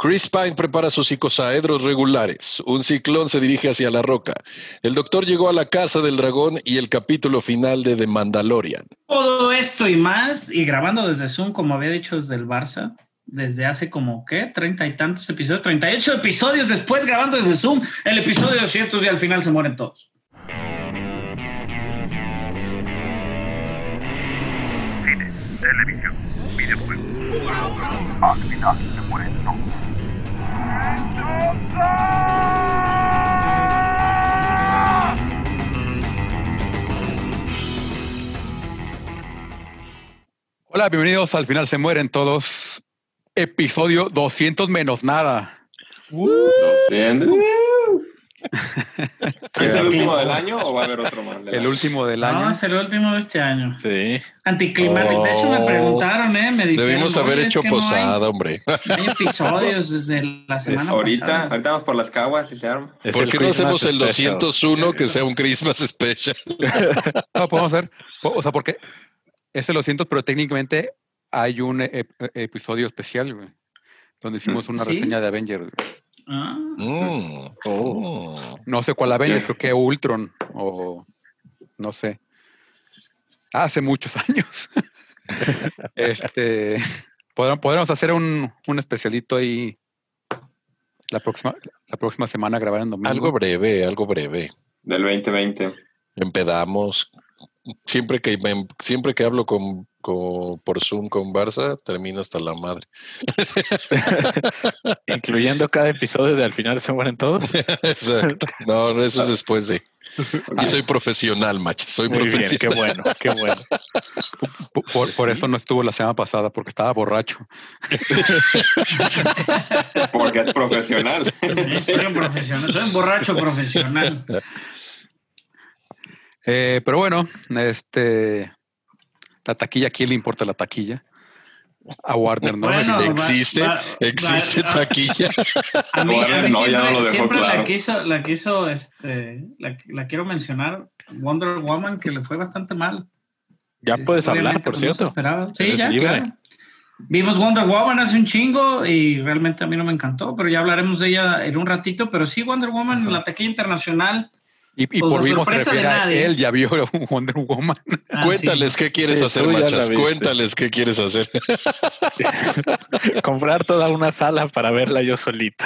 Chris Pine prepara sus icosaedros regulares. Un ciclón se dirige hacia la roca. El doctor llegó a la casa del dragón y el capítulo final de The Mandalorian. Todo esto y más, y grabando desde Zoom, como había dicho desde el Barça, desde hace como, ¿qué? Treinta y tantos episodios, 38 episodios después grabando desde Zoom, el episodio 200 y al final se mueren todos. Cine, televisión, videojuegos. Al final se mueren todos. Hola, bienvenidos al final se mueren todos. Episodio 200 menos nada. ¿200? ¿Es el último del año o va a haber otro más? El año? último del No, año. es el último de este año. Sí. Anticlimático. De hecho, me Oh. preguntaron, ¿eh? Me dijeron, Debimos haber "Oye, es hecho no hay- posada, hombre. No hay episodios desde la semana ahorita, pasada. ahorita vamos por las caguas y se arma. Es ¿Por el qué no hacemos el special. 201 que sea un Christmas special? No, podemos hacer. O sea, porque es el 200, pero técnicamente hay un ep- episodio especial, güey, donde hicimos una ¿Sí? reseña de Avengers. güey. Ah, Mm. Oh. Mm. No sé cuál Avengers, creo que Ultron o no sé. Hace muchos años. este, podremos, podremos hacer un, un especialito ahí la próxima, la próxima semana grabar en domingo. Algo breve, algo breve. Del 2020. Empedamos. Siempre que, me- siempre que hablo con, con- por Zoom con Barça, termino hasta la madre. Incluyendo cada episodio de Al final se mueren todos. Exacto. No, eso es después de. Y soy profesional, macho. Soy Muy bien, profesional. qué bueno, qué bueno. Por, por- por eso no estuvo la semana pasada, porque estaba borracho. Porque es profesional. soy un profesional, soy un borracho profesional. Eh, pero bueno, este la taquilla, ¿a quién le importa la taquilla? A Warner, ¿no? Bueno, existe, va- existe va- taquilla. A mí, a Warner mí no, ya siempre, no lo dejó siempre claro. la quiso, la quiso, este, la, la quiero mencionar, Wonder Woman, que le fue bastante mal. Ya puedes hablar, por cierto. Sí, ya, libre. claro. Vimos Wonder Woman hace un chingo y realmente a mí no me encantó, pero ya hablaremos de ella en un ratito. Pero sí, Wonder Woman en la taquilla internacional. Y, y Pues, por vimos él ya vio Wonder Woman. ah, Cuéntales qué quieres Sí, hacer, machas. Cuéntales qué quieres hacer. Comprar toda una sala para verla yo solito.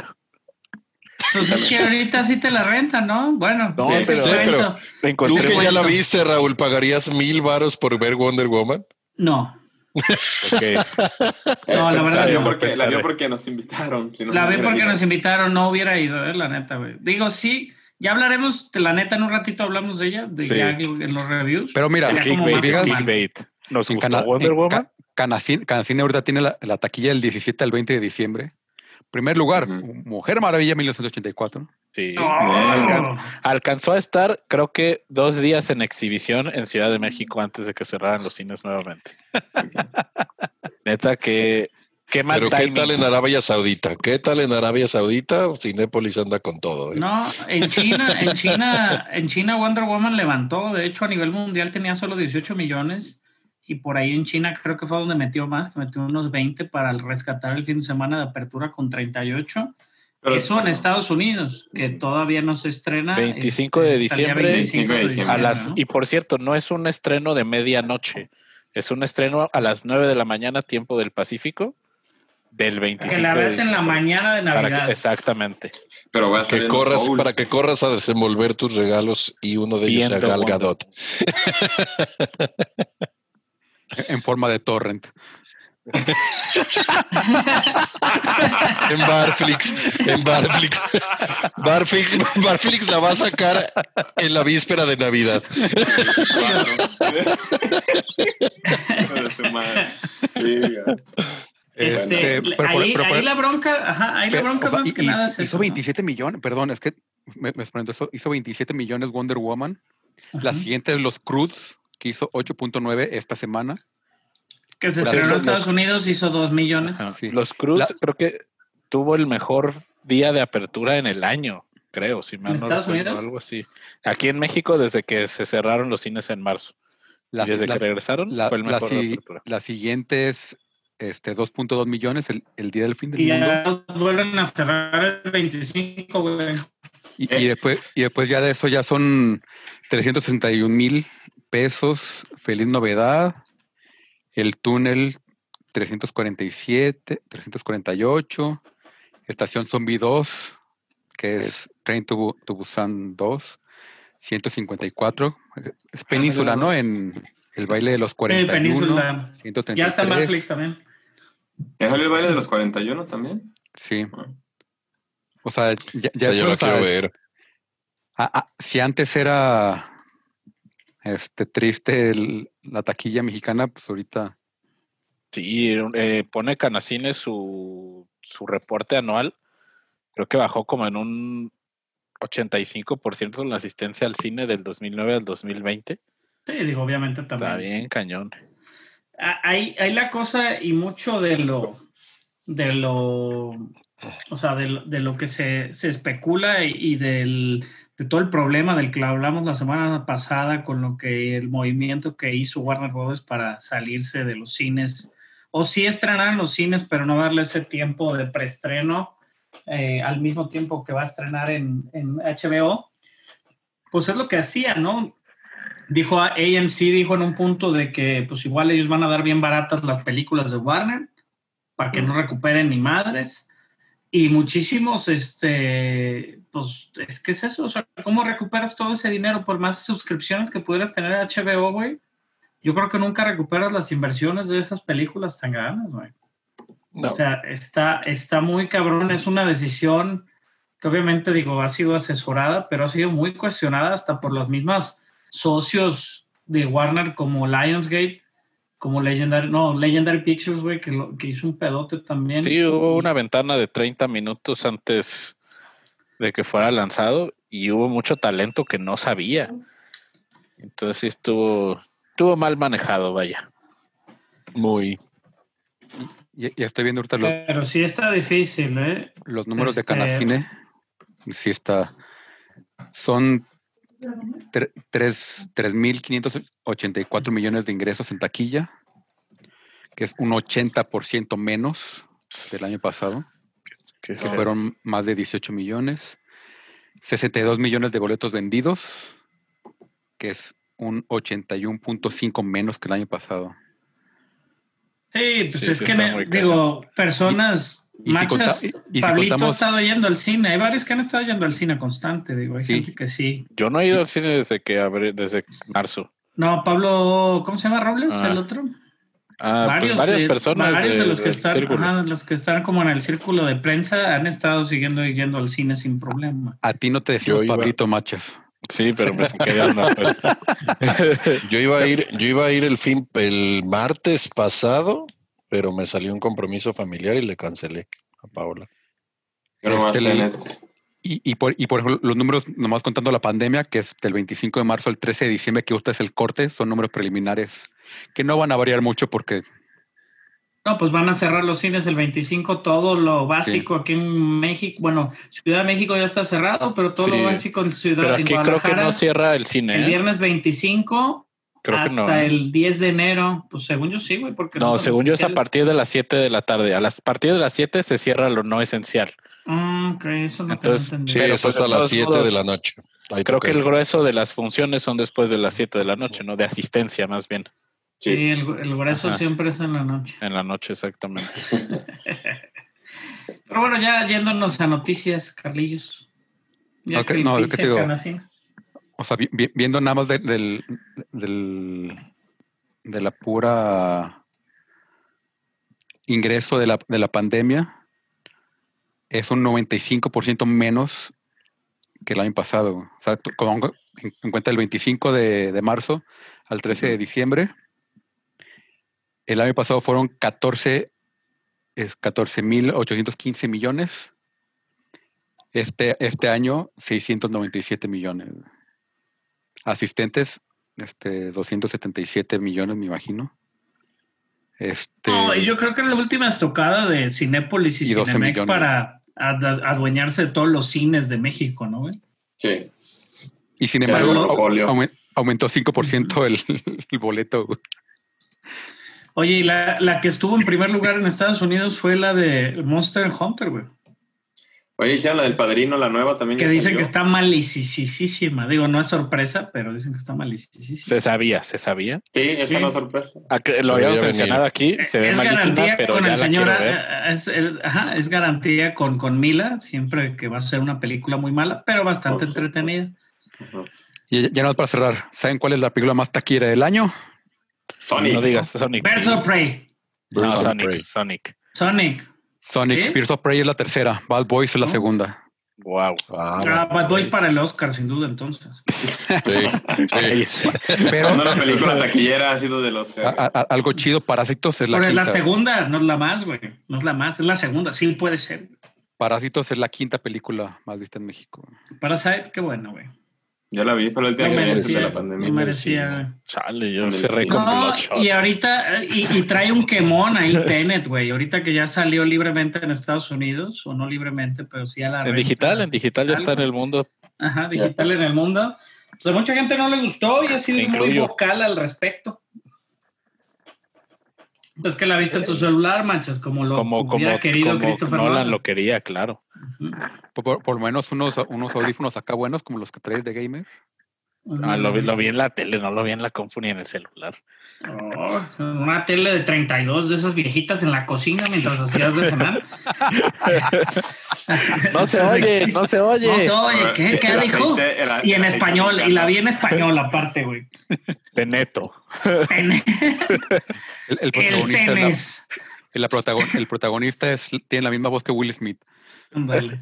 Pues es que ahorita sí te la rentan, ¿no? Bueno, No, sí, pero- te Sí, pero-. Tú que ya la viste, Raúl, ¿pagarías mil varos por ver Wonder Woman? No, ok. Eh, No, la verdad la vio no. porque, la vio porque nos invitaron. si no, la vi porque ido. nos invitaron, no hubiera ido, eh, la neta, güey. Digo, sí, ya hablaremos de la neta en un ratito, hablamos de ella, de Sí. ya en los reviews. Pero mira, Clickbait. ¿Nos gustó Cana- Wonder Woman? Ca- Canacine, Canacine ahorita tiene la, la taquilla del 17 al 20 de diciembre. Primer lugar. Mujer Maravilla 1984. Sí. Alcan- alcanzó a estar, creo que, dos días en exhibición en Ciudad de México antes de que cerraran los cines nuevamente. Neta, que qué mal Pero ¿qué tal en Arabia Saudita? ¿Qué tal en Arabia Saudita? Cinépolis anda con todo. ¿eh? No, en China, en China, en China Wonder Woman levantó, de hecho a nivel mundial tenía solo 18 millones y por ahí en China creo que fue donde metió más, que metió unos 20 para rescatar el fin de semana de apertura con 38. Pero- Eso en Estados Unidos, que todavía no se estrena. 25 de este, día diciembre. 25 de 25 de A diciembre, las, ¿no? y por cierto, no es un estreno de medianoche, es un estreno a las 9 de la mañana, tiempo del Pacífico, del 25 Que la ves en la mañana de que- Navidad. exactamente. Pero va a Que corras, para que corras a desenvolver tus regalos y uno de ellos sea Gal. Gadot. en forma de torrent. En Barflix, en Barflix. Barflix, Barflix la va a sacar en la víspera de Navidad. Este, Este, pero por- ahí, pero por- ahí la bronca, ajá, ahí la bronca o sea, más y- que y- nada es hizo eso. ¿no? 27 millones, perdón, es que me, me sorprendió, hizo- hizo 27 millones Wonder Woman. La Ajá. siguiente es Los Cruz, que hizo 8.9 esta semana. Que se estrenó en los- Estados Unidos, hizo 2 millones. Ajá, sí. Los Cruz La- creo que tuvo el mejor día de apertura en el año, creo, si mal ¿En no Estados Unidos? algo así. Aquí en México desde que se cerraron los cines en marzo. La, desde la- que regresaron la- fue el la mejor de si- apertura. la siguiente es este 2.2 millones el, el día del fin del Y mundo. ya vuelven a cerrar el 25, güey. Y, y después, y después ya de eso ya son 361 mil pesos. Feliz novedad. El túnel 347, 348. Estación Zombie 2, que es Train to, to Busan 2, 154. Es península, ¿no? En el baile de los Sí, 41. Península. 133. Ya está en Netflix también. ¿Ya salió el baile de los 41 también? Sí. O sea, ya, O ya sea, yo lo quiero ver. Ah, ah, si antes era este triste el- la taquilla mexicana, pues ahorita Sí, eh, pone Canacines su, su reporte anual. Creo que bajó como en un 85% en la asistencia al cine del 2009 al 2020. Sí, digo, obviamente también. Está bien, cañón. Ah, Hay, hay la cosa y mucho de lo, de lo, o sea, de de lo que se, se especula y, y del, de todo el problema del que hablamos la semana pasada con lo que el movimiento que hizo Warner Bros. para salirse de los cines, o sí estrenar en los cines, pero no darle ese tiempo de preestreno eh, al mismo tiempo que va a estrenar en, en HBO, pues es lo que hacía, ¿no? Dijo a- AMC, dijo en un punto de que pues igual ellos van a dar bien baratas las películas de Warner para que no recuperen ni madres. Y muchísimos, este, pues es que es eso, o sea, ¿cómo recuperas todo ese dinero por más suscripciones que pudieras tener a HBO, güey? Yo creo que nunca recuperas las inversiones de esas películas tan grandes, güey. No. O sea, está, está muy cabrón, es una decisión que obviamente digo, ha sido asesorada, pero ha sido muy cuestionada hasta por los mismos socios de Warner como Lionsgate, como Legendary, no, Legendary Pictures, güey, que, lo- que hizo un pedote también. Sí, hubo una ventana de 30 minutos antes de que fuera lanzado y hubo mucho talento que no sabía. Entonces sí estuvo, estuvo mal manejado, vaya. Muy. ya, ya estoy viendo ahorita los, Pero sí está difícil, ¿eh? los números este- de Canacine. Sí está. Son 3.584 millones de ingresos en taquilla, que es un 80% menos del año pasado, Que- que fueron más de 18 millones. 62 millones de boletos vendidos, que es un 81.5 menos que el año pasado. Sí, pues Sí, es sí que, digo, personas, Y- si machas, conta- y- y si Pablito contamos- ha estado yendo al cine, hay varios que han estado yendo al cine constante, digo, hay Sí. gente que sí. Yo no he ido al cine desde que abre, desde marzo. No, Pablo, ¿cómo se llama Robles? Ah, El otro. Ah, pues varias eh, personas varios de, los que están, ajá, los que están como en el círculo de prensa han estado siguiendo y yendo al cine sin problema. A ti no te iba- Pablito Machas. Sí, pero me onda, pues. Yo iba a ir, yo iba a ir el fin, el martes pasado, pero me salió un compromiso familiar y le cancelé a Paola. Este, el-. Y, y por, y por ejemplo, los números, nomás contando la pandemia, que es del 25 de marzo al 13 de diciembre, que usted es el corte, son números preliminares que no van a variar mucho porque No, pues van a cerrar los cines el 25, todo lo básico aquí en México. Bueno, Ciudad de México ya está cerrado, pero todo Sí. lo básico en Ciudad Pero en aquí creo que no cierra el cine. el ¿eh? viernes 25 Creo que hasta no. el 10 de enero. Pues según yo sí, güey, porque No, son según yo es a partir de las 7 de la tarde. A las a partir de las 7 se cierra lo no esencial. Ah, ok, eso es lo Entonces, que no entendí. Sí, Pero, es pues, hasta de las todos 7 modos, de la noche. Ahí Creo que el grueso de las funciones son después de las 7 de la noche, ¿no? De asistencia más bien. Sí, Sí. el, el grueso Ajá. siempre es en la noche. En la noche, exactamente. Pero bueno, ya yéndonos a noticias, Carlillos. Ya Ok, que el no, es que te digo- Canacín- O sea, vi- vi- viendo nada más de- del, del- de la pura ingreso de la, de la pandemia, es un 95% menos que el año pasado. O sea, en, en cuenta el 25 de, de marzo al 13 de diciembre, el año pasado fueron 14 es 14.815 millones. Este, este año, 697 millones asistentes, este, 277 millones, me imagino. Este, No, y yo creo que es la última estocada de Cinépolis y, Y 12 Cinemex para ad- adueñarse de todos los cines de México, ¿no, güey? Sí. y sin embargo, aumentó 5% el, el boleto. Oye, y la, la que estuvo en primer lugar en Estados Unidos fue la de Monster Hunter, güey. Oye, hicieron la del padrino, la nueva también. Que ya dicen salió. que está malicísima. Digo, no es sorpresa, pero dicen que está malicísima. Se sabía, se sabía. Sí, esa Sí. no es sorpresa. Ah, Lo habíamos mencionado aquí, se ve es garantía pero con ya el la señor, eh, es, el- ajá, es garantía con, con Mila, siempre que va a ser una película muy mala, pero bastante entretenida. Y ya, ya no para cerrar, ¿saben cuál es la película más taquera del año? Sonic. No digas Sonic. Birds of Prey, No, Sonic. Sonic. Sonic. Sonic, ¿Sí? Birds of Prey es la tercera, Bad Boys es la ¿No? segunda. Wow. Ah, Ah, Bad Boys para el Oscar, sin duda, entonces. Sí, sí. Pero No, la película taquillera ha sido de los. a- a- a- algo chido, Parásitos es la Pero es la segunda, no es la más, güey. No es la más, es la segunda. Sí puede ser. Parásitos es la quinta película más vista en México. Parasite, qué bueno, güey. Yo la vi, fue la última que vi antes de la pandemia. no merecía, güey. Chale, yo el cerré con No, y ahorita, eh, y, y trae un quemón ahí Tenet, güey. Ahorita que ya salió libremente en Estados Unidos, o no libremente, pero sí a la En renta. digital, en digital ya está en el mundo. Ajá, digital en el mundo. Pues a mucha gente no le gustó y ha sido Me muy vocal al respecto. Pues que la viste en tu celular, manchas, como lo Como, hubiera como, querido como Christopher Nolan Nolan. lo quería, claro. Por, por- por lo menos unos, unos audífonos acá buenos como los que traes de gamer. Ah, lo, vi, lo vi en la tele, no lo vi en la compu ni en el celular. Oh, una tele de 32 de esas viejitas en la cocina mientras hacías de cenar. No se oye, no se oye. No se oye, ¿qué? ¿Qué El dijo? aceite- el- Y en el español, y la vi en español aparte, güey. De neto. En- El, el El protagonista, es tenis. la- la protagon- el protagonista es, tiene la misma voz que Will Smith. Ándale.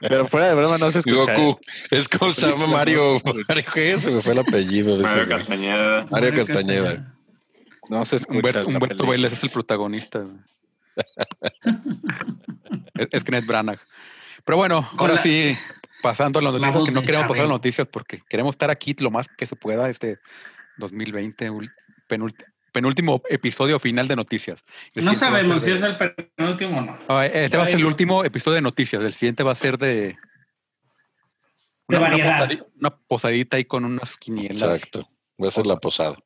Pero fuera de broma no se escucha. Goku. Es como se llama Mario. Mario, ¿qué? Se me fue el apellido de ese. Mario. Castañeda. Mario Castañeda. No se escucha. Humberto, Humberto. Vélez es el protagonista. es, es Kenneth Branagh. Pero bueno, Con ahora la- sí, pasando a las la noticias, que no queremos pasar a las noticias porque queremos estar aquí lo más que se pueda este 2020, ul- penúlti- penúltimo episodio final de noticias. El No sabemos si es de- el penúltimo o no. Ah, Este va a ser el último episodio de noticias. El siguiente va a ser de. De Una, una variedad. una posadita ahí con unas quinielas. Exacto. Va a ser la posada.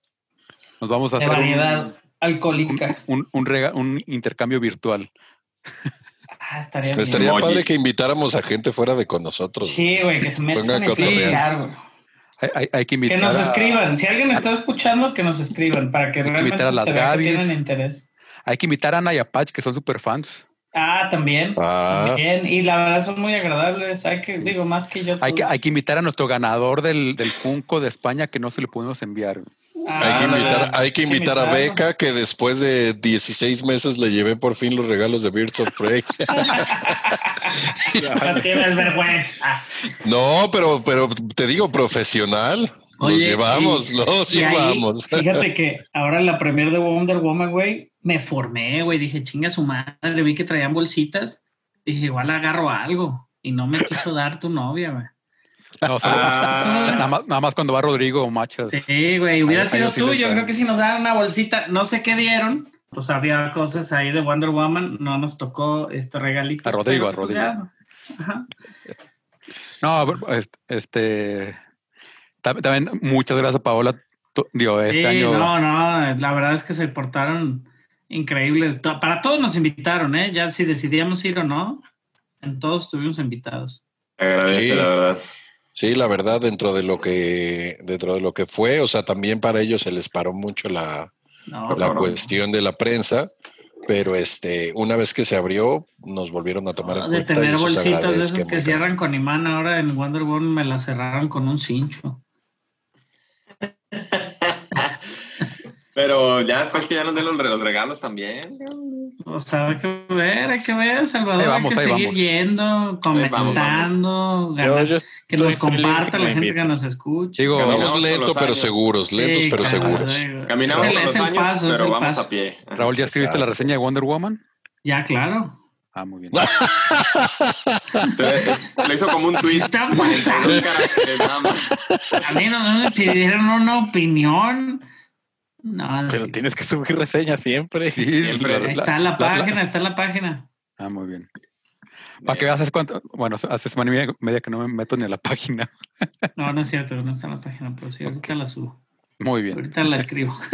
Nos vamos a De hacer un- variedad alcohólica. un, un, rega- un intercambio virtual. Ah, estaría bien. Estaría padre que invitáramos a gente fuera de con nosotros. Sí, güey, que se metan a platicar, güey. Hay, hay- hay que Que invitar. nos a- escriban. Si alguien está escuchando, que nos escriban para que que realmente invitar a las se vea que tienen interés. Hay que invitar a Ana y a Patch, que son super fans. Ah, también. Ah, También. Y la verdad son muy agradables. Hay que, digo, más que yo. Hay que, hay que invitar a nuestro ganador del, del Funko de España, que no se lo pudimos enviar. Ah, hay que invitar, hay que invitar a. Beca, que después de 16 meses le llevé por fin los regalos de Birds of Prey. No tienes vergüenza. No, pero, pero te digo, profesional. Los Oye, llevamos, y- los Y ahí, llevamos. fíjate que ahora en la premier de Wonder Woman, güey, me formé, güey. Dije, chinga su madre. Vi que traían bolsitas. Dije, igual agarro algo. Y no me quiso dar tu novia, güey. No, solo- Ah, nada, más, nada más cuando va Rodrigo o Machas. Sí, güey. Hubiera Ahí- sido sí tú. Yo creo que si nos daban una bolsita, no sé qué dieron. Pues había cosas ahí de Wonder Woman. No nos tocó este regalito. A Rodrigo, a pues Rodrigo. Ajá. No, est- este. tam- También muchas gracias, Paola. Digo, este Sí, año. no, no, la verdad es que se portaron increíbles. Para todos nos invitaron, ¿eh? Ya si decidíamos ir o no, en todos estuvimos invitados. agradece, Sí. la verdad. Sí, la verdad, dentro de lo que, dentro de lo que fue, o sea, también para ellos se les paró mucho la, No, la cuestión de la prensa, pero este, una vez que se abrió, nos volvieron a tomar en de cuenta. y tener bolsitas de esas que cierran con imán, ahora en Wonder Woman me las cerraron con un cincho. Pero ya después que ya nos den los, re- los regalos también. O sea, hay que ver, hay que ver, Salvador, Ahí vamos, hay que ahí seguir vamos. yendo, vamos, comentando, ganar- yo que nos comparta que la gente que nos escuche. Digo, Caminamos Vamos lento, pero seguros, lentos, Sí, pero seguros. Caminamos Es el- con los años, paso, pero vamos paso. a pie. Raúl, ¿ya escribiste Exacto. la reseña de Wonder Woman? Ya, claro. Ah, muy bien. Te- Lo hizo como un tweet. Está 42 pasando. A mí no, no me pidieron una opinión. No, Pero sí. tienes que subir reseñas siempre. Sí, Siempre. la- Ahí la- está la la- página, está la página. Ah, muy bien. Para que veas cuánto. Bueno, hace semana y media- media que no me meto ni a la página. No, no es cierto, no está en la página, pero sí, ahorita la subo. Muy bien. Ahorita la escribo.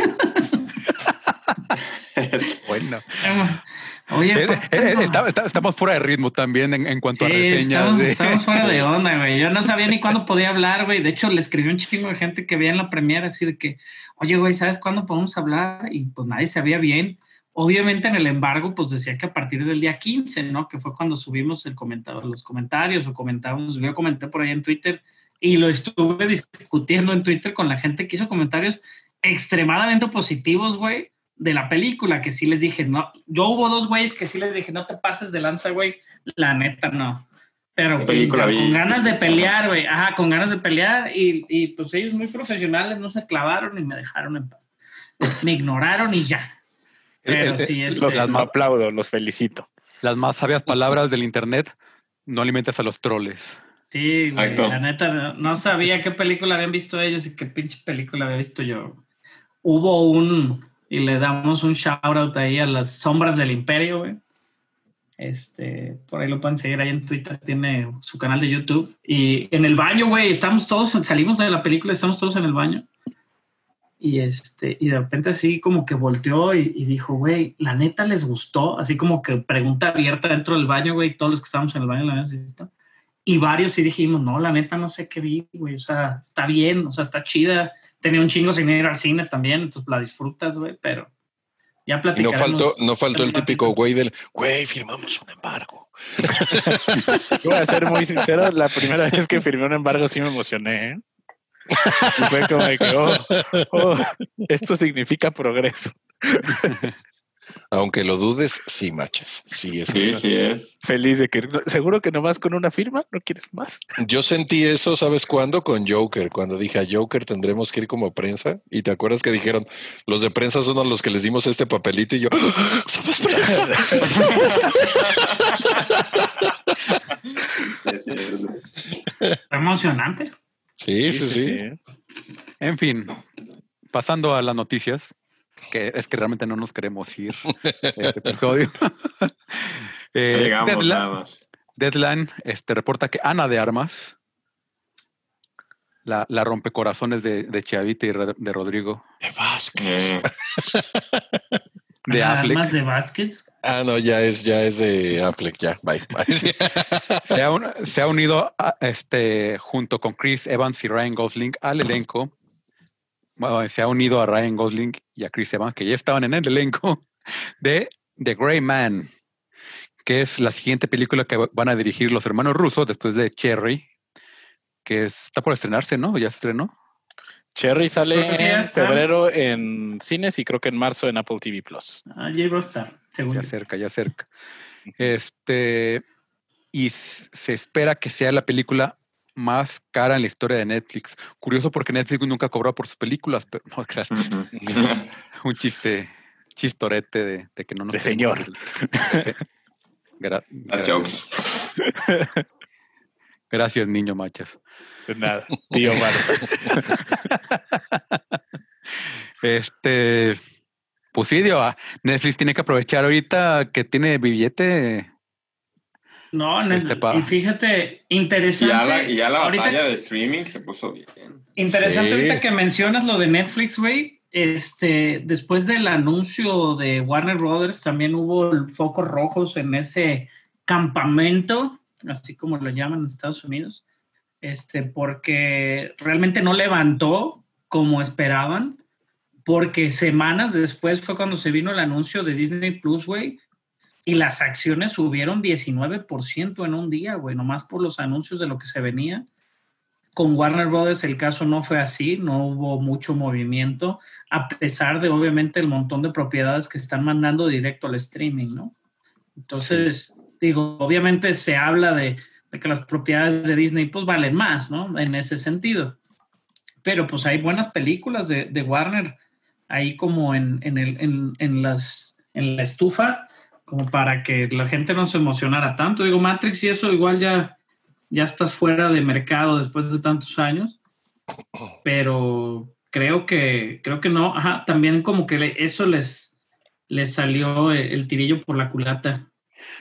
Bueno. Oye, pues, eh, tengo- está- está- estamos fuera de ritmo también en, en cuanto a reseñas. estamos, de- estamos fuera de onda, güey. Yo no sabía ni cuándo podía hablar, güey. De hecho, le escribí un chingo de gente que veía en la premiere así de que, oye, güey, ¿sabes cuándo podemos hablar? Y pues nadie sabía bien. Obviamente en el embargo, pues decía que a partir del día 15, ¿no? Que fue cuando subimos el comentario, los comentarios o comentábamos. Yo comenté por ahí en Twitter y lo estuve discutiendo en Twitter con la gente que hizo comentarios extremadamente positivos, güey, de la película, que sí les dije, no, yo hubo dos güeyes que sí les dije, no te pases de lanza, güey, la neta no. Pero ¿Qué película con vi? ganas de pelear, güey, ajá, con ganas de pelear y, y pues ellos muy profesionales no se clavaron y me dejaron en paz. Me ignoraron y ya. Pero sí, es Los más, aplaudo, los felicito. las más sabias palabras del internet, no alimentes a los troles. Sí, güey, la neta, no sabía qué película habían visto ellos y qué pinche película había visto yo. Hubo un, y le damos un shout out ahí a las sombras del imperio, güey. Este, por ahí lo pueden seguir ahí en Twitter, tiene su canal de YouTube. Y en el baño, güey, estamos todos, salimos de la película, estamos todos en el baño. Y este, y de repente así como que volteó y, y dijo, güey, la neta les gustó, así como que pregunta abierta dentro del baño, güey, todos los que estábamos en el baño la visto. Y varios sí dijimos, no, la neta no sé qué vi, güey, o sea, está bien, o sea, está chida. Tenía un chingo sin ir al cine también, entonces la disfrutas, güey, pero ya Y no platicaremos. faltó, no faltó el típico güey del, güey, firmamos un embargo. Yo voy a ser muy sincero, la primera vez que firmé un embargo sí me emocioné. ¿eh? Y fue como de que, oh, oh, esto significa progreso. Aunque lo dudes, sí, machas. Sí, es Sí, sí es. Feliz de que, seguro que nomás con una firma no quieres más. Yo sentí eso, ¿sabes cuándo? Con Joker, cuando dije a Joker tendremos que ir como prensa. Y te acuerdas que dijeron, los de prensa son a los que les dimos este papelito y yo, ¡Ah! somos prensa. Sí, emocionante. Sí, sí, sí. En fin, pasando a las noticias, que es que realmente no nos queremos ir este episodio. Eh, llegamos Deadline, nada más. Deadline, este, reporta que Ana de Armas, la, la rompecorazones de, de Chavita y de Rodrigo, De Vázquez. Eh, de Affleck, Armas de Vázquez. Ah, no, ya es, ya es de Affleck, ya, bye. bye. Sí. se ha, un- se ha unido a- este, junto con Chris Evans y Ryan Gosling al elenco. Bueno, se ha unido a Ryan Gosling y a Chris Evans, que ya estaban en el elenco, de The Grey Man, que es la siguiente película que van a dirigir los hermanos rusos después de Cherry, que está por estrenarse, ¿no? Ya se estrenó. Cherry sale ya en febrero en cines y creo que en marzo en Apple TV Plus. Ah, llegó a estar, según Ya yo. cerca, ya cerca. Este, y se espera que sea la película más cara en la historia de Netflix. Curioso porque Netflix nunca cobró por sus películas, pero no creas. un chiste, chistorete de, de que no nos De señor. Gra-. Gracias, niño machas. De nada, tío. Este, pues sí, ah, Netflix tiene que aprovechar ahorita que tiene billete. No, en el- Este y fíjate, interesante. ya la, y ya la ahorita- batalla de streaming se puso bien. Interesante Sí. ahorita que mencionas lo de Netflix, güey. Este, después del anuncio de Warner Brothers, también hubo focos rojos en ese campamento, así como lo llaman en Estados Unidos, este, porque realmente no levantó como esperaban, porque semanas después fue cuando se vino el anuncio de Disney Plus, güey, y las acciones subieron 19% en un día, güey, nomás por los anuncios de lo que se venía. Con Warner Brothers el caso no fue así, no hubo mucho movimiento, a pesar de obviamente el montón de propiedades que están mandando directo al streaming, ¿no? Entonces, digo, obviamente se habla de, que las propiedades de Disney pues valen más, ¿no? En ese sentido. Pero pues hay buenas películas de, de Warner ahí como en, en, el, en las, en la estufa, como para que la gente no se emocionara tanto. Digo, Matrix y eso igual ya, ya estás fuera de mercado después de tantos años, pero creo que, creo que no. Ajá, también como que eso les, les salió el, tirillo por la culata.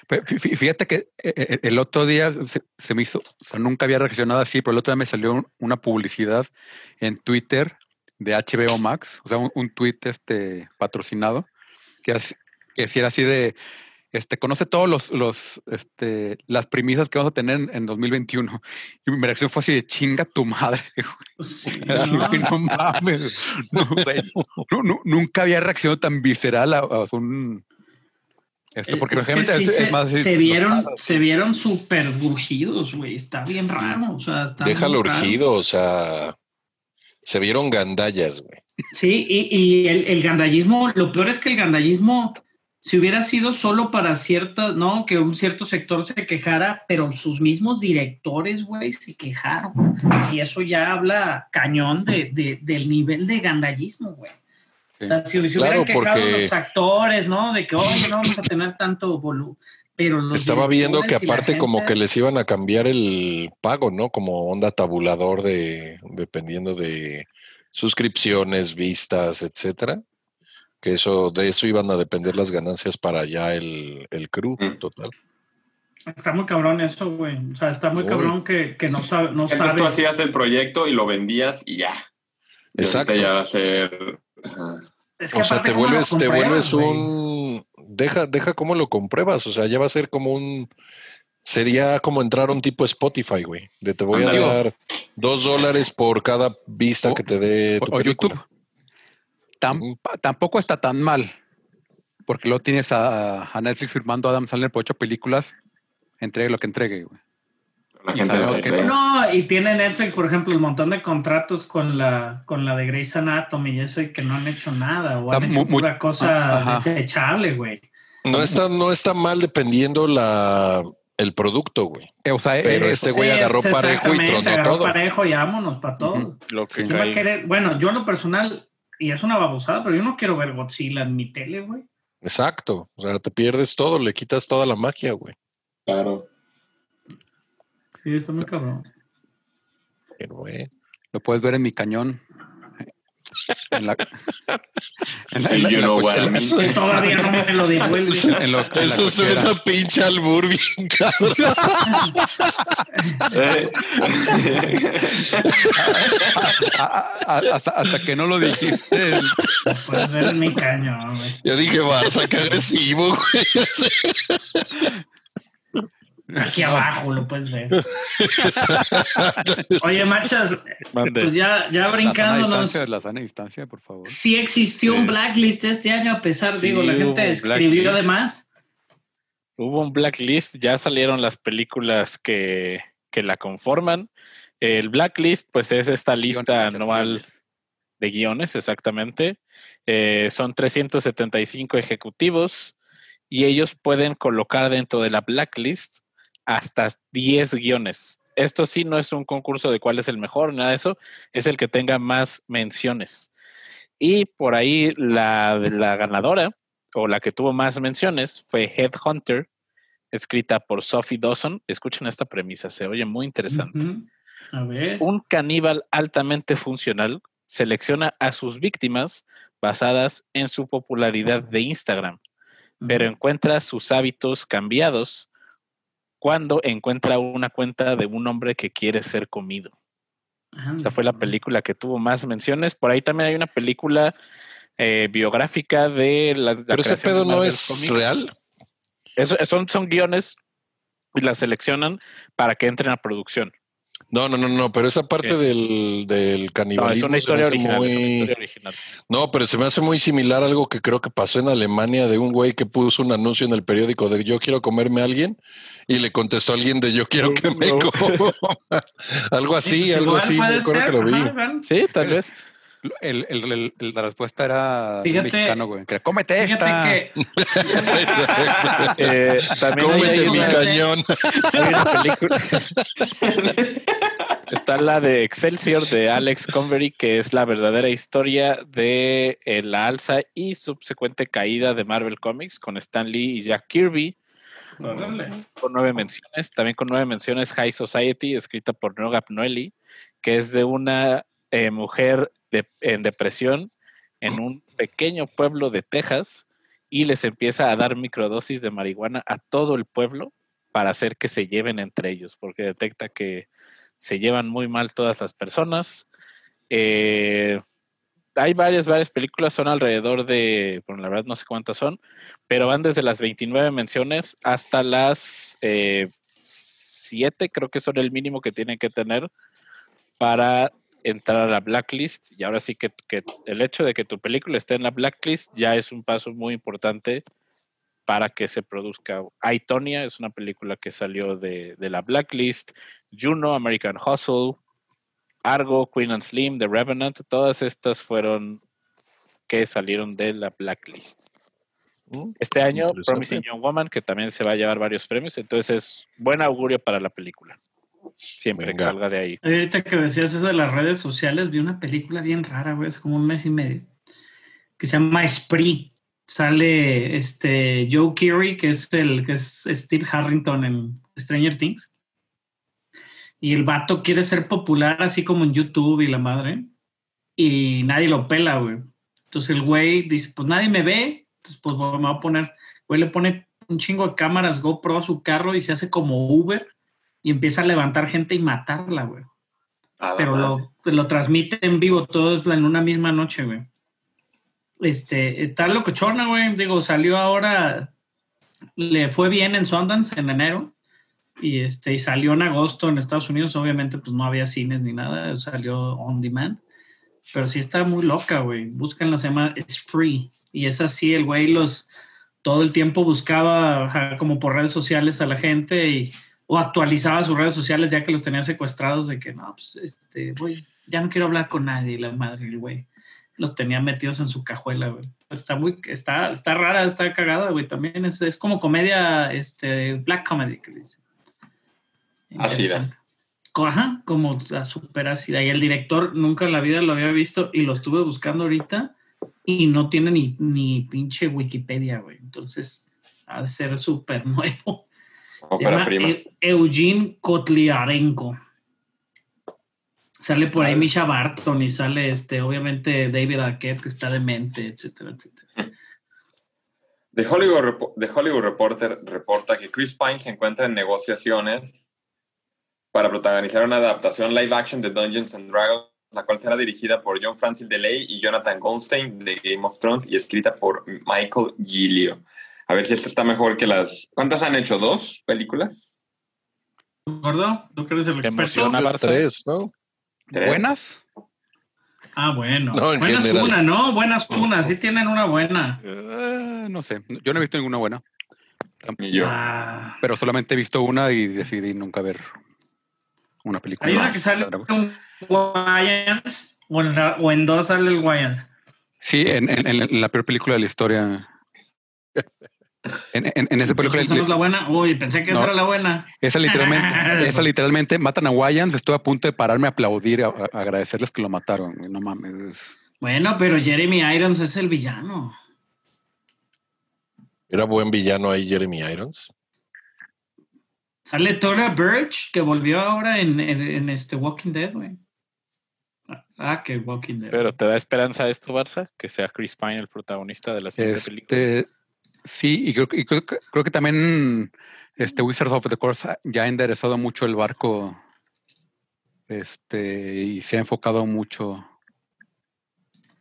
Pe- fí- fí- Fíjate que eh, eh, el otro día se, se me hizo, o sea, nunca había reaccionado así, pero el otro día me salió un- una publicidad en Twitter de HBO Max, o sea, un, un tweet este, patrocinado, que, que si era así de, este, conoce todos los, los, este, las premisas que vamos a tener en, en 2021. Y mi reacción fue así de chinga tu madre. Sí, ¿no? mames. No, güey, no, no, nunca había reaccionado tan visceral a, a un... Esto, porque Es que sí es, es se, más así, se vieron, se vieron súper urgidos, güey. Está bien raro. O sea, está Déjalo urgido, o sea, se vieron gandallas, güey. Sí, y, y el, el gandallismo, lo peor es que el gandallismo, si hubiera sido solo para ciertas, ¿no? Que un cierto sector se quejara, pero sus mismos directores, güey, se quejaron. Y eso ya habla cañón de, de- del nivel de gandallismo, güey. Sí. O sea, si se Claro, hubieran quejado porque- los actores, ¿no? De que, oye, no vamos a tener tanto volumen. Pero los Estaba viendo que aparte como que les iban a cambiar el pago, ¿no? Como onda tabulador de, dependiendo de suscripciones, vistas, etcétera. Que eso, de eso iban a depender las ganancias para ya el, el crew Mm. total. Está muy cabrón eso, güey. O sea, está muy Uy. cabrón que, que no, sabe, no Entonces tú hacías el proyecto y lo vendías y ya. Exacto. ya va a ser. ajá. Es que O sea, te ¿cómo lo vuelves, te vuelves un, deja, deja cómo lo compruebas, o sea, ya va a ser como un, sería como entrar a un tipo Spotify, güey, de te voy a dar dos dólares por cada vista O- que te dé tu o película. YouTube. Tampoco está tan mal, porque luego tienes a, a Netflix firmando a Adam Sandler por ocho películas, entregue lo que entregue. güey. La Y gente sabemos se que-. No, y tiene Netflix, por ejemplo, un montón de contratos con la, con la de Grey's Anatomy y eso, y que no han hecho nada, o sea, han hecho mu- mu- pura cosa ajá. desechable, güey. No está, no está mal dependiendo la, el producto, güey. Eh, o sea, Pero eh, este güey agarró Sí, parejo y agarró todo. parejo y vámonos para todo. Ujú. Lo que Sí. ¿Quién va a cae- querer? Bueno, yo en lo personal, y es una babosada, pero yo no quiero ver Godzilla en mi tele, güey. Exacto. O sea, te pierdes todo, le quitas toda la magia, güey. Claro. Sí, está muy cabrón. Pero, güey, lo puedes ver en mi cañón. En la, en la- en Y la- you en la know what I cochera. mean. Que todavía no me lo devuelve. En lo- en la Eso cochera. suena pinche albur bien cabrón. Eh. Hasta, hasta que no lo dijiste. Mi cañón, güey. Yo dije, Barça, qué agresivo, güey. Aquí abajo lo puedes ver. Oye, machas, Mande. pues ya, ya La sana brincándonos. distancia, la sana distancia, por favor. Sí existió un blacklist este año, a pesar, Sí, digo, la gente escribió de más. Hubo un blacklist, ya salieron las películas que, que la conforman. El blacklist, pues es esta lista Guiones, anual de guiones, exactamente. Eh, son 375 ejecutivos y ellos pueden colocar dentro de la blacklist hasta 10 guiones. Esto sí no es un concurso de cuál es el mejor, nada de eso, es el que tenga más menciones. Y por ahí la, la ganadora, o la que tuvo más menciones, fue Headhunter, escrita por Sophie Dawson. Escuchen esta premisa, se oye muy interesante. A ver. Un caníbal altamente funcional selecciona a sus víctimas basadas en su popularidad de Instagram, pero encuentra sus hábitos cambiados cuando encuentra una cuenta de un hombre que quiere ser comido. Esa fue la película que tuvo más menciones. Por ahí también hay una película eh, biográfica de la, la Pero ese pedo no es Comics. real. Eso- son, son guiones y las seleccionan para que entren a producción. No, no, no, no, pero esa parte del, del No, es canibalismo una se me historia hace original. es una muy- historia original. No, pero se me hace muy similar a algo que creo que pasó en Alemania de un güey que puso un anuncio en el periódico de yo quiero comerme a alguien y le contestó a alguien de yo quiero que me No. coma. algo así, algo así, acuerdo ser, que lo vi. ajá. Sí, tal vez. El, el- el- el- la respuesta era Fíjate- mexicano, güey. Que cómete esta. Que Eh, también Cómete hay mi una- cañón. Hay una película. Está la de Excelsior de Alex Convery, que es la verdadera historia de eh, la alza y subsecuente caída de Marvel Comics con Stan Lee y Jack Kirby, con nueve menciones. También con nueve menciones High Society, escrita por Noga Pnoeli, que es de una eh, mujer de- en depresión en un pequeño pueblo de Texas y les empieza a dar microdosis de marihuana a todo el pueblo para hacer que se lleven entre ellos, porque detecta que se llevan muy mal todas las personas. Eh, hay varias, varias películas, son alrededor de, bueno, la verdad no sé cuántas son, pero van desde las 29 menciones hasta las eh, 7, creo que son el mínimo que tienen que tener para entrar a la blacklist. Y ahora sí que, que el hecho de que tu película esté en la blacklist ya es un paso muy importante para que se produzca. Aitonia es una película que salió de, de la blacklist. Juno, American Hustle, Argo, Queen and Slim, The Revenant, todas estas fueron que salieron de la blacklist. Mm, Este año. Promising Young Woman, que también se va a llevar varios premios, entonces es buen augurio para la película. Siempre que salga de ahí. Ahorita que decías eso de las redes sociales, vi una película bien rara, güey, hace como un mes y medio, que se llama Spree. Sale este Joe Keery, que es el que es Steve Harrington en Stranger Things. Y el vato quiere ser popular así como en YouTube y la madre. Y nadie lo pela, güey. Entonces el güey dice, pues nadie me ve. Entonces pues me voy a poner, güey le pone un chingo de cámaras GoPro a su carro y se hace como Uber y empieza a levantar gente y matarla, güey. La Pero lo, lo transmite en vivo, todo en una misma noche, güey. Este, está locochona, güey. Digo, salió ahora, le fue bien en Sundance en enero. Y este, y salió en agosto en Estados Unidos. Obviamente, pues no había cines ni nada, salió on demand. Pero sí está muy loca, güey. Búscanla, se llama It's Free. Y es así, el güey los todo el tiempo buscaba como por redes sociales a la gente y o actualizaba sus redes sociales ya que los tenía secuestrados de que no, pues este, güey, ya no quiero hablar con nadie, la madre, el güey. Los tenía metidos en su cajuela, güey. Está muy, está, está rara, está cagada, güey. También es, es como comedia, este, black comedy, que dice. Ácida. Ajá, como la super ácida. Y el director nunca en la vida lo había visto y lo estuve buscando ahorita y no tiene ni, ni pinche Wikipedia, güey. Entonces, ha de ser súper nuevo. Ópera prima. Eu- Eugene Kotliarenko. Sale por ahí. Misha Barton y sale este, obviamente David Arquette, que está demente, etcétera, etcétera. The Hollywood, Repo- The Hollywood Reporter reporta que Chris Pine se encuentra en negociaciones para protagonizar una adaptación live action de Dungeons and Dragons, la cual será dirigida por John Francis DeLay y Jonathan Goldstein de Game of Thrones y escrita por Michael Gilio. A ver si esta está mejor que las... ¿Cuántas han hecho? ¿Dos películas? ¿Gordo? ¿Tú que eres el ¿Te experto? Tres, ¿no? ¿Tres? ¿Buenas? Ah, bueno. No, en buenas general. una, ¿no? Buenas una, sí tienen una buena. Eh, no sé. Yo no he visto ninguna buena. Ni yo. Ah, Pero solamente he visto una y decidí nunca ver una película. hay una que sale un Wayans, o en, la- o en dos sale el Wayans. Sí, en, en- en la peor película de la historia. En, en- en esa película. ¿esa no es la buena? Uy, pensé que esa No. era la buena. Esa literalmente, esa literalmente matan a Wayans. Estuve a punto de pararme a aplaudir, a, a agradecerles que lo mataron. No mames. es- Bueno, pero Jeremy Irons es el villano. Era buen villano ahí Jeremy Irons. Sale Tora Birch, que volvió ahora en, en- en este Walking Dead, güey. Ah, Ah, que Walking Dead. Pero ¿te da esperanza esto, Barça? Que sea Chris Pine el protagonista de la siguiente película. Sí, y creo, que- y creo, que- creo que también este Wizards of the Coast ya ha enderezado mucho el barco este, y se ha enfocado mucho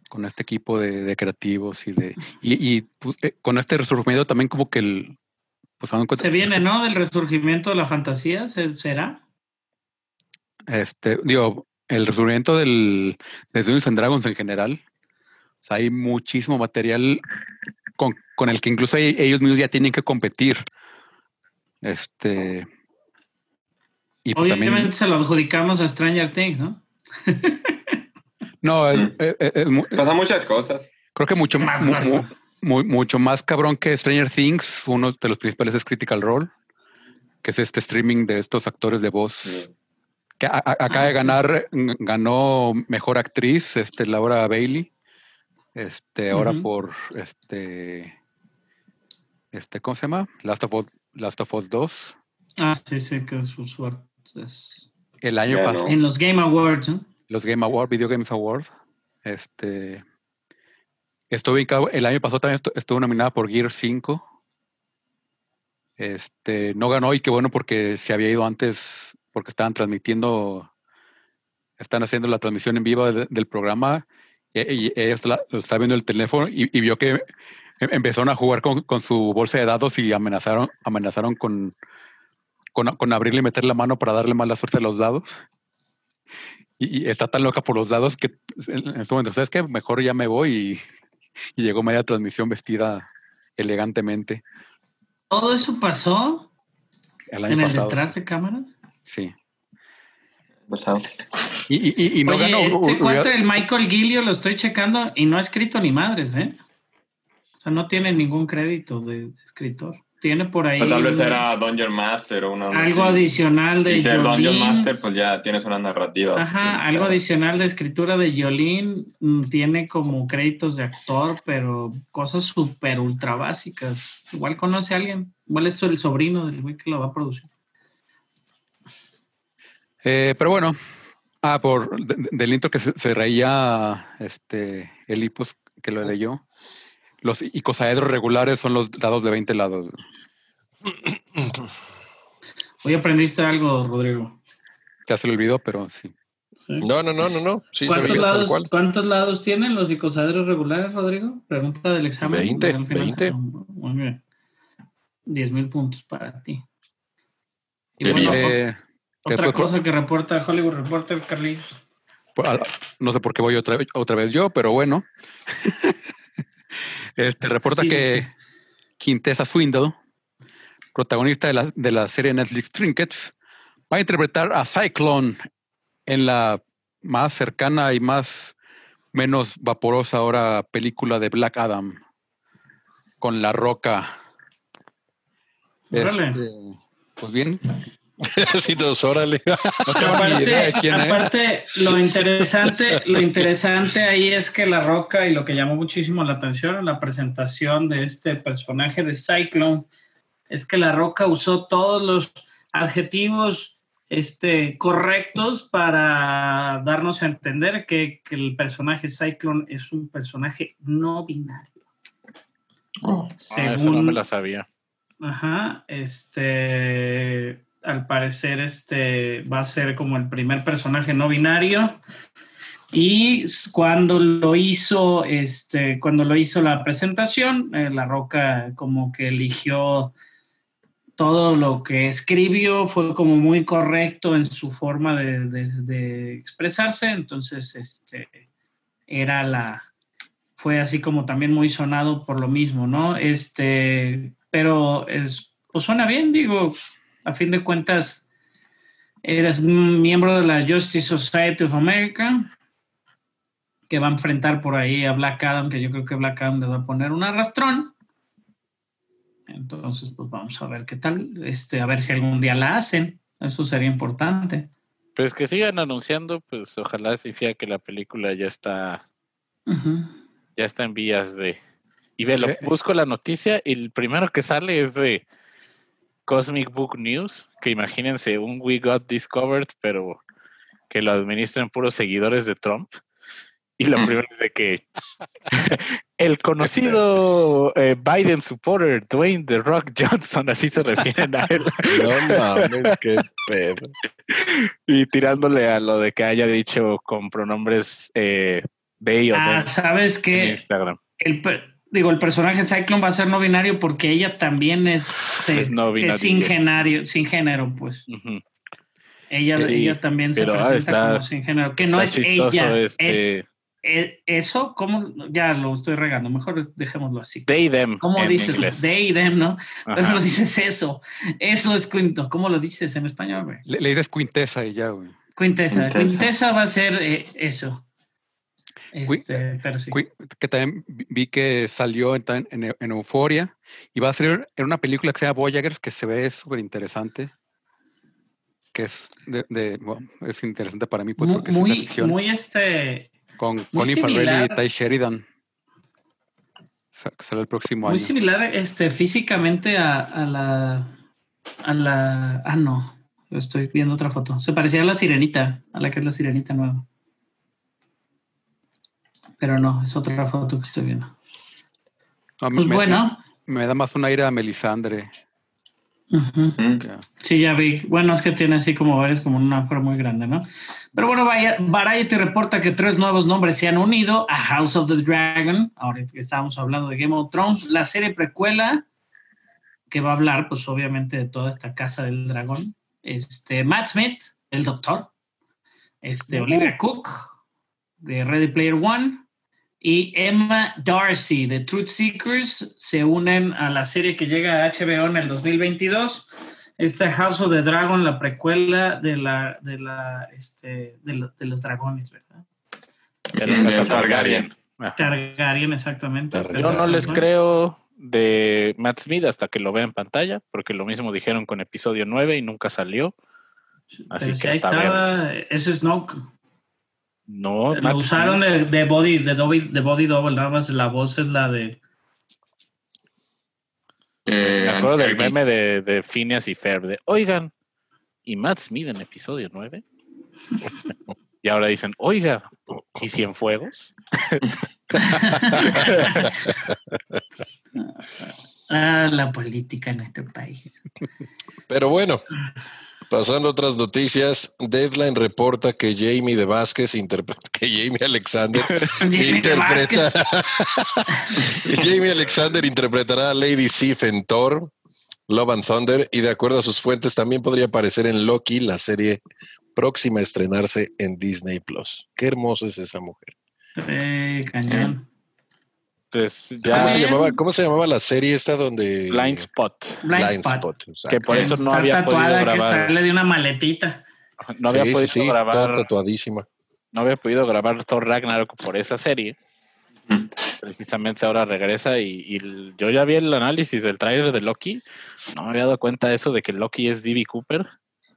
con este equipo de, de creativos y de y, y, pues, eh, con este resurgimiento también como que el pues Se viene, ¿no? Del resurgimiento de la fantasía, ¿se- ¿será? este digo el resurgimiento del de Dungeons and Dragons en general o sea, hay muchísimo material con, el que incluso e- ellos mismos ya tienen que competir. Este y pues Obviamente también se lo adjudicamos a Stranger Things, ¿no? no Sí. eh, eh, eh, Pasan muchas cosas. creo que mucho Más mu- mu- mucho más cabrón que Stranger Things uno de los principales es Critical Role que es este streaming de estos actores de voz. Que a- a- acaba Ah, de sí, ganar, ganó mejor actriz, este, Laura Bailey, este, ahora por este, este, ¿cómo se llama? Last of Us, Last of Us 2. Ah, sí, sí, que es su suerte. es- El año pasado, no. En los Game Awards, ¿no? los Game Awards, Video Games Awards, este, estuvo ubicado- el año pasado también estu- estuvo nominada por Gear 5. Este, no ganó y qué bueno porque se había ido antes, porque estaban transmitiendo, están haciendo la transmisión en vivo de- del programa y y, y ella está- lo estaba viendo el teléfono y, y vio que empezaron a jugar con, con su bolsa de dados y amenazaron, amenazaron con, con, con abrirle y meter la mano para darle mala suerte a los dados. Y, y está tan loca por los dados que en en este momento, ¿sabes qué? Mejor ya me voy y, y llegó media transmisión vestida elegantemente ¿Todo eso pasó el año en el detrás de cámaras? Sí. Pasado. Y, y- y- no Oye, ganó. este hubiera- cuate, el Michael Gilio, lo estoy checando y no ha escrito ni madres, ¿eh? O sea, no tiene ningún crédito de escritor. Tiene por ahí Pues tal vez era Dungeon Master o una. algo así. adicional de Y ser Dungeon Jolene. Master, pues ya tienes una narrativa. Ajá, algo adicional de escritura de Jolín. Tiene como créditos de actor, pero cosas súper ultra básicas. Igual conoce a alguien. Igual es el sobrino del güey que lo va a producir. Eh, pero bueno, ah, por de- de- del intro que se, se reía este el Hipos que lo leyó. Los icosaedros regulares son los dados de 20 lados. Hoy aprendiste algo, Rodrigo. Ya se le olvidó, pero sí. ¿Sí? No, no, no, no, no. Sí, ¿Cuántos, lados, cual. ¿Cuántos lados tienen los icosaedros regulares, Rodrigo? Pregunta del examen. 20, Al final 20. son- Muy bien. 10 mil puntos para ti. Y bueno. Eh, otra después- cosa que reporta Hollywood Reporter, Carlitos. ah, no sé por qué voy otra, vez- otra vez yo, pero bueno. este reporta Sí, que sí. Quintessa Swindle, protagonista de la, de la serie Netflix Trinkets, va a interpretar a Cyclone en la más cercana y más menos vaporosa ahora película de Black Adam con La Roca. Este, pues bien, sí, dos, órale. no Aparte, aparte, lo interesante, lo interesante ahí es que La Roca y lo que llamó muchísimo la atención en la presentación de este personaje de Cyclone es que La Roca usó todos los adjetivos este, correctos para darnos a entender que, que el personaje Cyclone es un personaje no binario. Ah, eso no Según- me la sabía. Ajá, este, al parecer este va a ser como el primer personaje no binario y cuando lo hizo, este, cuando lo hizo la presentación, eh, La Roca como que eligió todo lo que escribió, fue como muy correcto en su forma de, de- de expresarse, entonces este, era la, fue así como también muy sonado por lo mismo, ¿no? Este, pero es, pues suena bien, digo, a fin de cuentas, eres un miembro de la Justice Society of America, que va a enfrentar por ahí a Black Adam, que yo creo que Black Adam les va a poner un arrastrón. Entonces, pues vamos a ver qué tal, este, a ver si algún día la hacen, eso sería importante. Pues que sigan anunciando, pues ojalá se fía que la película ya está, ya está en vías de. Y ve, lo, Eh. busco la noticia y el primero que sale es de Cosmic Book News, que imagínense un We Got Discovered, pero que lo administran puros seguidores de Trump. Y lo primero es de que el conocido eh, Biden supporter Dwayne The Rock Johnson, así se refieren a él, No mames, qué pedo. y tirándole a lo de que haya dicho con pronombres eh, they o Ah, ¿sabes en qué? Instagram. el, digo, el personaje Cyclone va a ser no binario porque ella también es, se- Es no binario. es sin, genario, sin género, pues. Ella, Sí, ella también se pero, ah, presenta está- como sin género, que no es ella. este, Es, eso, ¿cómo? Ya lo estoy regando, mejor dejémoslo así. they them ¿Cómo en dices? inglés. They, them, ¿no? Ajá. ¿Cómo dices eso? Eso es quinto. ¿Cómo lo dices en español, güey? Le, le dices Quintessa y ya, güey. Quintesa. Quintesa. Quintesa va a ser eh, eso. Este, pero sí. Qui- Que también vi- que salió en, en, en Euforia y va a salir en una película que se llama Voyagers que se ve súper interesante. Que es, de, de- bueno, es interesante para mí, pues, porque es muy, ficción. muy este. con muy Colin Farrell y. Ty Sheridan. Sale el próximo Muy año. similar este, físicamente a, a la. A la. Ah, no. Estoy viendo otra foto. Se parecía a la sirenita, a la que es la sirenita nueva. Pero no, es otra foto que estoy viendo. Pues me, bueno, me da más un aire a Melisandre. Sí, ya vi. Bueno, es que tiene así como varios, como un agujero muy grande, ¿no? Pero bueno, vaya- Variety reporta que tres nuevos nombres se han unido a House of the Dragon. Ahora que estábamos hablando de Game of Thrones, la serie precuela que va a hablar, pues obviamente, de toda esta casa del dragón. Este, Matt Smith, el doctor. Este, Olivia Cook, de Ready Player One. Y Emma Darcy, de Truth Seekers, se unen a la serie que llega a HBO en el 2022. Esta House of the Dragon, la precuela de la, de la, este, de, lo- de los dragones, ¿verdad? De la de Targaryen. Targaryen, exactamente. Targaryen. Yo no les creo de Matt Smith hasta que lo vea en pantalla, porque lo mismo dijeron con episodio 9 y nunca salió. Así Pero si que ahí estaba, ese Snoke. No, Lo Matt usaron de, de body, de, body, de body double, nada más la voz es la de. Eh, me acuerdo del meme de, de Phineas y Ferb, de, oigan, ¿y Matt Smith en episodio 9? y ahora dicen, oiga, ¿y Cienfuegos? Ah, la política en este país. Pero bueno, pasando a otras noticias, Deadline reporta que Jamie de Vázquez interpreta, que Jamie Alexander Jamie interpreta, Jamie Alexander interpretará a Lady Sif en Thor, Love and Thunder, y de acuerdo a sus fuentes también podría aparecer en Loki, la serie próxima a estrenarse en Disney Plus. Qué hermosa es esa mujer. Eh, cañón. Pues ¿Cómo ya, se, bien. llamaba, ¿Cómo se llamaba la serie esta donde Blind Spot, Blind, Blind Spot. Que por eso no había podido tatuada, que grabar, sale de una maletita. no había Sí, podido sí, toda grabar tatuadísima. no había podido grabar Thor Ragnarok por esa serie. Precisamente ahora regresa y, yo ya vi el análisis del tráiler de Loki. No me había dado cuenta de eso de que Loki es D.B. Cooper,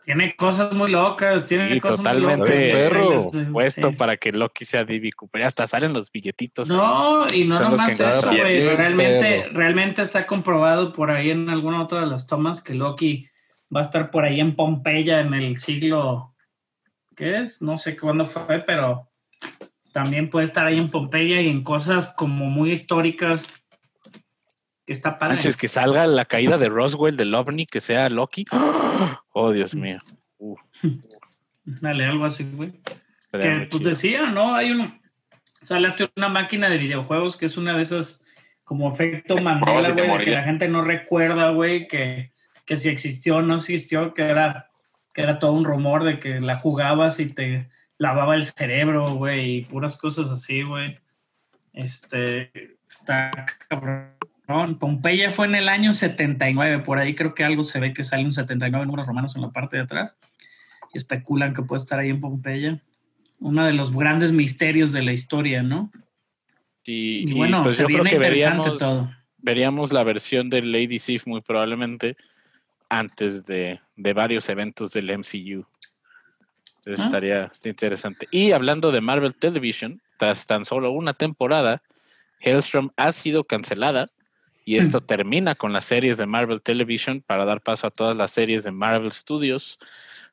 Tiene cosas muy locas, tiene Sí, cosas totalmente. muy locas. Perro. Sí. puesto para que Loki sea D.B. Cooper. Ya hasta salen los billetitos. No, y no nomás eso, güey. Realmente, perro. realmente está comprobado por ahí en alguna otra de las tomas que Loki va a estar por ahí en Pompeya en el siglo. ¿Qué es? No sé cuándo fue, pero también puede estar ahí en Pompeya y en cosas como muy históricas que está padre. Manches, que salga la caída de Roswell del OVNI, que sea Loki. Oh, Dios mío. Uh, Dale, algo así, güey. estaría que pues chido. decía, ¿no? Hay un sale hasta una máquina de videojuegos que es una de esas como efecto Mandela, güey, que la gente no recuerda, güey, que, que si existió o no existió, que era, que era todo un rumor de que la jugabas y te lavaba el cerebro, güey, y puras cosas así, güey. Este, está cabrón. Pompeya fue en el año 79, por ahí creo que algo se ve que sale un 79 números romanos en la parte de atrás. Y especulan que puede estar ahí en Pompeya. Uno de los grandes misterios de la historia, ¿no? Y, Y, y, bueno, pues se yo creo que interesante veríamos, todo. veríamos la versión de Lady Sif muy probablemente antes de, de varios eventos del MCU. Entonces Ah. estaría, interesante. Y hablando de Marvel Television, tras tan solo una temporada, Hellstrom ha sido cancelada y esto termina con las series de Marvel Television para dar paso a todas las series de Marvel Studios.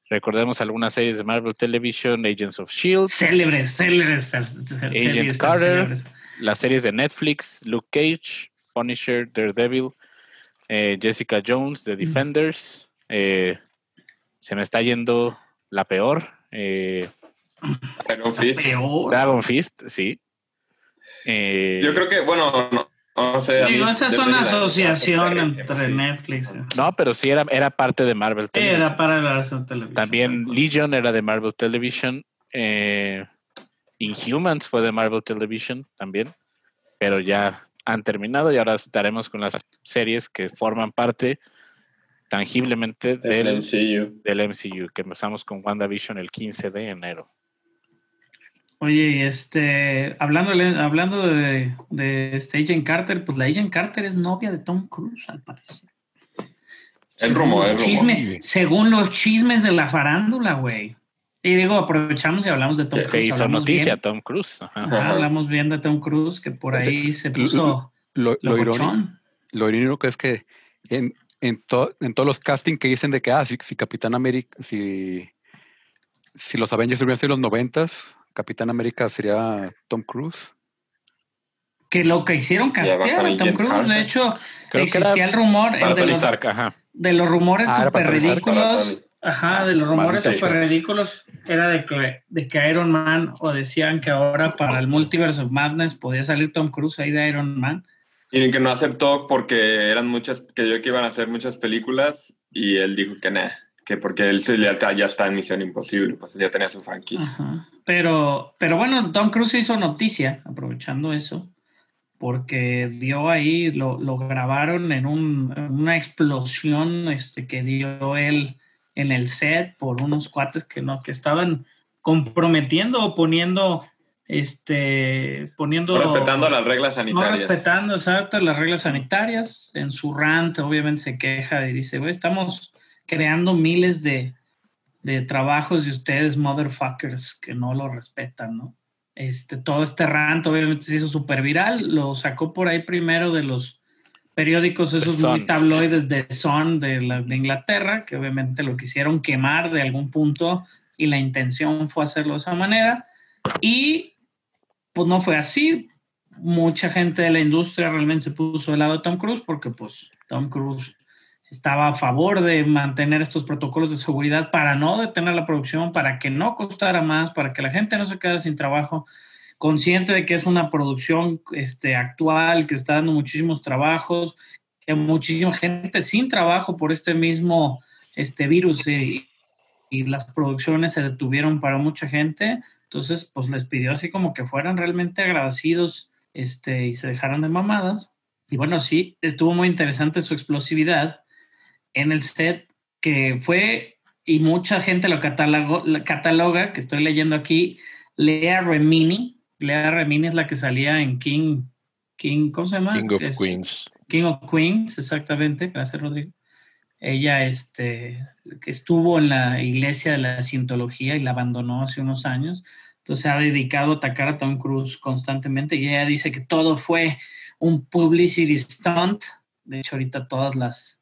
Recordemos algunas series de Marvel Television, Agents of Shield, Célebres, célebres. Agent Carter. las series de Netflix, Luke Cage, Punisher, Daredevil, eh, Jessica Jones, The Defenders. eh, se me está yendo la peor. eh, Iron Fist. Peor. Dragon Fist, sí. Eh, Yo creo que, bueno, no, no sé. a mí Digo, esa es una asociación entre preferencia, Netflix. No, pero sí era, era parte de Marvel Television. Era para la televisión. También Legion era de Marvel Television. eh, Inhumans fue de Marvel Television también. Pero ya han terminado y ahora estaremos con las series que forman parte tangiblemente del, MCU. del MCU, que empezamos con WandaVision el 15 de enero. Oye, y este, hablando, hablando de, de este Agent Carter, pues la Agent Carter es novia de Tom Cruise, al parecer. El rumor, el rumor. Chisme, según los chismes de la farándula, güey. Y digo, aprovechamos y hablamos de Tom Cruise. Que hizo hablamos noticia bien. Tom Cruise. ajá. Ajá, hablamos bien de Tom Cruise, que por ahí se L- puso Lo, lo irónico, locochón. lo irónico es que en, en, to- en todos los castings que dicen de que, ah, si, si Capitán América, si, si los Avengers hubieran sido los noventas, Capitán América sería Tom Cruise. Que lo que hicieron castear a Tom Cruise, de Carter. hecho, Creo que existía era el rumor el de los, Stark, ajá. de los rumores Ah, súper ridículos, ajá, de los rumores súper ridículos era de que, de que Iron Man, o decían que ahora para el Multiverse of Madness podía salir Tom Cruise ahí de Iron Man. Y que no aceptó porque eran muchas, que yo que iban a hacer muchas películas y él dijo que nah, que porque él se- ya, está- ya está en Misión Imposible, pues ya tenía su franquicia. Ajá. Pero, pero bueno, Tom Cruise hizo noticia, aprovechando eso, porque dio ahí, lo, lo grabaron en, un- en una explosión este, que dio él en el set por unos cuates que no, que estaban comprometiendo o poniendo, este, poniendo... No respetando las reglas No sanitarias. respetando, exacto, las reglas sanitarias. En su rant, obviamente, se queja y dice, güey, estamos creando miles de, de trabajos de ustedes, motherfuckers, que no lo respetan, ¿no? Este, todo este rant, obviamente, se hizo súper viral. Lo sacó por ahí primero de los periódicos esos muy tabloides de Sun de, la- de Inglaterra, que obviamente lo quisieron quemar de algún punto y la intención fue hacerlo de esa manera. Y pues no fue así. Mucha gente de la industria realmente se puso del lado de Tom Cruise porque pues Tom Cruise estaba a favor de mantener estos protocolos de seguridad para no detener la producción, para que no costara más, para que la gente no se quedara sin trabajo, consciente de que es una producción este, actual, que está dando muchísimos trabajos, que muchísima gente sin trabajo por este mismo este virus y, y las producciones se detuvieron para mucha gente. Entonces, pues les pidió así como que fueran realmente agradecidos este, y se dejaran de mamadas. Y bueno, sí, estuvo muy interesante su explosividad en el set, que fue, y mucha gente lo la cataloga, que estoy leyendo aquí, Lea Remini. Lea Remini es la que salía en King, King ¿cómo se llama? King of Es- Queens. King of Queens, exactamente, gracias Rodrigo. Ella este, que estuvo en la iglesia de la cientología y la abandonó hace unos años. Entonces se ha dedicado a atacar a Tom Cruise constantemente y ella dice que todo fue un publicity stunt. De hecho, ahorita todas las,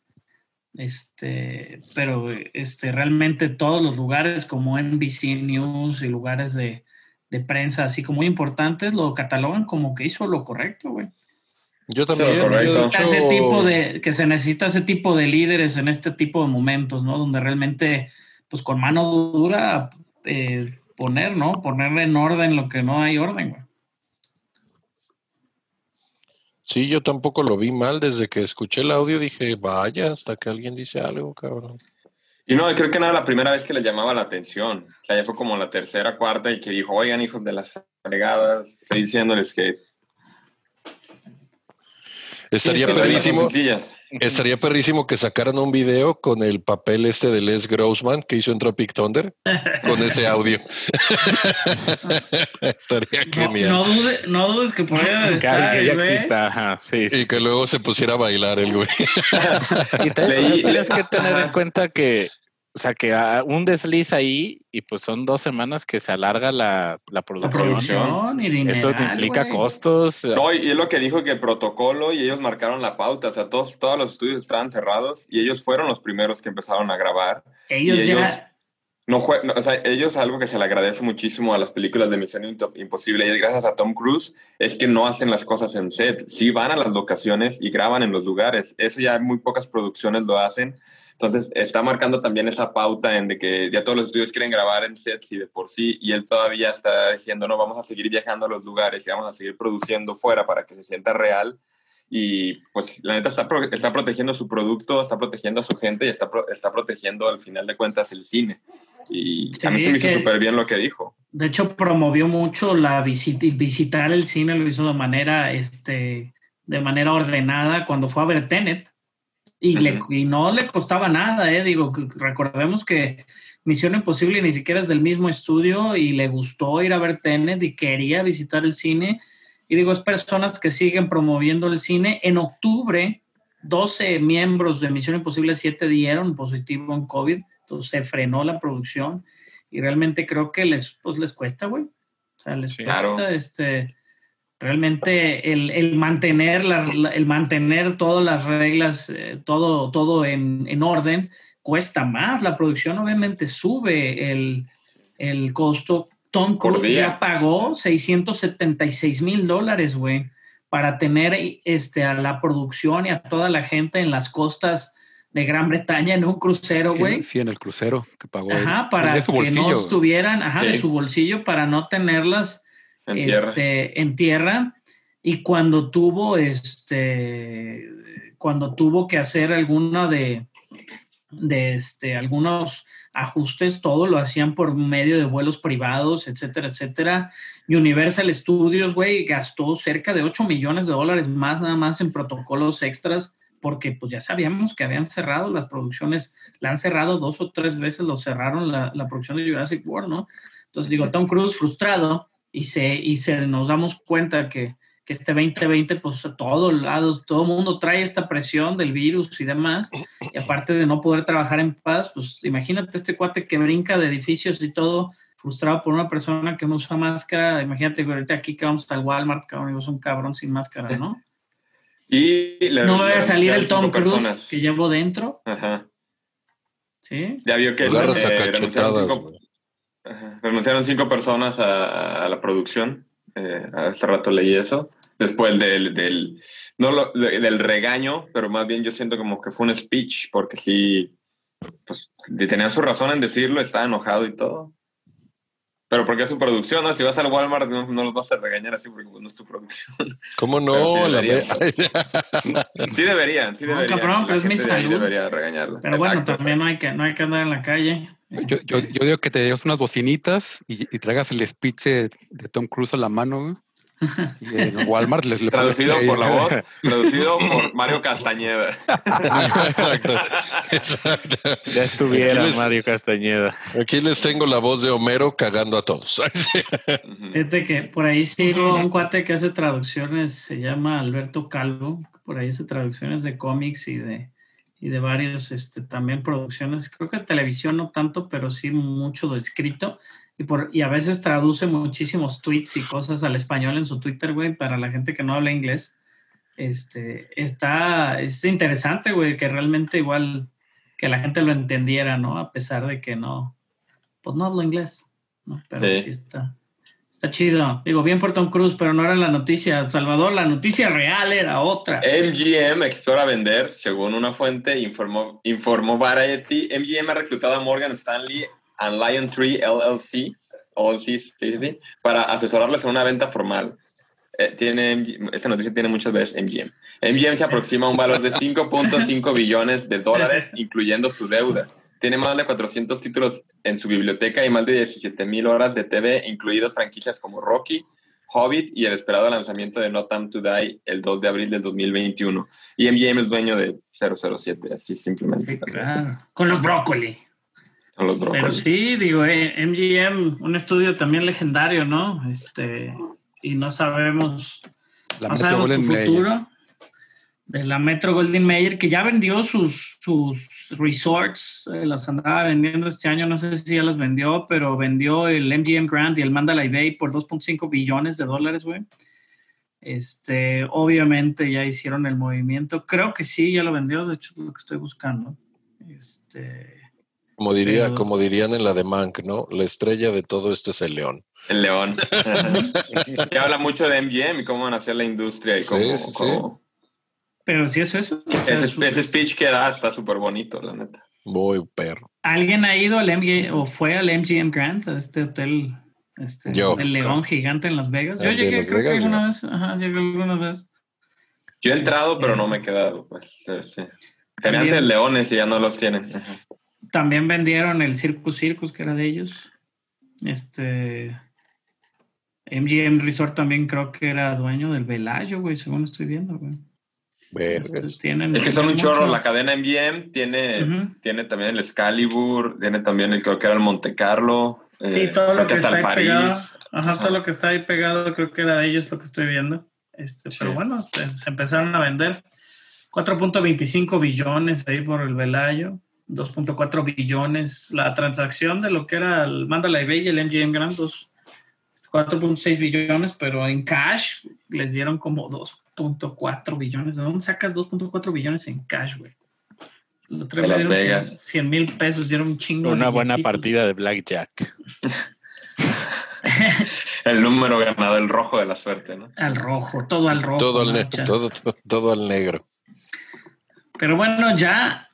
este, pero este, realmente todos los lugares como NBC News y lugares de, de prensa así como muy importantes lo catalogan como que hizo lo correcto, güey Yo también. correcto. yo, ese hecho, tipo de, que se necesita ese tipo de líderes en este tipo de momentos, ¿no? Donde realmente, pues con mano dura, eh, poner, ¿no? Poner en orden lo que no hay orden, güey. Sí, yo tampoco lo vi mal. Desde que escuché el audio dije, vaya, hasta que alguien dice algo, cabrón. Y no, creo que no era la primera vez que le llamaba la atención. O sea, ya fue como la tercera, cuarta y que dijo, oigan, hijos de las fregadas, estoy diciéndoles que... Estaría que perrísimo, sencillas". estaría perrísimo que sacaran un video con el papel este de Les Grossman que hizo en Tropic Thunder, con ese audio. estaría No, genial. no, dude- no dudes que Que estar, alguien ya exista, ajá, sí. sí, Y que luego se pusiera a bailar el güey. Y también tienes que tener en cuenta que, o sea, que un desliz ahí y pues son dos semanas que se alarga la, la La producción. producción y dinero. Eso te implica costos. No, y es lo que dijo que el protocolo y ellos marcaron la pauta. O sea, todos, todos los estudios estaban cerrados y ellos fueron los primeros que empezaron a grabar. Ellos, y ellos- ya. No jue- no, o sea, ellos algo que se le agradece muchísimo a las películas de Misión Imposible y es gracias a Tom Cruise es que no hacen las cosas en set, sí van a las locaciones y graban en los lugares. Eso ya muy pocas producciones lo hacen. Entonces está marcando también esa pauta en de que ya todos los estudios quieren grabar en sets y de por sí y él todavía está diciendo no vamos a seguir viajando a los lugares y vamos a seguir produciendo fuera para que se sienta real y pues la neta está, pro- está protegiendo su producto, está protegiendo a su gente y está, pro- está protegiendo al final de cuentas el cine. Y a mí Sí, se me hizo súper bien lo que dijo. De hecho, promovió mucho la visita, visitar el cine, lo hizo de manera, este, de manera ordenada cuando fue a ver Tenet. Y, le- y no le costaba nada, ¿eh? Digo, recordemos que Misión Imposible ni siquiera es del mismo estudio y le gustó ir a ver Tenet y quería visitar el cine. Y digo, es personas que siguen promoviendo el cine. En octubre, 12 miembros de Misión Imposible 7 dieron positivo en COVID, entonces se frenó la producción y realmente creo que les, pues les cuesta, güey. O sea, les Sí. cuesta, Claro. este, realmente el, el mantener, la- la- el mantener todas las reglas, eh, todo, todo en, en orden, cuesta más. La producción obviamente sube el, el costo. Tom Cruise ya pagó 676 mil dólares, güey, para tener este, a la producción y a toda la gente en las costas de Gran Bretaña en un crucero, güey. Sí, en el crucero que pagó. él. Ajá, para su que no estuvieran, ajá, de su bolsillo, para no tenerlas En tierra. este, en tierra. Y cuando tuvo, este, cuando tuvo que hacer alguna de, de este, algunos ajustes, todo lo hacían por medio de vuelos privados, etcétera, etcétera. Universal Studios, güey, gastó cerca de 8 millones de dólares más nada más en protocolos extras, porque pues ya sabíamos que habían cerrado las producciones, la han cerrado dos o tres veces, lo cerraron la, la producción de Jurassic World, ¿no? Entonces digo, Tom Cruise frustrado y se, y se nos damos cuenta que, que este 2020, pues a todos lados, todo el mundo trae esta presión del virus y demás, y aparte de no poder trabajar en paz, pues imagínate este cuate que brinca de edificios y todo, frustrado por una persona que no usa máscara, imagínate que ahorita aquí que vamos al Walmart, cabrón, y es un cabrón sin máscara, ¿no? Y le- No me va le a salir el Tom Cruise que llevo dentro, Ajá. ¿sí? Ya vio que a eh, renunciaron, cinco. Ajá, renunciaron cinco personas a, a la producción. Eh, hace rato leí eso. Después del, del, no lo- de- del regaño, pero más bien yo siento como que fue un speech, porque sí, pues tenían su razón en decirlo, estaba enojado y todo. Pero porque es su producción, ¿no? Si vas al Walmart no, no los vas a regañar así porque pues, no es tu producción. ¿Cómo sí no? La deberían. Sí deberían, sí No, deberían. cabrón, La pero es mi salud. debería regañarlo. Pero bueno, Exacto, también no hay, que, no hay que andar en la calle. Yo, yo, yo digo que te lleves unas bocinitas y, y traigas el speech de, de Tom Cruise a la mano. Y en Walmart les le Traducido por la voz, traducido por Mario Castañeda. Exacto. Exacto. Ya estuviera les- Mario Castañeda. Aquí les tengo la voz de Homero cagando a todos. Fíjate que por ahí sigo un cuate que hace traducciones, se llama Alberto Calvo, por ahí hace traducciones de cómics y de, y de varios, este, también producciones, creo que televisión no tanto, pero sí mucho de escrito, y, por, y a veces traduce muchísimos tweets y cosas al español en su Twitter, güey, para la gente que no habla inglés. Este, está, es interesante, güey, que realmente igual que la gente lo entendiera, ¿no? A pesar de que no, pues no hablo inglés, ¿no? Pero Sí. sí está, Está chido. Digo, bien por Tom Cruise, pero no era la noticia. Salvador, la noticia real era otra. MGM explora vender, según una fuente, informó, informó Variety. MGM ha reclutado a Morgan Stanley and Lion Tree LLC, LLC sí, sí, sí, para asesorarles en una venta formal. Eh, tiene esta noticia tiene muchas veces MGM. MGM se aproxima a un valor de 5.5 billones de dólares, incluyendo su deuda. Tiene más de 400 títulos en su biblioteca y más de 17 mil horas de TV, incluidos franquicias como Rocky, Hobbit y el esperado lanzamiento de No Time to Die el 2 de abril del 2021. Y MGM es dueño de 007, así simplemente. Claro. Con los brócoli. con los Pero brócolis. sí, digo, eh, MGM, un estudio también legendario, ¿no? Este, y no sabemos, La no sabemos su Mayer. De la Metro Golden Mayer, que ya vendió sus, sus resorts, eh, las andaba vendiendo este año, no sé si ya las vendió, pero vendió el MGM Grand y el Mandalay Bay por 2.5 billones de dólares, güey. Este, obviamente ya hicieron el movimiento, creo que sí, ya lo vendió, de hecho es lo que estoy buscando. Este, Como diría, Pero- como dirían en la de Mank, ¿no? La estrella de todo esto es el león. El león. que habla mucho de MGM y cómo nació la industria y Sí, cómo... sí, sí. cómo- pero sí es eso. Ese, Es- ese speech que da está súper bonito, la neta. Muy perro. ¿Alguien ha ido al MGM o fue al MGM Grand, a este hotel, este, Yo. el León Gigante en Las Vegas? Yo llegué, creo que alguna yo. vez, ajá, llegué alguna vez. Yo he entrado, pero no me he quedado. Pues, sí, sí. Tenían antes leones y ya no los tienen. Ajá. También vendieron el Circus Circus, que era de ellos. Este. MGM Resort también creo que era dueño del Velayo, güey, según estoy viendo, güey. Entonces, tienen, Es que son un chorro. mucho- La cadena MGM tiene, Ujú. tiene también el Excalibur, tiene también el creo que era el Monte Carlo. Sí, eh, todo creo lo que está el ahí pegado. París. Ajá, Ajá. todo lo que está ahí pegado creo que era de ellos lo que estoy viendo. Este, Sí. Pero bueno, se, se empezaron a vender 4.25 billones ahí por el Velayo, 2.4 billones. La transacción de lo que era el Mandalay Bay y el MGM Grand, dos- 4.6 billones, pero en cash les dieron como 2.4 billones. ¿De dónde sacas 2.4 billones en cash, güey? Día me Las dieron Vegas. 100 mil pesos, dieron un chingo. de Una buena partida de Blackjack. El número ganado, el rojo de la suerte, ¿no? Al rojo, todo al rojo. Todo al, todo, todo al negro. Pero bueno, ya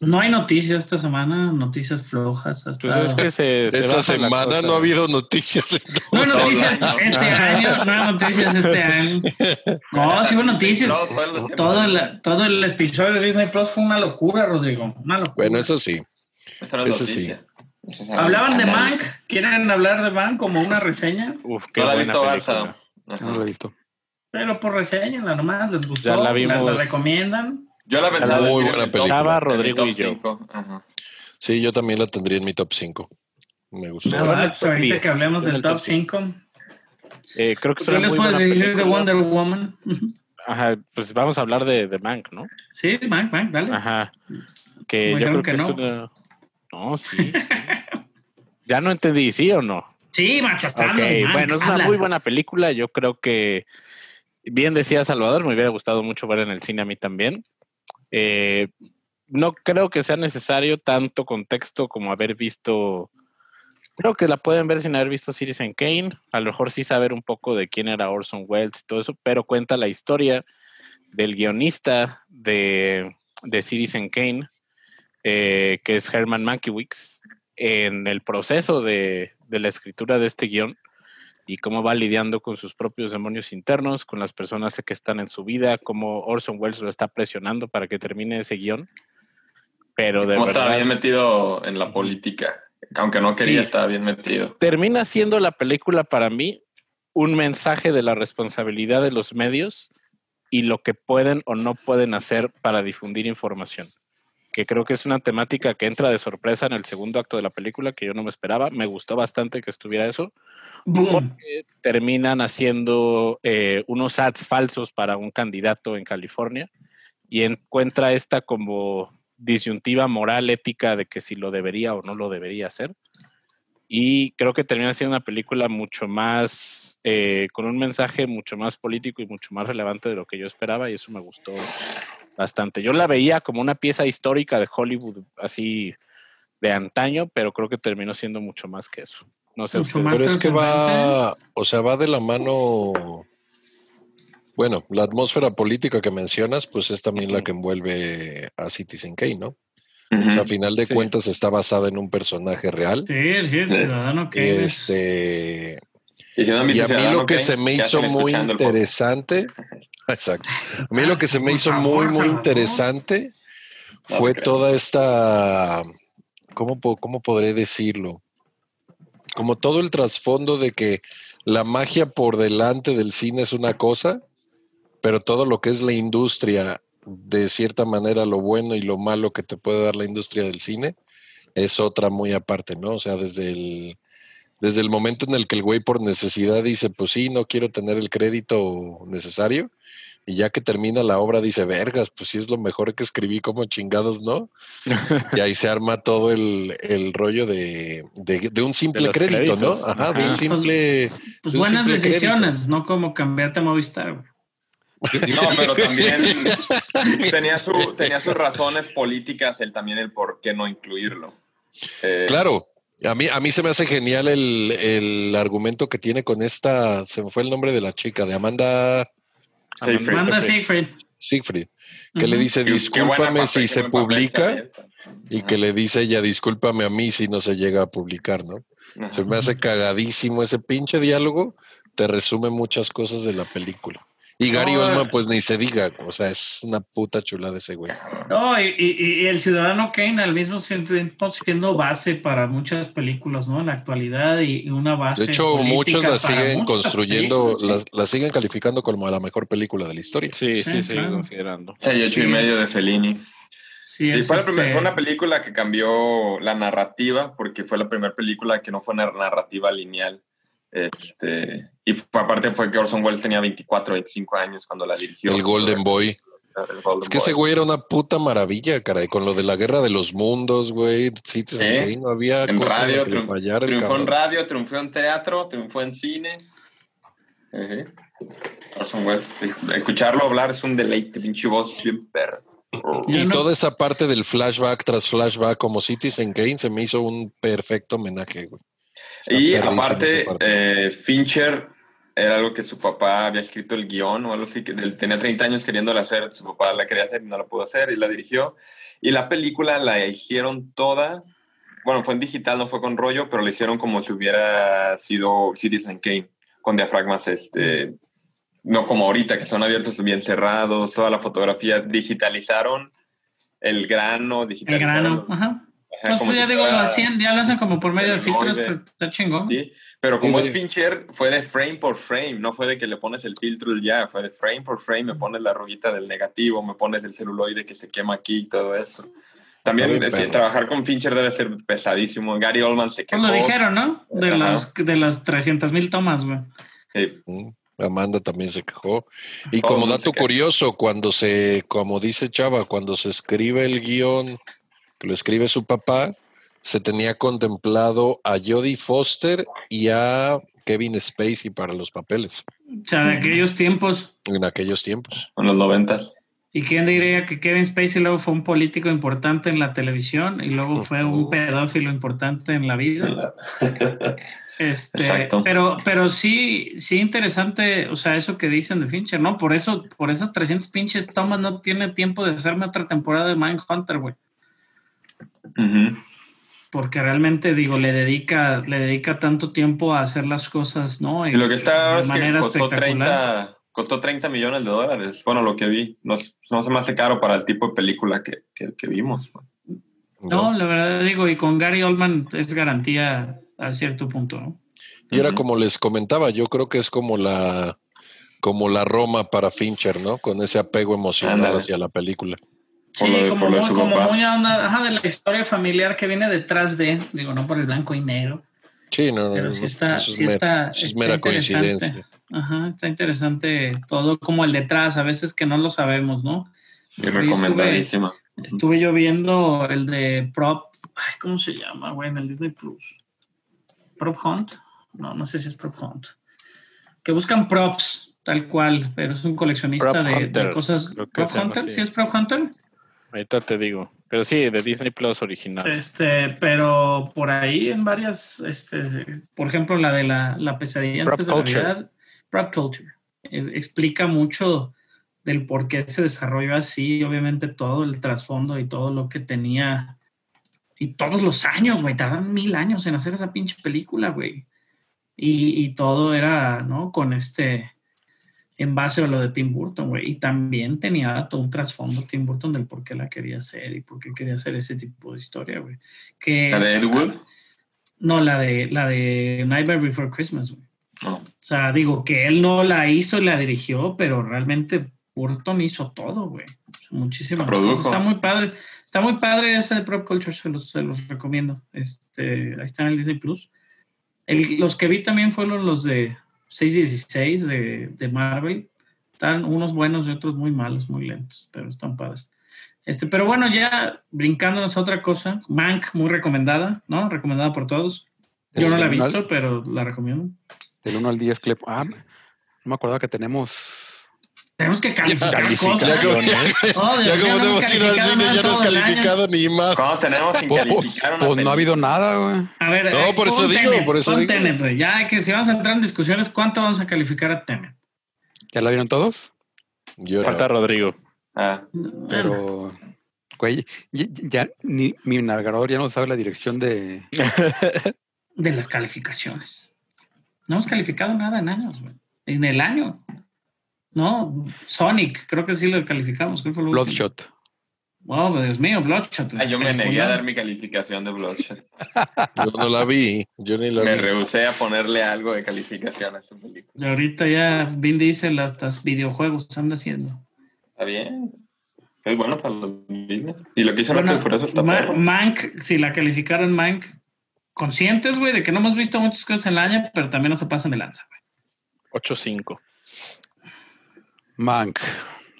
No hay noticias esta semana, noticias flojas. Hasta... Pues es que se, se Esta la semana no ha habido noticias. No hay noticias este año, no hay noticias este año. No, sí hubo noticias. No, Todo el, todo el episodio de Disney Plus fue una locura, Rodrigo. Una locura. Bueno, eso sí. Esa no es Ese sí. Hablaban de. Mank. ¿ Quieren hablar de Mank como una reseña? Uf, qué No la he visto. Barça. No lo he visto. Pero por reseña, nada más, les gustó. Ya la la, vimos. la recomiendan. Yo la pensaba Muy buena película. El Rodrigo y yo. Ajá. Sí, yo también la tendría en mi top 5. Me gustó. Top ahorita 10, que hablemos del top top 10. 5. Eh, creo que ¿Qué les puedes decir de. Wonder Woman? Ajá, pues vamos a hablar de, de Mank, ¿no? Sí, Mank, Mank, dale. Ajá. Que yo creo que, que es no. una... No, sí. ya no entendí, ¿sí o no? Sí, Mank, bueno, es una habla. muy buena película. Yo creo que, bien decía Salvador, me hubiera gustado mucho ver en el cine a mí también. Eh, no creo que sea necesario tanto contexto como haber visto. Creo que la pueden ver sin haber visto Citizen Kane. A lo mejor sí saber un poco de quién era Orson Welles y todo eso, pero cuenta la historia del guionista de, de Citizen Kane, eh, que es Herman Mankiewicz, en el proceso de, de la escritura de este guion y cómo va lidiando con sus propios demonios internos, con las personas que están en su vida, cómo Orson Welles lo está presionando para que termine ese guion. Pero de estaba verdad bien metido en la política. Aunque no quería, estaba bien metido. termina siendo la película para mí un mensaje de la responsabilidad de los medios y lo que pueden o no pueden hacer para difundir información. Que creo que es una temática que entra de sorpresa en el segundo acto de la película, que yo no me esperaba. Me gustó bastante que estuviera eso. Porque terminan haciendo eh, unos ads falsos para un candidato en California y encuentra esta como disyuntiva moral, ética de que si lo debería o no lo debería hacer. Y creo que termina siendo una película mucho más, eh, con un mensaje mucho más político y mucho más relevante de lo que yo esperaba y eso me gustó bastante. Yo la veía como una pieza histórica de Hollywood, así de antaño, pero creo que terminó siendo mucho más que eso. No sé, Mucho ustedes. más Pero es que va, o sea, va de la mano. Bueno, la atmósfera política que mencionas, pues es también la que envuelve a Citizen Kane, ¿no? O sea, a final de Sí. cuentas está basada en un personaje real. Sí, sí, el ciudadano que es. Este, Y si no han y visto a mí lo que Kane, se me ¿qué hizo muy interesante, exacto. A mí lo que se me hizo favor, muy, muy interesante fue toda esta, ¿cómo, ¿cómo podré decirlo? Como todo el trasfondo de que la magia por delante del cine es una cosa, pero todo lo que es la industria, de cierta manera lo bueno y lo malo que te puede dar la industria del cine, es otra muy aparte, ¿no? O sea, desde el, desde el momento en el que el güey por necesidad dice, pues sí, no quiero tener el crédito necesario, y ya que termina la obra dice, vergas, pues sí es lo mejor que escribí, como chingados, ¿no? y ahí se arma todo el, el rollo de, de, de un simple crédito, créditos. ¿no? Ajá, de Ajá. un simple... Pues de un buenas simple decisiones, no como cambiarte a Movistar. güey. No, pero también tenía, su, tenía sus razones políticas, el también el por qué no incluirlo. Eh, Claro, a mí, a mí se me hace genial el, el argumento que tiene con esta, se me fue el nombre de la chica, de Amanda Manda. Siegfried. Siegfried, que le dice, discúlpame si se publica, y que le dice ella, discúlpame a mí si no se llega a publicar, ¿no? Ajá. Se me hace cagadísimo ese pinche diálogo, te resume muchas cosas de la película. Y Gary No, Oldman, eh. pues ni se diga, o sea, es una puta chulada ese güey. No, y, y- y el ciudadano Kane al mismo tiempo siendo base para muchas películas, ¿no? En la actualidad y y una base. De hecho, muchos la siguen muchas construyendo, la, la siguen calificando como la mejor película de la historia. Sí, sí, Sí, sí, claro. considerando. Seis, ocho y Sí. medio de Fellini. Sí, Sí, fue, la primer- este- fue una película que cambió la narrativa, porque fue la primera película que no fue una narrativa lineal. Este, y fue- aparte fue que Orson Welles tenía 24, 25 años cuando la dirigió. El Golden Boy. El Golden Es que ese güey era una puta maravilla, caray, con lo de la guerra de los mundos, güey. Citizen Sí. Kane, no había En cosa radio, que Triunfó en radio, triunfó en teatro, triunfó en cine. Orson Welles. Escucharlo hablar es un deleite, pinche voz bien perra. Y no- toda esa parte del flashback tras flashback como Citizen Kane se me hizo un perfecto homenaje, güey. Y aparte, eh, Fincher era algo que su papá había escrito el guion o algo así, que él tenía 30 años queriéndola hacer, su papá la quería hacer y no la pudo hacer y la dirigió. Y la película la hicieron toda, bueno, fue en digital, no fue con rollo, pero la hicieron como si hubiera sido Citizen Kane, con diafragmas, este, no como ahorita, que son abiertos bien cerrados, toda la fotografía, digitalizaron el grano, El digitalizaron... grano, ajá. Ajá, como Entonces ya si digo, lo fuera- hacían, ya lo hacen como por medio de filtros, pero está chingón. Sí, pero como Sí, es. Fincher, fue de frame por frame, no fue de que le pones el filtro y ya, fue de frame por frame, me pones la arruguita del negativo, me pones el celuloide que se quema aquí y todo eso. También eh, trabajar con Fincher debe ser pesadísimo. Gary Oldman se Pues quejó. lo dijeron, ¿no? De Ajá. las, de las 300 mil tomas, güey. Sí, Mm, Amanda también se quejó. Y Todo como dato curioso, cuando se, como dice Chava, cuando se escribe el guion, que lo escribe su papá, se tenía contemplado a Jodie Foster y a Kevin Spacey para los papeles O sea, de aquellos tiempos. en aquellos tiempos. en los noventas. ¿Y quién diría que Kevin Spacey luego fue un político importante en la televisión y luego fue un pedófilo importante en la vida? Este, Exacto. Pero, pero sí, sí interesante, o sea, eso que dicen de Fincher, ¿no? Por eso, por esas 300 pinches tomas no tiene tiempo de hacerme otra temporada de Mindhunter, güey. Porque realmente, digo, le dedica, le dedica tanto tiempo a hacer las cosas, ¿no? Y lo que está ahora de es que manera costó espectacular. 30, costó 30 millones de dólares. Bueno, lo que vi. No, no se me hace caro para el tipo de película que, que, que vimos. No, la verdad digo, y con Gary Oldman es garantía a cierto punto, ¿no? Y era como les comentaba, yo creo que es como la como la Roma para Fincher, ¿no? Con ese apego emocional hacia la película. Por lo de- como, muy, su como papá. muy onda, ajá, de la historia familiar que viene detrás de, digo, no por el blanco y negro, Sí, no, no, pero no, sí está, es sí está, es está mera interesante. coincidencia. Ajá, está interesante todo como el detrás, a veces que no lo sabemos, ¿no? Y Sí, estuve- recomendadísima. Estuve yo viendo el de Prop, ay, ¿cómo se llama, güey? En el Disney Plus. Prop Hunt. No, no sé si es Prop Hunt. Que buscan props, tal cual, pero es un coleccionista de, cosas. ¿Prop Hunter? ¿Sí es Prop Hunter? Ahorita te digo. Pero sí, de Disney Plus original. Este, pero por ahí en varias, este, por ejemplo, la de la, la pesadilla Prop antes de culture. Navidad, Prop Culture, eh, explica mucho del por qué se desarrolló así, obviamente todo el trasfondo y todo lo que tenía, y todos los años, güey, tardan mil años en hacer esa pinche película, güey. Y, y todo era, ¿no? Con este, en base a lo de Tim Burton, güey. Y también tenía todo un trasfondo Tim Burton del por qué la quería hacer y por qué quería hacer ese tipo de historia, güey. Que ¿La de es- Ed Wood? No, la de, la de Nightmare Before Christmas, güey. No. O sea, digo que él no la hizo y la dirigió, pero realmente Burton hizo todo, güey. Muchísimo. La produjo. Está muy padre. Está muy padre ese de Prop Culture, se los, se los recomiendo. Este, ahí está en el Disney Plus. El- los que vi también fueron los de 616 de, de Marvel. Están unos buenos y otros muy malos, muy lentos, pero están padres. Este, pero bueno, ya brincándonos a otra cosa, Mank, muy recomendada, ¿no? Recomendada por todos. Yo no la he al- visto, pero la recomiendo. Del 1 al 10, Clep. Ah, no me acordaba que tenemos. Tenemos que calificar Calificar. cosas. Ya como, Oh, ya no no hemos ido al calificado cine, ya no has calificado ni más. ¿Cuándo tenemos sin Pues, calificar una pues no ha habido nada, güey. A ver, No, eh, por eso digo, Tenet, por eso digo. Tenet, güey. Ya que si vamos a entrar en discusiones, ¿cuánto vamos a calificar a Tenet? ¿Ya la vieron todos? Yo no. Falta Rodrigo. Ah, Pero. Güey, ya, ya ni mi navegador ya no sabe la dirección de. de las calificaciones. No hemos calificado nada en años, güey. En el año. No, Sonic, creo que sí lo calificamos. ¿Cuál fue lo último? Bloodshot. Oh, Dios mío, Bloodshot. ah, yo me negué a dar mi calificación de Bloodshot. Yo no la vi. Yo ni la Me vi. rehusé a ponerle algo de calificación a esta película. Y ahorita ya Vin Diesel hasta videojuegos anda haciendo. Está bien. Es bueno para los niños. Y lo que hizo Bueno, Rápido está Ma-. Mank, si la calificaron Mank, conscientes, güey, de que no hemos visto muchas cosas en el año, pero también no se pasan de lanza, güey. 8-5. Mank.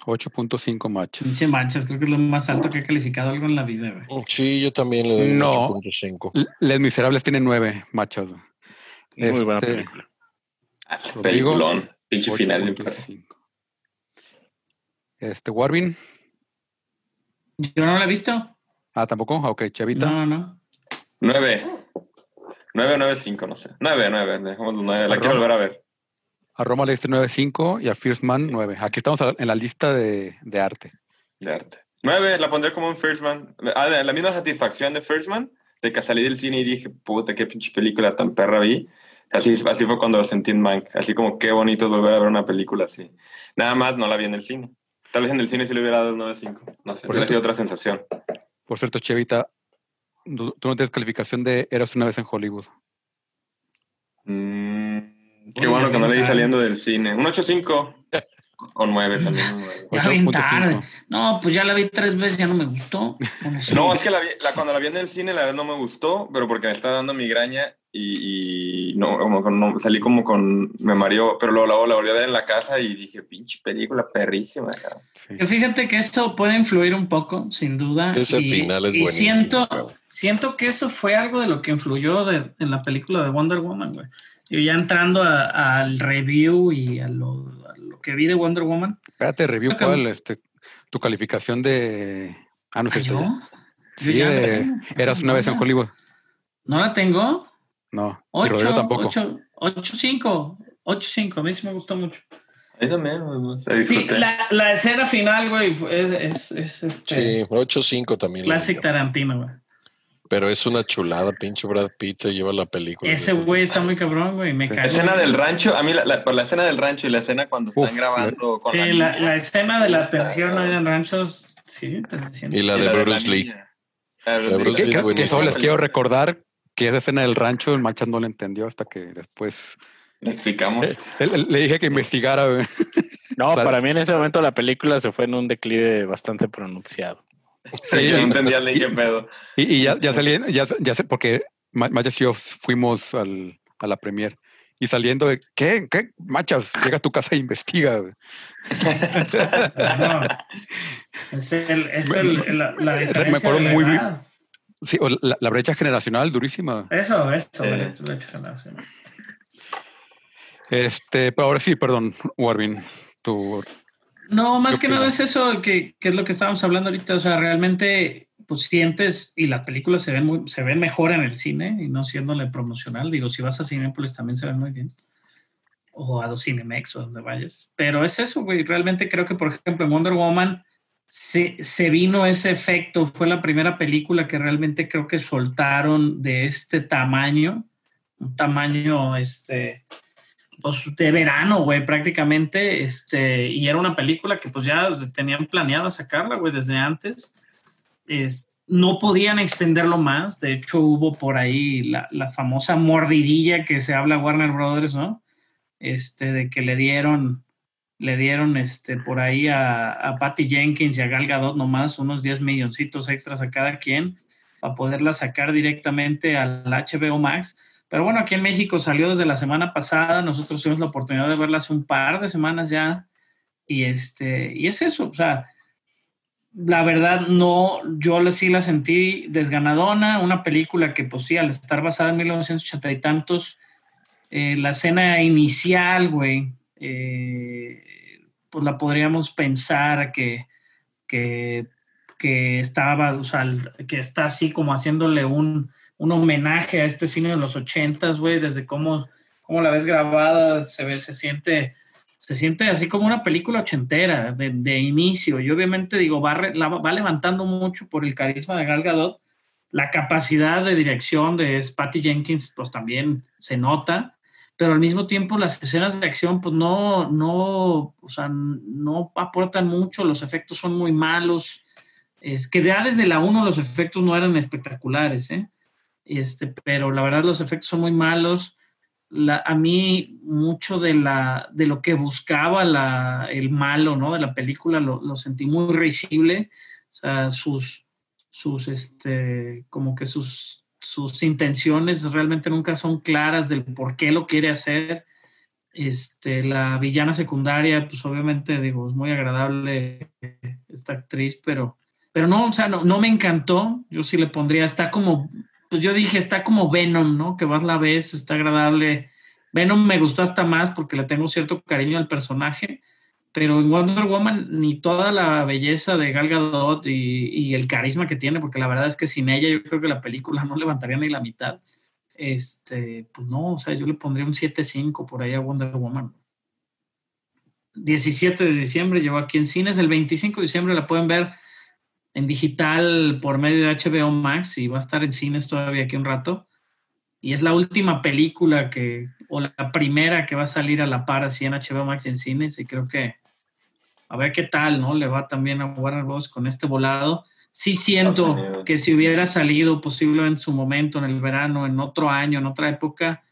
8.5 machos. Pinche manchas, creo que es lo más alto que he calificado algo en la vida, güey. Sí, yo también le doy un No. 8.5. L- Les Miserables tiene 9 machos. Muy buena Este, película. Ah, Rodrigo, peliculón. Pinche final. bien perro. 8.5. Este, Warvin. Yo no la he visto. Ah, tampoco. Ah, Ok, Chavita. No, no. Nueve. Nueve o nueve cinco, no sé. Nueve, nueve. Dejamos los nueve. La Arroba. quiero volver a ver. A Roma Leicester 9.5 y a First Man 9. Aquí estamos en la lista de, de arte. De arte. 9, la pondré como un First Man. Ah, la misma satisfacción de First Man, de que salí del cine y dije, puta, qué pinche película tan perra vi. Así, así fue cuando lo sentí en Mank. Así como qué bonito es volver a ver una película así. Nada más no la vi en el cine. Tal vez en el cine sí le hubiera dado el 9.5. No sé, Por hubiera cierto- sido otra sensación. Por cierto, Chevita, tú tú no tienes calificación de Eras una vez en Hollywood. Mm, qué bueno que no le di saliendo del cine. Un 8.5 o 9 también. un 9. Ya bien 8.5. tarde. No, pues ya la vi tres veces, ya no me gustó. No, es que la, vi- la- cuando la vi en el cine, la verdad no me gustó, pero porque me estaba dando migraña y, y no, como con- no, salí como con. Me mareó, pero luego, luego la volví a ver en la casa y dije, pinche película perrísima. cabrón". Sí. Fíjate que eso puede influir un poco, sin duda. Ese y, final es y buenísimo, Siento, siento que eso fue algo de lo que influyó de- en la película de Wonder Woman, güey. Yo ya entrando al review y a lo, a lo que vi de Wonder Woman. Espérate, review Creo que- cuál, este, tu calificación de... Ah, no ¿Ah, sé, yo? Yo Sí, ya la de. Eras una No, vez en no. Hollywood. ¿No la tengo? No, y Rodrigo 8, tampoco. 8, 8, 5. 8, 5. A mí sí me gustó mucho. A mí también, Sí, la, la escena final, güey, fue- es, es, es este, Sí, 8-5 también. le Classic. Tarantino, güey. Pero es una chulada, pinche Brad Pitt se lleva la película. Ese güey está muy cabrón, güey. Me Sí. La escena del rancho, a mí la, la- por la escena del rancho y la escena cuando están Uf, grabando con Sí, la, la, la escena de la tensión ahí en ranchos, sí, te siento. Y la Y de Bruce Lee. de La de Bruce Que, Lee que- solo les quiero recordar que esa escena del rancho, el Manchas no la entendió hasta que después Le explicamos. le, le- le dije que investigara. güey. No, sea, para mí en ese momento la película se fue en un declive bastante pronunciado. Sí, yo no entendía ni qué pedo. Y, y ya, ya salí, ya, ya sé, porque Ma- Machas y yo fuimos al, a la premier. Y saliendo de, ¿qué? ¿Qué? Machas, llega a tu casa e investiga. No. Es, el, es el, la, la Me diferencia acuerdo de la muy bien. Sí, o la, la brecha generacional durísima. Eso, eso. Sí. la- la generación. Este, pero ahora sí, perdón, Warvin, tu No, más ¿Qué que nada es eso que, que es lo que estábamos hablando ahorita. O sea, realmente, pues sientes y las películas se ven muy, se ven mejor en el cine y no siéndole promocional. Digo, si vas a Cinépolis también se ven muy bien. O a los Cinemex o donde vayas. Pero es eso, güey. Realmente creo que, por ejemplo, en Wonder Woman se, se vino ese efecto. Fue la primera película que realmente creo que soltaron de este tamaño. Un tamaño, este, pues, de verano, güey, prácticamente, este, y era una película que pues ya tenían planeado sacarla, güey, desde antes. Es- no podían extenderlo más, de hecho hubo por ahí la, la famosa mordidilla que se habla Warner Brothers, ¿no? Este, de que le dieron, le dieron, este, por ahí a, a Patty Jenkins y a Gal Gadot nomás unos 10 milloncitos extras a cada quien para poderla sacar directamente al HBO Max. Pero bueno, aquí en México salió desde la semana pasada, nosotros tuvimos la oportunidad de verla hace un par de semanas ya, y este, y es eso, o sea, la verdad no, yo sí la sentí desganadona, una película que pues sí, al estar basada en 1980 y tantos, eh, la escena inicial, güey, eh, pues la podríamos pensar que, que, que estaba, o sea, que está así como haciéndole un, un homenaje a este cine de los ochentas, güey, desde cómo, cómo la ves grabada, se ve, se siente, se siente así como una película ochentera de, de inicio. Y obviamente digo, va, re- va levantando mucho por el carisma de Gal Gadot. La capacidad de dirección de Patty Jenkins, pues también se nota, pero al mismo tiempo las escenas de acción, pues no, no, o sea, no aportan mucho, los efectos son muy malos. Es que ya desde la 1 los efectos no eran espectaculares, ¿eh? Este, pero la verdad los efectos son muy malos. A mí mucho de, la, de lo que buscaba la, el malo ¿no? de la película lo, lo sentí muy risible. O sea, sus, sus este, como que sus, sus intenciones realmente nunca son claras del por qué lo quiere hacer. Este, la villana secundaria, pues obviamente digo, es muy agradable esta actriz, pero, pero no, o sea, no, no me encantó. Yo sí le pondría, está como pues yo dije, está como Venom, ¿no? Que vas la ves, está agradable. Venom me gustó hasta más porque le tengo cierto cariño al personaje, pero en Wonder Woman ni toda la belleza de Gal Gadot y, y, el carisma que tiene, porque la verdad es que sin ella yo creo que la película no levantaría ni la mitad. Este, pues no, o sea, yo le pondría un 7.5 por ahí a Wonder Woman. 17 de diciembre llegó aquí en cines. El 25 de diciembre la pueden ver en digital por medio de HBO Max y va a estar en cines todavía aquí un rato. Y es la última película que, o la primera que va a salir a la par así en HBO Max y en cines. Y creo que a ver qué tal, ¿no? Le va también a Warner Bros. con este volado. Sí siento que si hubiera salido posible en su momento, en el verano, en otro año, en otra época,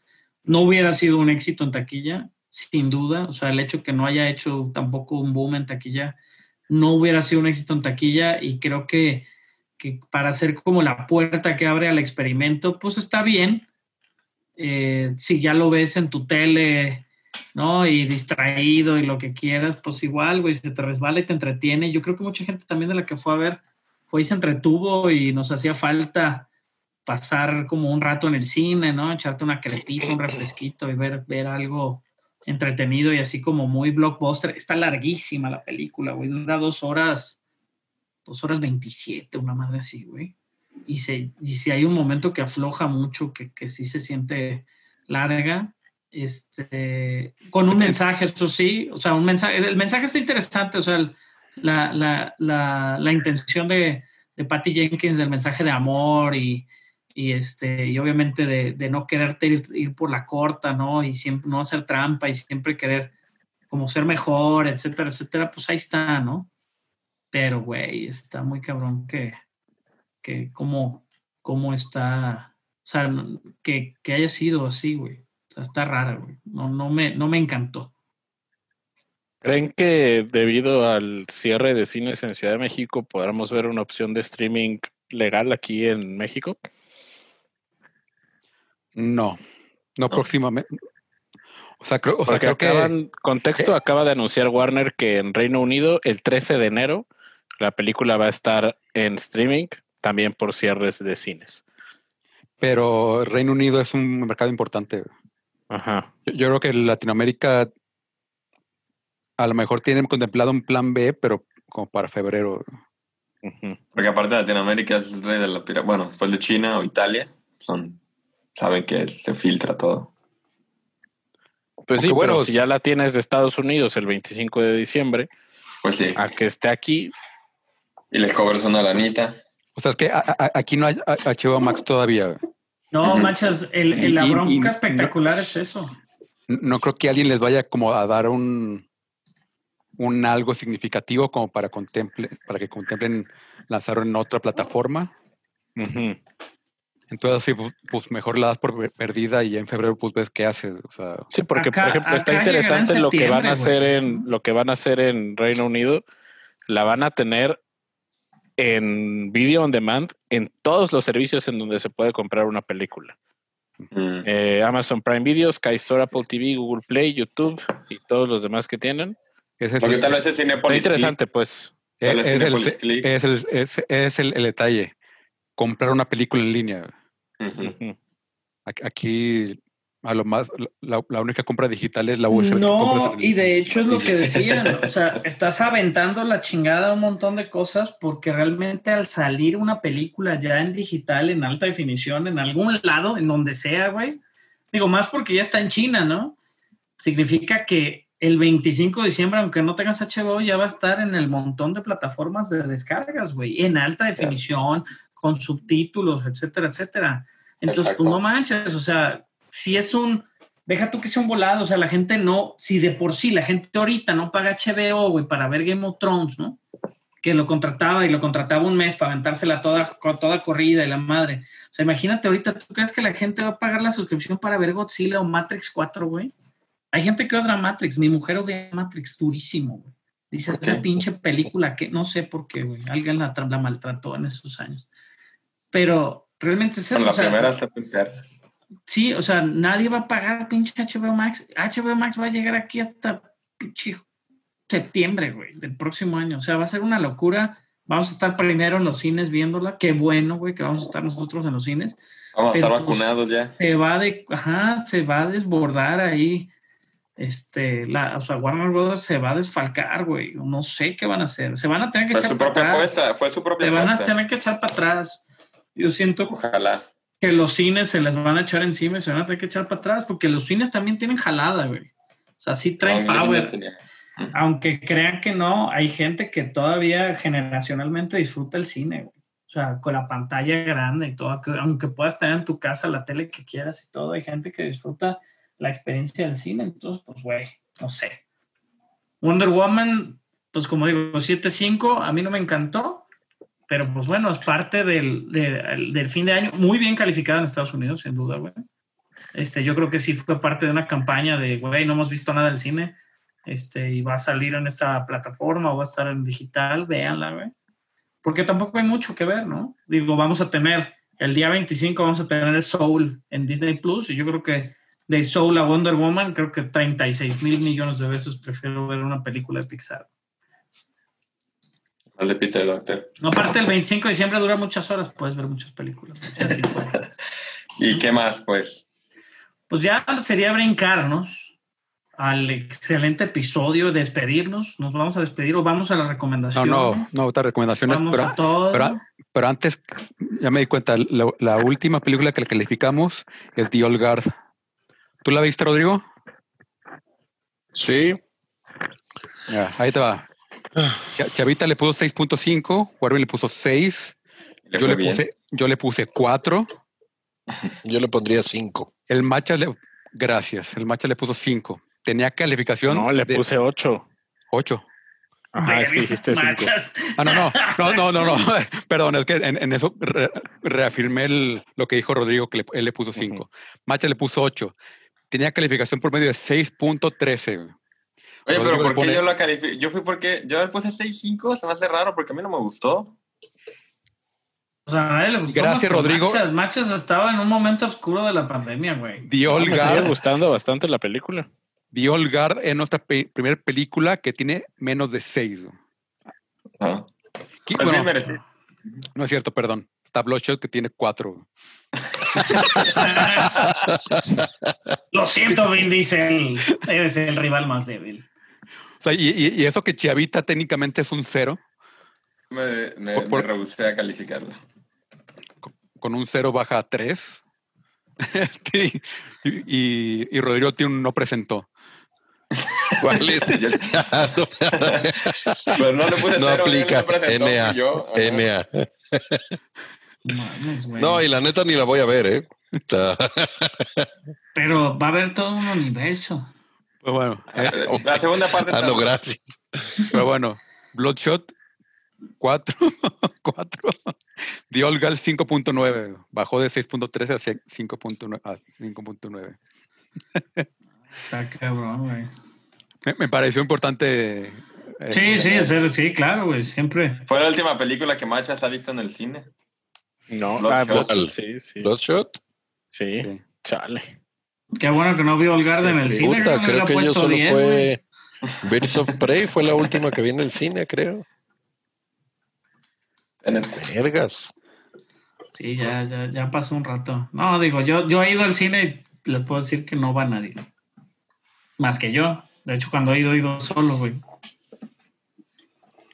no hubiera sido un éxito en taquilla, sin duda. O sea, el hecho que no haya hecho tampoco un boom en taquilla, no hubiera sido un éxito en taquilla y creo que, que para ser como la puerta que abre al experimento, pues está bien. Eh, si ya lo ves en tu tele, ¿no? Y distraído y lo que quieras, pues igual, güey, se te resbala y te entretiene. Yo creo que mucha gente también de la que fue a ver fue y se entretuvo y nos hacía falta pasar como un rato en el cine, ¿no? Echarte una crepita, un refresquito y ver, ver algo entretenido y así como muy blockbuster. Está larguísima la película, güey. Dura dos horas, dos horas veintisiete, una madre así, güey. Y, se, y si hay un momento que afloja mucho, que, que sí se siente larga, este, con un mensaje, eso sí, o sea, un mensaje, el mensaje está interesante, o sea, el- la, la, la, la intención de, de Patty Jenkins del mensaje de amor y, y, este, y obviamente de, de no quererte ir, ir por la corta, ¿no? Y siempre no hacer trampa y siempre querer como ser mejor, etcétera, etcétera, pues ahí está, ¿no? Pero, güey, está muy cabrón que, que cómo, cómo está, o sea, que, que haya sido así, güey. O sea, está rara, güey. No, no, me, no me encantó. ¿Creen que debido al cierre de cines en Ciudad de México podamos ver una opción de streaming legal aquí en México? No, no, próximamente. O sea, creo, o sea, creo que acaban, contexto, acaba de anunciar Warner que en Reino Unido el 13 de enero la película va a estar en streaming también por cierres de cines. pero Reino Unido es un mercado importante. Ajá. Yo, yo creo que Latinoamérica a lo mejor tienen contemplado un plan B, pero como para febrero. Porque aparte de Latinoamérica es el rey de la pira. Bueno, después de China o Italia, son, saben que se filtra todo. Pues sí, bueno, si ya la tienes de Estados Unidos el 25 de diciembre, Pues sí. a que esté aquí, Y les cobras una lanita. O sea, es que a- a- aquí no hay a- HBO Max todavía. No, Ujú. manchas, el, el- la Y- bronca y- espectacular es eso. No creo que alguien les vaya como a dar un, un algo significativo como para contemple, para que contemplen lanzarlo en otra plataforma. ujú, Entonces, sí, pues, pues mejor la das por per- perdida y ya en febrero pues ves qué hace. O sea, Sí, porque Acá- por ejemplo está interesante lo que van a hacer güey. en lo que van a hacer en Reino Unido. La van a tener en video on demand en todos los servicios en donde se puede comprar una película. Mm. Eh, Amazon Prime Video, Sky Store, Apple TV, Google Play, YouTube y todos los demás que tienen. ese Porque tal vez es Está Cinepolis. interesante, pues. es- es el- es el- es- es el- el detalle. Comprar una película en línea. Aquí- a lo más la, la única compra digital es la USB. No, y de hecho es lo que decían, o sea, estás aventando la chingada a un montón de cosas porque realmente al salir una película ya en digital, en alta definición, en algún lado, en donde sea, güey, digo, más porque ya está en China, ¿no? Significa que el 25 de diciembre, aunque no tengas HBO, ya va a estar en el montón de plataformas de descargas, güey, en alta definición, con subtítulos, etcétera, etcétera. Entonces, Exacto. pues no manches, o sea, si es un, deja tú que sea un volado, o sea, la gente no, si de por sí la gente ahorita no paga HBO, güey, para ver Game of Thrones, ¿no? Que lo contrataba y lo contrataba un mes para aventársela toda, toda corrida y la madre. O sea, imagínate ahorita, ¿tú crees que la gente va a pagar la suscripción para ver Godzilla o Matrix 4, güey? Hay gente que odia Matrix, mi mujer odia Matrix durísimo, güey. Dice, esa pinche película que no sé por qué, güey. Alguien la, la maltrató en esos años. Pero realmente es eso. Con la o sea, primera. Sí, o sea, nadie va a pagar pinche HBO Max. HBO Max va a llegar aquí hasta pinche septiembre, güey, del próximo año. O sea, va a ser una locura. Vamos a estar primero en los cines viéndola. Qué bueno, güey, que vamos a estar nosotros en los cines. Vamos a estar pues, vacunados ya. Se va de, ajá, se va a desbordar ahí. Este, la, o sea, Warner Brothers se va a desfalcar, güey. No sé qué van a hacer. Se van a tener que Fue echar su para propia atrás. apuesta. Fue su propia Se van a tener que echar para atrás. Yo siento Ojalá. que los cines se les van a echar encima y se van a tener que echar para atrás, porque los cines también tienen jalada, güey. O sea, sí traen No, power. Aunque crean que no, hay gente que todavía generacionalmente disfruta el cine, güey. O sea, con la pantalla grande y todo, que- aunque puedas tener en tu casa la tele que quieras y todo, hay gente que disfruta la experiencia del cine. Entonces, pues, güey, no sé. Wonder Woman, pues como digo, 7.5, a mí no me encantó, pero pues bueno, es parte del, de- del fin de año, muy bien calificada en Estados Unidos, sin duda, güey. Este, yo creo que sí fue parte de una campaña de, güey, no hemos visto nada del cine, este, y va a salir en esta plataforma o va a estar en digital, véanla, güey. Porque tampoco hay mucho que ver, ¿no? Digo, vamos a tener, el día 25 vamos a tener Soul en Disney Plus, y yo creo que de Soul a Wonder Woman, creo que 36 mil millones de veces prefiero ver una película de Pixar. Al de Peter Doctor. No, aparte el 25 de diciembre dura muchas horas, puedes ver muchas películas. ¿Y qué más, pues? Pues ya sería brincarnos al excelente episodio, despedirnos. Nos vamos a despedir o vamos a las No, recomendaciones. no, no, otras recomendaciones. Vamos Pero, a todo. pero- pero antes, ya me di cuenta, la, la última película que le calificamos es The Old Guard. ¿Tú la viste, Rodrigo? Sí, Ya, ahí te va. Ch- Chavita le puso 6.5, Warby le puso 6, ¿Le yo le, bien? puse, yo le puse 4, yo le pondría cinco. el Macha le, gracias, el Macha le puso 5. Tenía calificación No, le de puse 8. 8. Ajá, es que dijiste 5. Machas. Ah, no, no, no, no, no, no. Perdón, es que en, en eso re- reafirmé el- lo que dijo Rodrigo, que le- él le puso 5. Macha le puso 8. Tenía calificación por medio de 6.13. Oye, pero ¿por qué pone- yo la califiqué? Yo fui porque yo le puse 6.5, se me hace raro porque a mí no me gustó. O sea, a nadie le gustó Gracias, Rodrigo. Machas. Machas estaba en un momento oscuro de la pandemia, güey. The Old Me sigue gustando bastante la película. The Old Guard es nuestra pe- primera película que tiene menos de 6. Ah. Pues bueno, bien no es cierto, perdón. Está Bloodshot que tiene 4. Lo siento, Vin Diesel. Eres el rival más débil. Sea, y, y- y eso que Chavita técnicamente es un 0, Me, me, Por- me rehusé a calificarla. con un 0 baja a 3. y, y- y Rodrigo tiene un no presentó. ¿Cuál es? Yo- Pero no le puse No cero, aplica. presentó, NA. yo. Mames. No, y la neta ni la voy a ver, ¿eh? Pero va a haber todo un universo. Pues bueno, eh, La segunda parte Ah, está- gracias. pero bueno, Bloodshot 4, 4. The Old Guard 5.9, bajó de 6.13 a 5.9. a 5.9. Está cabrón, güey. Me, me pareció importante. eh, Sí, sí, es- sí, claro, güey. Siempre. Fue la última película que Machas ha visto en el cine. No, Bloodshot. ah, Bloodshot, sí, sí. Bloodshot. Sí, sí. chale. Qué bueno que no vio Olgarda en el cine. Creo que yo puesto solo 10, güey. fue. Birds of Prey fue la última que vi en el cine, creo. Tenet. Vergas. Sí, ya, ya, ya pasó un rato. No, digo, yo, yo he ido al cine y les puedo decir que no va nadie. Más que yo. De hecho, cuando he ido, he ido solo, güey.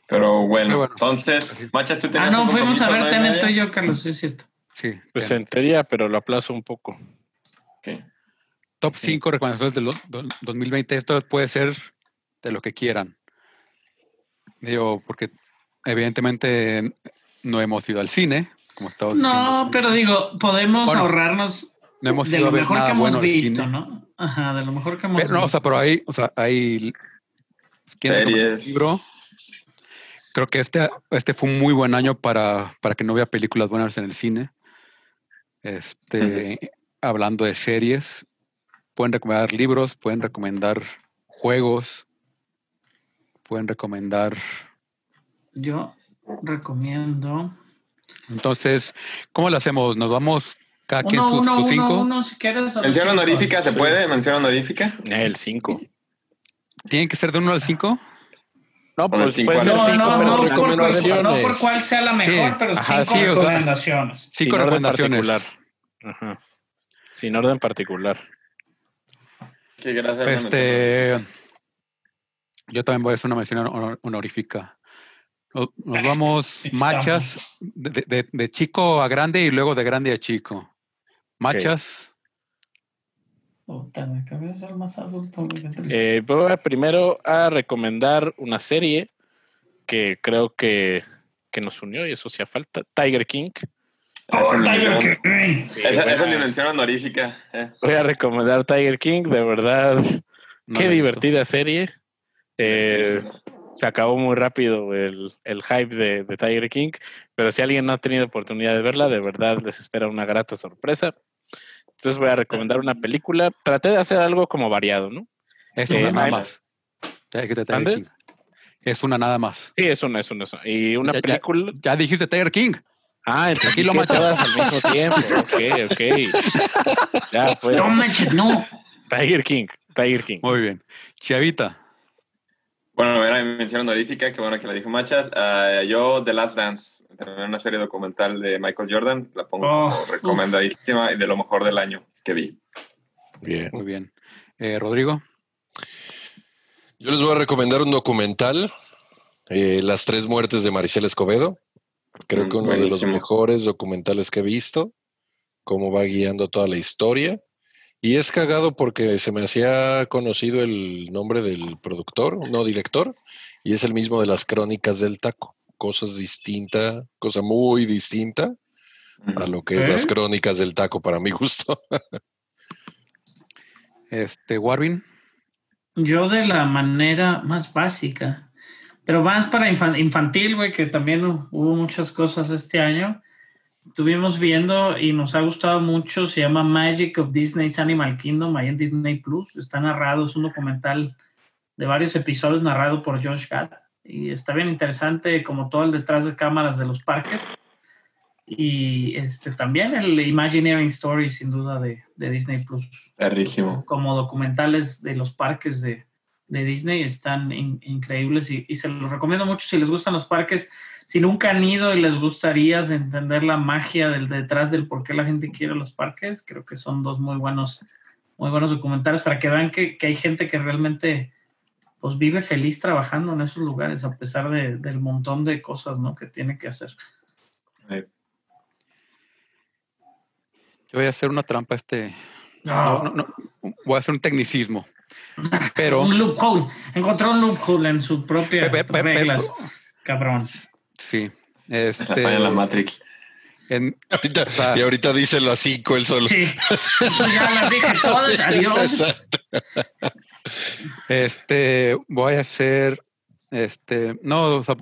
Pero bueno, Pero bueno. entonces, Machas, tú Ah, no, un fuimos a ver Tenet tú y yo, Carlos, sí es cierto. Sí, Pues en teoría, pero lo aplazo un poco. Ok. Top 5 recomendaciones del do- do- 2020. Esto puede ser de lo que quieran. Digo, porque evidentemente no hemos ido al cine, como estaba No, pero digo, podemos Bueno, ahorrarnos no hemos de ido a lo ver mejor nada que hemos bueno visto. ¿no? Ajá, de lo mejor que hemos Pero, no, o visto. sea, pero hay, o sea, hay ¿quién recomendó el Series. libro? Creo que este, este fue un muy buen año para, para que no vea películas buenas en el cine. Este, hablando de series, pueden recomendar libros, pueden recomendar juegos, pueden recomendar. Yo recomiendo. Entonces, ¿cómo lo hacemos? ¿Nos vamos cada quien Uno, sus, uno, sus uno, cinco? uno, si quieres. ¿Mención cinco. honorífica se puede? ¿Mención honorífica? El 5. ¿Tienen que ser de uno al cinco? No, Con el pues cinco puede ser años. No, cinco, no, pero no, sin por, recomendaciones. no por cuál sea la mejor, Sí, pero ajá, cinco sí, o sea, recomendaciones. Cinco Sin orden recomendaciones. particular. Ajá. Sin orden particular. Gracias. Este, yo también voy a hacer una mención honor- honorífica. Nos, nos vamos machas de, de- de chico a grande y luego de grande a chico. Machas, Oh, Puta, soy más adulto. Eh, voy a primero a recomendar una serie que creo que, que nos unió y eso hacía falta. Tiger King. Oh, Esa Tiger dimensión- King. Esa, voy, esa a, dimensión honorífica. eh. voy a recomendar Tiger King, de verdad. No qué divertida serie. Eh, se acabó muy rápido el, el hype de, de Tiger King, pero si alguien no ha tenido oportunidad de verla, de verdad les espera una grata sorpresa. Entonces voy a recomendar una película. Traté de hacer algo como variado, ¿no? Es Eh, una nada hay- más. King. Es una nada más. Sí, es una, es una, es una. Y una Ya- ya- película. Ya dijiste Tiger King. Ah, Aquí lo todas al mismo tiempo. Ok, ok. Ya, pues. No manches, no. Tiger King. Tiger King. Muy bien. Chavita. Bueno, era mi mención honorífica, que bueno que la dijo Machas. Ah, yo, The Last Dance, también una serie documental de Michael Jordan, la pongo Oh, como recomendadísima y de lo mejor del año que vi. Bien. Muy bien. Eh, Rodrigo. Yo les voy a recomendar un documental, eh, Las tres muertes de Maricel Escobedo. Creo Mm, que uno de los mejores documentales que he visto, cómo va guiando toda la historia. Y es cagado porque se me hacía conocido el nombre del productor, no director, y es el mismo de las crónicas del taco. Cosas distintas, cosa muy distinta a lo que es ¿Eh? las crónicas del taco para mi gusto. Este, Warvin. Yo de la manera más básica, pero más para infan- infantil, güey, que también hu- hubo muchas cosas este año. Estuvimos viendo y nos ha gustado mucho, se llama Magic of Disney's Animal Kingdom, ahí en Disney Plus. Está narrado, es un documental de varios episodios narrado por Josh Gad. Y está bien interesante, como todo el detrás de cámaras de los parques. Y este también el Imagineering Story, sin duda, de, de Disney Plus Perrísimo. como documentales de los parques de, de Disney están in- increíbles y, se los recomiendo mucho si les gustan los parques. Si nunca han ido y les gustaría entender la magia del detrás del por qué la gente quiere los parques, creo que son dos muy buenos, muy buenos documentales para que vean que, que hay gente que realmente pues vive feliz trabajando en esos lugares a pesar de- del montón de cosas ¿no? que tiene que hacer. Yo voy a hacer una trampa este. No, no, no. Voy a hacer un tecnicismo. Pero. Un loophole. Encontró un loophole en su propia Pe- pe- pe- reglas, cabrón. Sí. La Este, falla en la Matrix. en- Ahorita- sea- y ahorita dice las cinco el solo. Sí, ya las dije todas, adiós. Este, voy a hacer, este, no, o sea,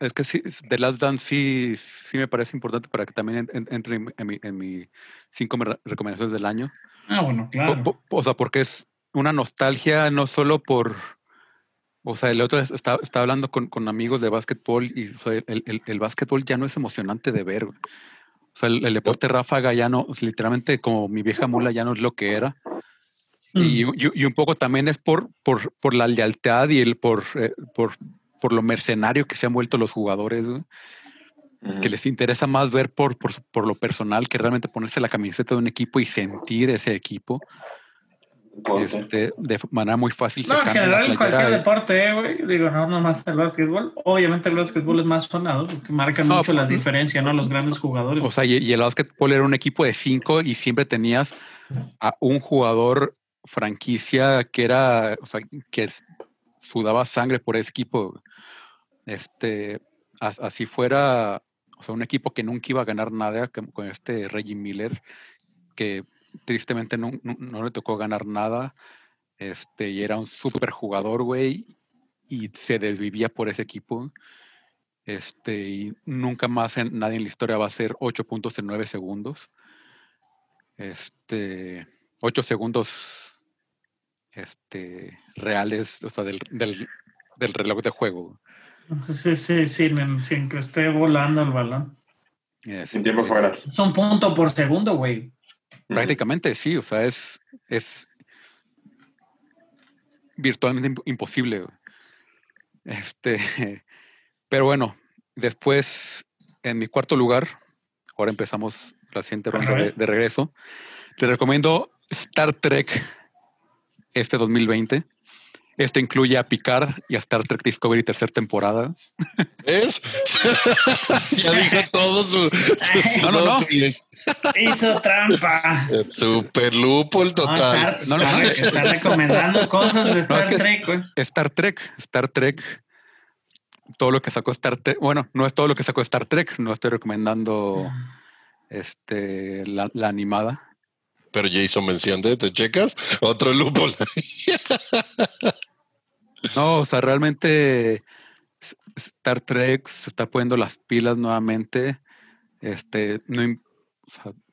es que sí, The Last Dance sí, sí me parece importante para que también en- en- entre en, en mi, en mi cinco me- recomendaciones del año. Ah, bueno, claro. O, sea, porque es una nostalgia no solo por, o sea, el otro es- está, está hablando con, con amigos de básquetbol y o sea, el, el, el básquetbol ya no es emocionante de ver. O sea, el, el deporte ráfaga ya no, literalmente como mi vieja mula ya no es lo que era. Y, Mm. y- y un poco también es por, por, por la lealtad y el por, eh, por, por lo mercenario que se han vuelto los jugadores, que les interesa más ver por, por, por lo personal que realmente ponerse la camiseta de un equipo y sentir ese equipo este, de manera muy fácil. No, en general en cualquier y- deporte, eh, güey. Digo, no nomás el básquetbol. Obviamente el básquetbol es más sonado porque marcan No, mucho la pues, diferencia, ¿no? Los grandes jugadores. O sea, y, y el básquetbol era un equipo de cinco y siempre tenías a un jugador franquicia que era, o sea, que sudaba sangre por ese equipo. Este, as- así fuera, o sea, un equipo que nunca iba a ganar nada con, este Reggie Miller, que tristemente no, no- le tocó ganar nada. Este, y era un super jugador, güey, y se desvivía por ese equipo. Este, y nunca más nadie en la historia va a hacer 8 puntos en 9 segundos. Este, 8 segundos este, reales, o sea, del, del, del reloj de juego. Sí, sí, sí, sin, que esté volando el balón. Este, Sin tiempo fuera. Es un punto por segundo, güey. Prácticamente sí, o sea, es, es virtualmente imp- imposible. güey. Este, pero bueno, después, en mi cuarto lugar, ahora empezamos la siguiente ronda de, de regreso. Te recomiendo Star Trek este 2020. Este incluye a Picard y a Star Trek Discovery tercera temporada. ¿Es? ya dijo todo su, su No, no, no. Hizo trampa. Super lupo el No, total. está, No, no, está- no. está recomendando cosas de Star que- Trek, güey. Star Trek, Star Trek, todo lo que sacó Star Trek, bueno, no es todo lo que sacó Star Trek, no estoy recomendando este la, la animada. Pero ya hizo mención de, ¿te checas? Otro lupo. No, o sea, realmente Star Trek se está poniendo las pilas nuevamente. Este, no,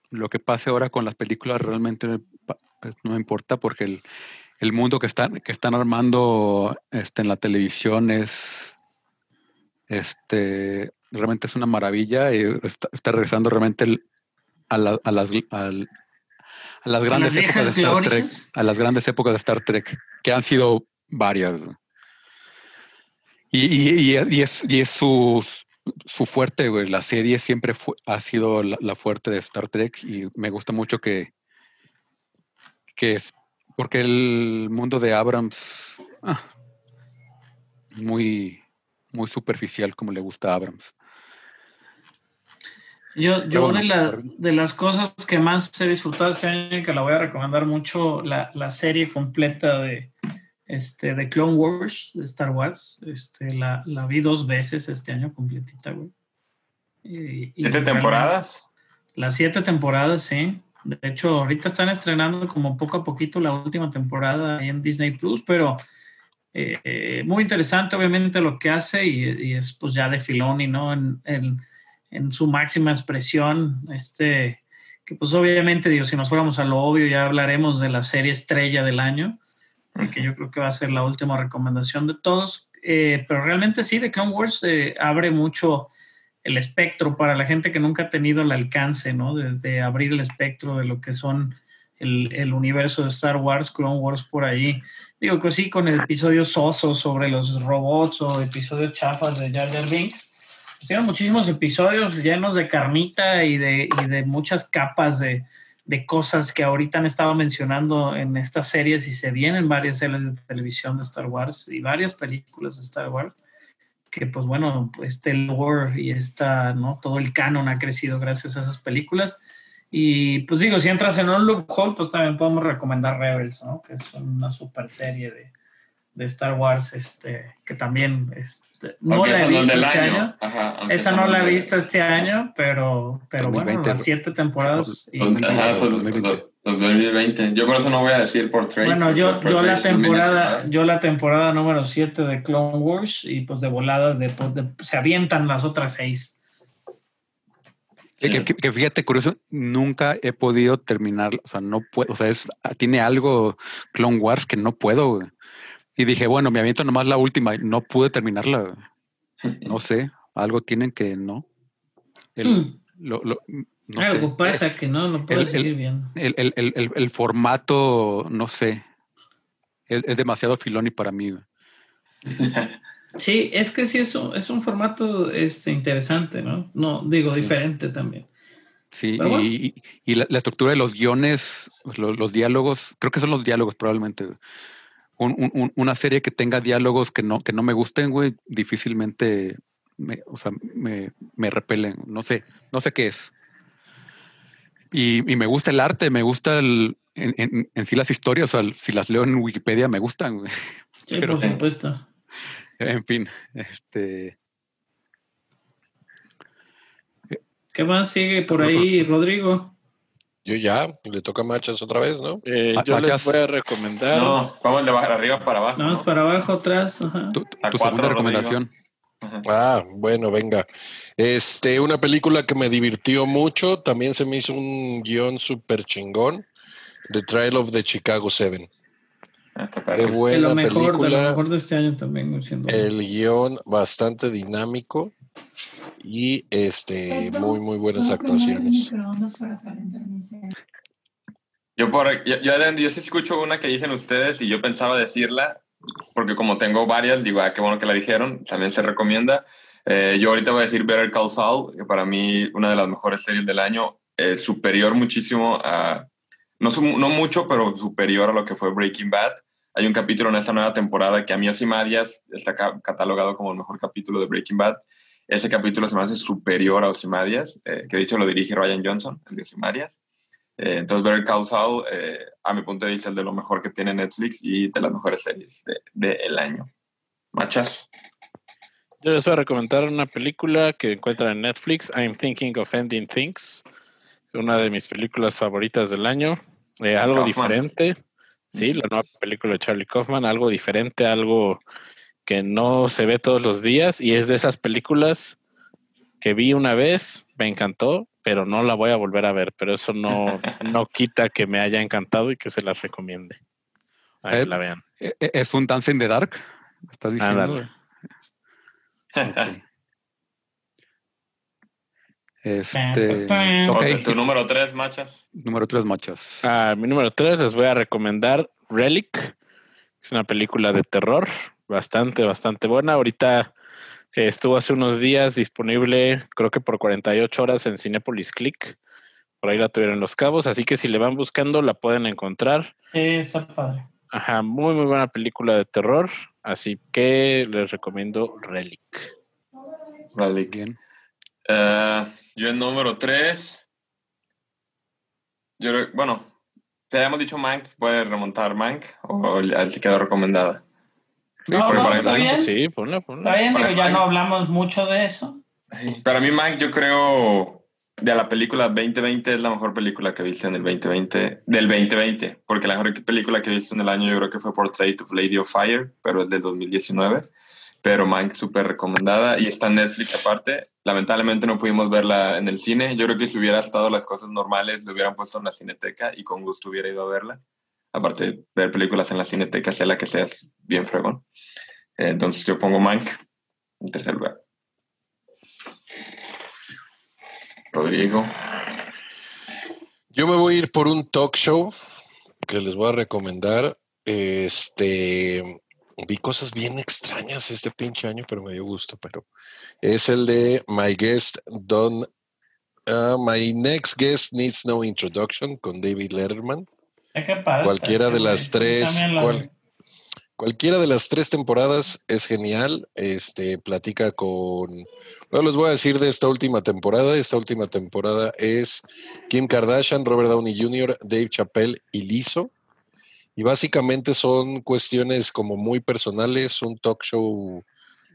lo que pase ahora con las películas realmente pues, no me importa porque el, el mundo que están, que están armando este, en la televisión es este realmente es una maravilla y está, regresando realmente el- a las grandes las épocas de Star Trek, a las grandes épocas de Star Trek, que han sido varias. Y, y- es, y es su, su fuerte, güey. La serie siempre fu- ha sido la, la fuerte de Star Trek y me gusta mucho que, que es, porque el mundo de Abrams, ah, muy, muy superficial como le gusta a Abrams. Yo, yo bueno, de, la- de las cosas que más he disfrutado este año y que la voy a recomendar mucho, la, la serie completa de, este, de Clone Wars de Star Wars. Este, la, la vi dos veces este año completita, güey. Y- y ¿Siete temporadas? Las siete temporadas, sí. De hecho, ahorita están estrenando como poco a poquito la última temporada ahí en Disney Plus, pero eh, eh, muy interesante, obviamente, lo que hace y, y es pues ya de Filoni, ¿no? En, en- en su máxima expresión, este, que pues obviamente, digo, si nos fuéramos a lo obvio, ya hablaremos de la serie estrella del año, que yo creo que va a ser la última recomendación de todos, Eh, pero realmente sí, The Clone Wars eh, abre mucho el espectro para la gente que nunca ha tenido el alcance, ¿no? Desde abrir el espectro de lo que son el, el universo de Star Wars, Clone Wars por ahí. Digo que sí, con episodios sosos sobre los robots o episodios chafas de Jar Jar Binks. Tienen muchísimos episodios llenos de carnita y de, y de muchas capas de, de cosas que ahorita han estado mencionando en estas series y se vienen varias series de televisión de Star Wars y varias películas de Star Wars que pues bueno, pues, este lore y esta, ¿no? Todo el canon ha crecido gracias a esas películas. Y pues digo, si entras en un loophole, pues también podemos recomendar Rebels, ¿no? Que es una super serie de, de Star Wars, este, que también este, no la he visto este año. año. Ajá, aunque Esa no la he visto este año, pero, pero bueno, 2020, las siete temporadas. y- Dos- Ajá, son- 2020. dos- 2020. Yo por eso no voy a decir por trade. Bueno, yo, por yo la sí me temporada, yo la temporada número 7 de Clone Wars y pues de volada de, pues, de- se avientan las otras seis. Sí. Que, que- que fíjate, curioso, nunca he podido terminar, o sea, no puedo, o sea, es, tiene algo Clone Wars que no puedo. Y dije, bueno, me aviento nomás la última, y no pude terminarla. No sé, algo tienen que no. El, Hmm. lo- lo- no Algo sé. pasa que no lo puedo el- seguir viendo. El, el- el- el- el formato, no sé, es, es demasiado filoni para mí. Sí, es que sí es un, es un formato este, interesante, ¿no? No, digo, Sí. diferente también. Sí, bueno. y, y- la, la estructura de los guiones, pues, lo- los, diálogos, creo que son los diálogos probablemente. Un- un- una serie que tenga diálogos que no, que no me gusten, güey, difícilmente me, o sea, me, me repelen. No sé, no sé qué es. Y, y me gusta el arte, me gusta el, en, en- en sí las historias, o sea, si las leo en Wikipedia me gustan. güey. Sí, Pero- por supuesto. En fin, este, ¿Qué más sigue por ahí, Rodrigo? Yo ya, le toca machas otra vez, ¿no? Eh, Ah, yo les Machas. voy a recomendar. No, vamos de bajar arriba para abajo. Vamos ¿no? para abajo, atrás. Ajá. tu, segunda recomendación. Ajá. Ah, bueno, venga. Este, una película que me divirtió mucho, también se me hizo un guion súper chingón, The Trial of the Chicago Seven. Ah, Qué. De buena lo mejor, de lo película, mejor de este año también. siendo- el guion bastante dinámico y este, muy, muy buenas actuaciones. Yo, por, yo, yo, yo sí escucho una que dicen ustedes y yo pensaba decirla, porque como tengo varias, digo, ah, qué bueno que la dijeron, también se recomienda. Eh, yo ahorita voy a decir Better Call Saul, que para mí una de las mejores series del año, eh, superior muchísimo a, no, no mucho, pero superior a lo que fue Breaking Bad. hay un capítulo en esta nueva temporada que a mí Osimadias está ca- catalogado como el mejor capítulo de Breaking Bad. Ese capítulo se me hace superior a Osimadias, eh, que de hecho lo dirige Ryan Johnson, el de Osimadias. Eh, entonces, Better Call Saul, eh, a mi punto de vista, es de lo mejor que tiene Netflix y de las mejores series del de, el año. Machas. Yo les voy a recomendar una película que encuentran en Netflix, I'm Thinking of Ending Things, una de mis películas favoritas del año. Eh, algo Kaufman. diferente, sí, la nueva película de Charlie Kaufman, algo diferente, algo que no se ve todos los días y es de esas películas que vi una vez, me encantó, pero no la voy a volver a ver, pero eso no, no quita que me haya encantado y que se las recomiende. A que Eh, la vean. ¿E- e- ¿Es un Dance in the Dark? ¿Me ¿Estás diciendo? Este, Tu número tres, Machas. número tres machos. Ah, mi número 3 les voy a recomendar Relic. Es una película de terror bastante, bastante buena. Ahorita eh, estuvo hace unos días disponible, creo que por 48 horas en Cinepolis Click. Por ahí la tuvieron los cabos, así que si le van buscando la pueden encontrar. Sí, está padre. Ajá, muy, muy buena película de terror. Así que les recomiendo Relic. Vale. Bien. Eh, yo en número 3. Yo, bueno, te habíamos dicho Mank, puede remontar Mank o ya se quedó recomendada. No, porque no, para está bien. Sí, ponla, ponla. Está bien, digo, ya no hablamos mucho de eso. Para mí, Mank, yo creo de la película 2020 es la mejor película que he visto en el 2020, del 2020, porque la mejor película que he visto en el año yo creo que fue Portrait of Lady of Fire, pero es del 2019. Pero Mank súper recomendada y está en Netflix aparte. Lamentablemente no pudimos verla en el cine. Yo creo que si hubiera estado las cosas normales, lo hubieran puesto en la cineteca y con gusto hubiera ido a verla. Aparte de ver películas en la cineteca, sea la que sea, es bien fregón. Entonces yo pongo Mank en tercer lugar. Rodrigo. Yo me voy a ir por un talk show que les voy a recomendar. Este vi cosas bien extrañas este pinche año, pero me dio gusto. Pero es el de My Guest Don uh, My Next Guest Needs No Introduction con David Letterman. Cualquiera de las güey. tres, cual- Cualquiera de las tres temporadas es genial. Este platica con. Bueno, les voy a decir de esta última temporada. Esta última temporada es Kim Kardashian, Robert Downey Jr., Dave Chappelle y Lizzo. Y básicamente son cuestiones como muy personales, un talk show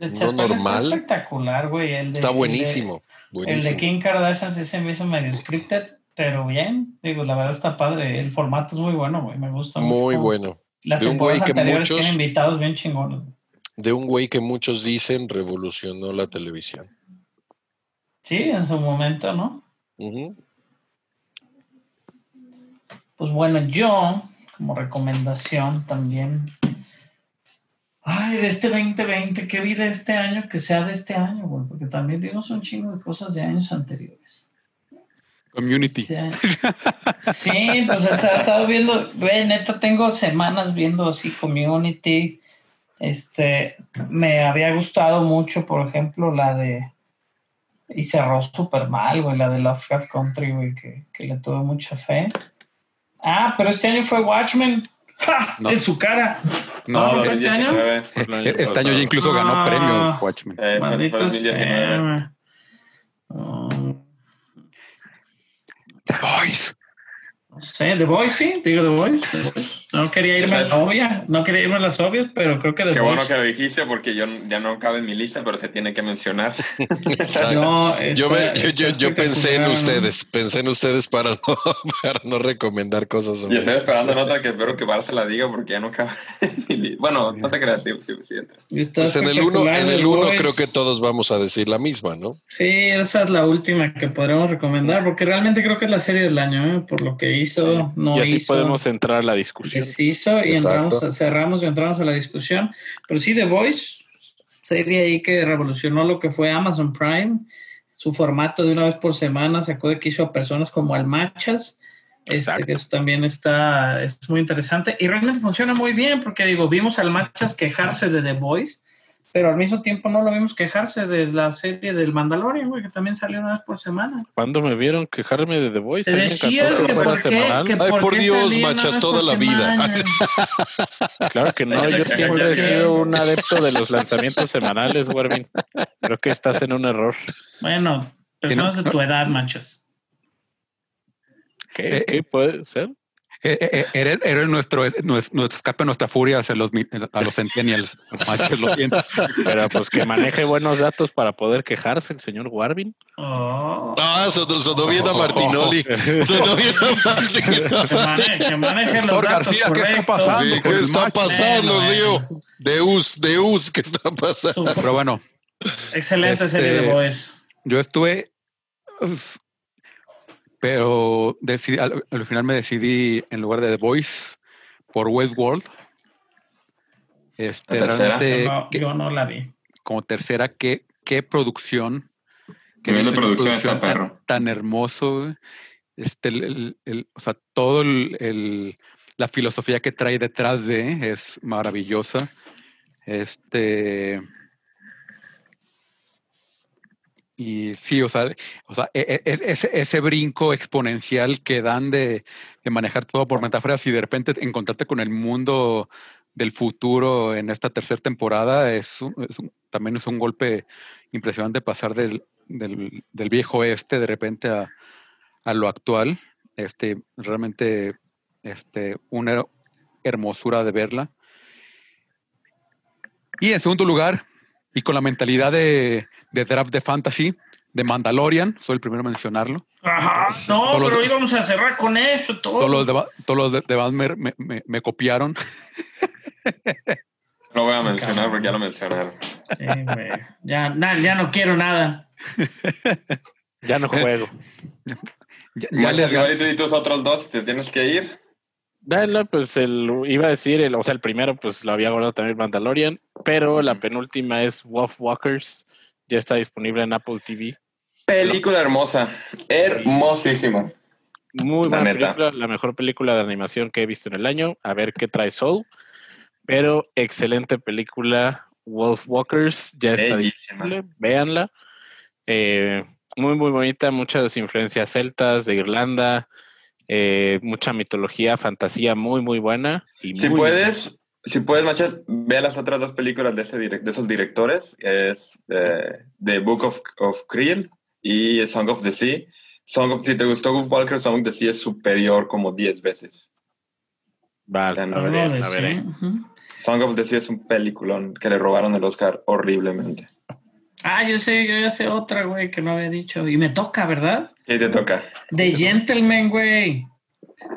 de no Chappelle normal. Está espectacular, güey. El de- está el de- buenísimo. El de. Kim Kardashian sí se me hizo medio scripted, pero bien. Digo, la verdad está padre. El formato es muy bueno, güey. Me gusta mucho. Muy bueno. Las De un güey que muchos- tienen invitados bien chingones. De un güey que muchos dicen revolucionó la televisión. Sí, en su momento, ¿no? Pues bueno, yo, como recomendación también. Ay, de este 2020, ¿qué vi de este año que sea de este año, güey? Porque también vimos un chingo de cosas de años anteriores. Community. Sí, pues o sea, he estado viendo, güey, neta, tengo semanas viendo así Community. Este, me había gustado mucho, por ejemplo, la de. Y cerró súper mal, güey, la de Lovecraft Country, güey, que, que le tuve mucha fe. Ah, pero este año fue Watchmen. ¡Ja! No. En su cara. No, No, eh, este año? 2019. El año este año ya incluso ganó Ah. premios Watchmen. Eh, Maldito 2019. sea. The Voice. No The Voice, sí, digo The Voice. The Voice. No quería irme a la obvia, no quería irme a las obvias, pero creo que The Qué bueno que lo dijiste porque yo ya no cabe en mi lista, pero se tiene que mencionar. No, Yo, me- está- yo, yo, pensé en ustedes, pensé en ustedes para no, para no recomendar cosas Y sobre estoy eso. esperando en otra que espero que Barça la diga porque ya no cabe en mi lista. Bueno, no te creas, sí, sí, sí, entra. Está Pues en el uno, espectacular en The el uno creo que todos vamos a decir la misma, ¿no? Sí, esa es la última que podremos recomendar, porque realmente creo que es la serie del año, ¿eh? por lo que hizo, no y así hizo. podemos entrar a la discusión. Deshizo y Exacto. entramos, cerramos y entramos a la discusión. Pero sí, The Voice, serie ahí que revolucionó lo que fue Amazon Prime, su formato de una vez por semana sacó de quicio a personas como Almachas. Este, Exacto. que eso también está, es muy interesante y realmente funciona muy bien porque digo, vimos al Machas quejarse de The Voice, pero al mismo tiempo no lo vimos quejarse de la serie del Mandalorian, güey, que también salió una vez por semana. ¿Cuándo me vieron quejarme de The Voice? Te decías que por qué, semanal. que Ay, por Dios, machas, toda por la vida. Claro que no, yo siempre he sido un adepto de los lanzamientos semanales, Warvin. Creo que estás en un error. Bueno, personas de tu edad, machos. ¿Qué, ¿Qué puede ser? Eh, eh, eh, Era, era nuestro, nuestro, nuestro escape, nuestra furia hacia los, a los centennials. Lo siento. Pero pues que maneje buenos datos para poder quejarse el señor Warvin. Oh. Ah, sonó, sonó bien a Martinoli. Sonó bien a Martinoli. Que maneje, que maneje los Doctor datos García, ¿qué está correctos. pasando? Sí, ¿Qué está macho? pasando, Río? Deus, Deus, ¿qué está pasando? Pero bueno, Excelente Este- serie de Boys. yo estuve, pero decidí, al, al final me decidí en lugar de The Voice por Westworld. Este, ¿La tercera? Yo no, que- yo no la vi. como tercera, qué, qué producción. qué Nivel de producción está tan- perro. Tan, hermoso. Este, el, el- el- o sea, todo el, el- la filosofía que trae detrás de es maravillosa. Este. Y sí, o sea, o sea e- e- es- ese, brinco exponencial que dan de, de manejar todo por metáforas y de repente encontrarte con el mundo del futuro en esta tercera temporada es, es también es un golpe impresionante pasar del, del, del viejo este de repente a, a lo actual. Este, realmente este, una hermosura de verla. Y en segundo lugar, y con la mentalidad de, de draft de fantasy, de Mandalorian, soy el primero en mencionarlo. Ajá, no, Todos los- pero íbamos a cerrar con eso todo. Todos los, deba- todos los de- demás me, me- me- me copiaron. No lo voy a mencionar porque ya lo mencionaron. Sí, ya, na- ya no quiero nada. Ya no juego. Ya, ya les igual y tú y tus otros dos te tienes que ir. Dale, pues el, iba a decir, el, o sea, el primero pues lo había guardado también Mandalorian, pero la penúltima es Wolf Walkers, ya está disponible en Apple TV. Película hermosa. Hermosísima. Muy La buena neta. película, la mejor película de animación que he visto en el año, a ver qué trae Soul, pero excelente película, Wolf Walkers, ya está Bellísima. disponible, véanla. Eh, muy, muy bonita, muchas influencias celtas de Irlanda, eh, mucha mitología, fantasía muy, muy buena. Y Si muy- puedes, si puedes, Machet, ve las otras dos películas de, ese de esos directores. Es eh, The Book of, of Creel y Song of the Sea. Song of, si te gustó Goof Walker, Song of the Sea es superior como 10 veces. Vale, veré. ujú. Song of the Sea es un peliculón que le robaron el Oscar horriblemente. Ah, yo sé, yo ya sé otra, güey, que no había dicho. Y me toca, ¿verdad? ¿Qué te toca? The Gentleman, güey.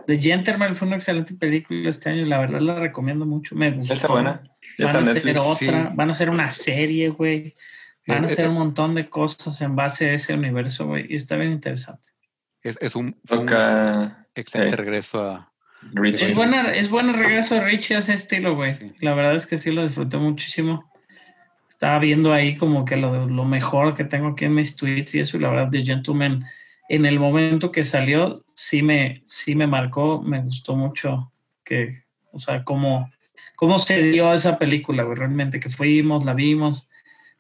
The Gentleman fue una excelente película este año. La verdad la recomiendo mucho. Me gustó. Está buena. Ya Van está a hacer Netflix. otra, sí. van a hacer una serie, güey. Van a Eh, hacer eh, un montón de cosas en base a ese universo, güey. Y está bien interesante. Es, es un, un Toca excelente eh. regreso a. Richie. Es buena, es buen regreso de Richie a ese estilo, güey. Sí. La verdad es que sí lo disfruté muchísimo. Estaba viendo ahí como que lo, lo mejor que tengo aquí en mis tweets y eso, y la verdad, The Gentleman, en el momento que salió, sí me, sí me marcó, me gustó mucho que, o sea, cómo, cómo se dio esa película, güey, realmente, que fuimos, la vimos,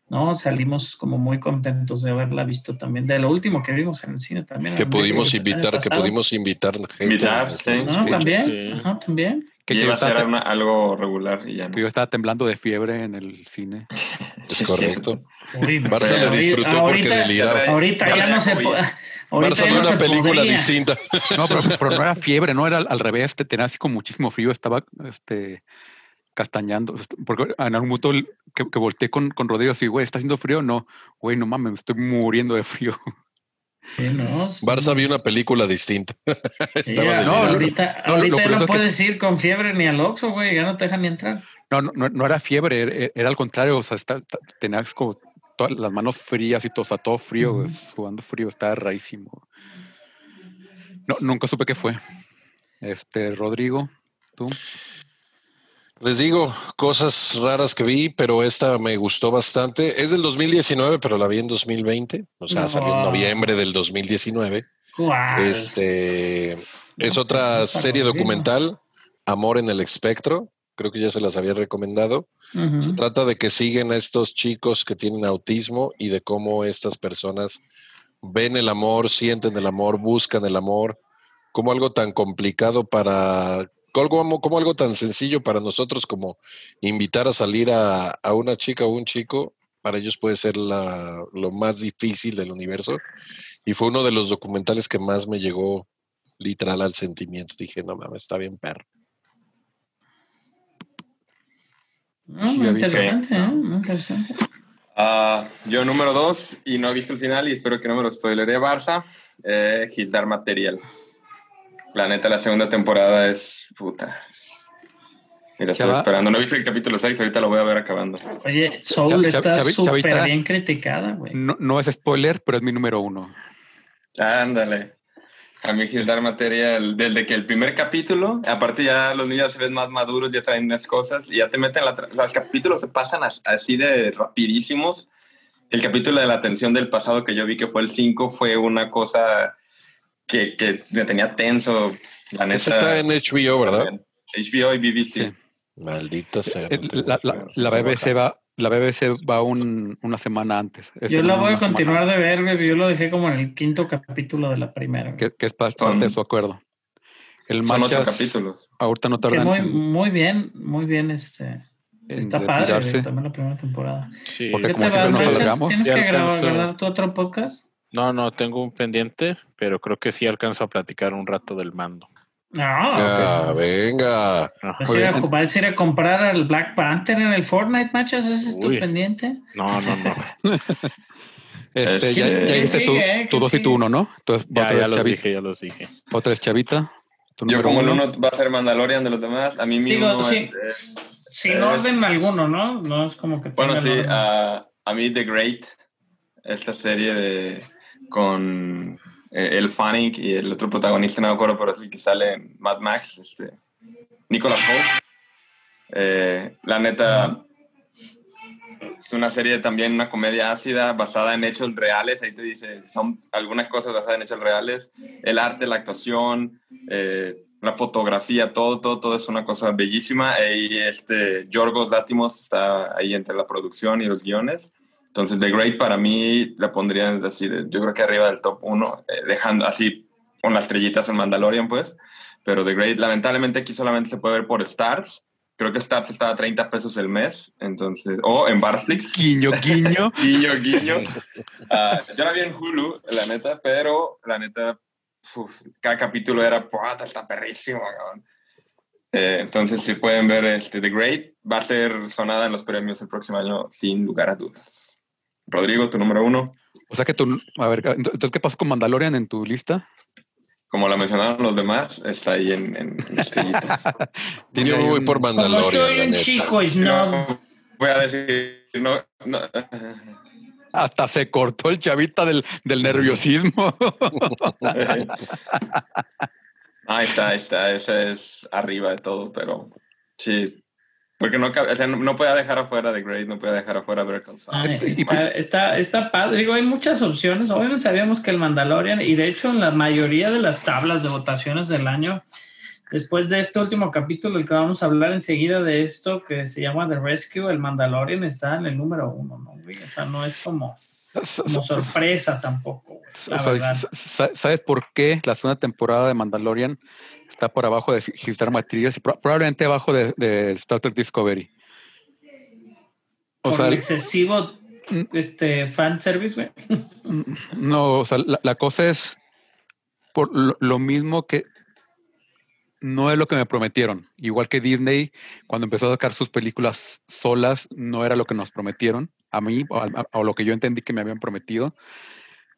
¿no? Salimos como muy contentos de haberla visto también, de lo último que vimos en el cine también. Que pudimos invitar, que pudimos invitar gente. Invitar. ¿No? También, sí. ajá, también. Que, Que yo iba a ser estaba, una- algo regular y ya no. que yo estaba temblando de fiebre en el cine. Es correcto. Barça le disfrutó porque ahorita- deliraba. Ahorita ya no se puede. Barça ya vio no una se película podría. distinta. No, pero, pero no era fiebre, no era al, al revés, te tenía así con muchísimo frío, estaba este castañando, porque en algún momento que volteé con, con Rodrigo así, güey, ¿está haciendo frío? No, güey, no mames, me estoy muriendo de frío. Sí, no, sí. Barça vio una película distinta. Estaba no, ahorita, no, ahorita ya no que- puedes ir con fiebre ni al Oxxo, güey, ya no te dejan ni entrar. No, no, no, no era fiebre, era, era al contrario, o sea, está, está- tenías como todas las manos frías y todo, o sea, todo frío, güey, Ujú. sudando frío, estaba rarísimo. No, nunca supe qué fue. Este, Rodrigo, tú. Les digo, cosas raras que vi, pero esta me gustó bastante. Es del 2019, pero la vi en 2020. O sea, salió en No. noviembre del 2019. ¿Cuál? Este es otra serie documental, Amor en el Espectro, creo que ya se las había recomendado. Se trata de que siguen a estos chicos que tienen autismo y de cómo estas personas ven el amor, sienten el amor, buscan el amor, como algo tan complicado para, como, como algo tan sencillo para nosotros como invitar a salir a, a una chica o un chico, para ellos puede ser la- lo más difícil del universo. Y fue uno de los documentales que más me llegó literal al sentimiento. Dije, no mames, está bien perro. Sí, muy interesante, ¿eh? Muy interesante. Yo número dos, y no he visto el final y espero que no me lo spoileré, Barça, eh, Gildar Material. La neta, la segunda temporada es puta. Mira, estoy Chava. esperando. No visto el capítulo 6, ahorita lo voy a ver acabando. Oye, Soul Chav- está súper bien criticada, güey. No, no es spoiler, pero es mi número uno. Ándale. A mí Gildar Material, desde que el primer capítulo, aparte ya los niños se ven más maduros, ya traen unas cosas, y ya te meten la... Los capítulos se pasan as- así de rapidísimos. El capítulo de la atención del pasado que yo vi que fue el 5 fue una cosa que, que me tenía tenso. La neta. Ese está en HBO, ¿verdad? HBO y BBC. Sí. Maldita sea. No la, la- la BBC va, la BBC va un- una semana antes. Este Yo la voy a una semana continuar de ver, güey. Yo lo dejé como en el quinto capítulo de la primera. que, que es pa- Son- parte de su acuerdo. El Son ocho capítulos. ahorita no tardan muy, muy bien, muy bien, este. Está padre, también la primera temporada. Sí. Porque ¿Qué como te vas, nos ¿Tienes ya que grabar, grabar tu otro podcast? No, no, tengo un pendiente, pero creo que sí alcanzo a platicar un rato del mando. No, Ah, venga. Vas, Muy a ir a, bien. vas a ir a comprar al Black Panther en el Fortnite, Machas. ¿Ese es tu Uy. pendiente? No, no, no. Este, Es- ya, ya ¿quién hice tu, sigue, eh? tu ¿Quién dos y tu sigue? uno, ¿no? Entonces, Ya, ya los dije, ya los dije. otra vez Chavita. tu Yo como el uno. uno va a ser Mandalorian de los demás, a mí mi Digo, uno sí. es- es- Sin Es- orden alguno, ¿no? No es como que. Bueno, sí, a, a mí The Great, esta serie de con eh, el Fanning y el otro protagonista, no me acuerdo, pero es el que sale en Mad Max, este, Nicolas Holt. Eh, la neta, es una serie también, una comedia ácida basada en hechos reales, ahí te dice, son algunas cosas basadas en hechos reales, el arte, la actuación, eh, la fotografía, todo, todo, todo es una cosa bellísima. Y este, Yorgos Látimos está ahí entre la producción y los guiones. Entonces, The Great para mí la pondría así, de- yo creo que arriba del top 1, dejando así con las estrellitas en Mandalorian, pues. Pero The Great, lamentablemente aquí solamente se puede ver por Stars. Creo que Stars está a 30 pesos el mes, entonces, o en Barflix. Guiño, guiño. Guiño, guiño. Ah, yo la vi en Hulu, la neta, pero la neta, uf, cada capítulo era, puta, está perrísimo, cabrón". Eh, entonces, si pueden ver este, The Great, va a ser sonada en los premios el próximo año, sin lugar a dudas. Rodrigo, tu número uno, O sea que tú, a ver, entonces, ¿qué pasó con Mandalorian en tu lista? como la mencionaron los demás, está ahí en, en, Yo me voy un- por Como Mandalorian. soy la un chico, snob. No, voy a decir, no, no. Hasta se cortó el chavita del, del nerviosismo. Ahí está, ahí está, ese es arriba de todo, pero sí. Porque no, o sea, no, no puede dejar afuera de Great, no puede dejar afuera de Better Call Saul. Está, está, está padre. Digo, hay muchas opciones. Obviamente sabíamos que el Mandalorian, y de hecho en la mayoría de las tablas de votaciones del año, después de este último capítulo, el que vamos a hablar enseguida de esto, que se llama The Rescue, el Mandalorian está en el número uno, ¿no? güey? O sea, no es como, como sorpresa tampoco, güey, la ¿Sabes por qué la segunda temporada de Mandalorian está por abajo de Hipster Materials y pro- probablemente abajo de, de Star Trek Discovery? O Por sea, el excesivo Mm. este, fan service, güey. no, o sea, la, la cosa es por lo, lo mismo que no es lo que me prometieron. Igual que Disney, cuando empezó a sacar sus películas solas, no era lo que nos prometieron, a mí, o, a- o lo que yo entendí que me habían prometido.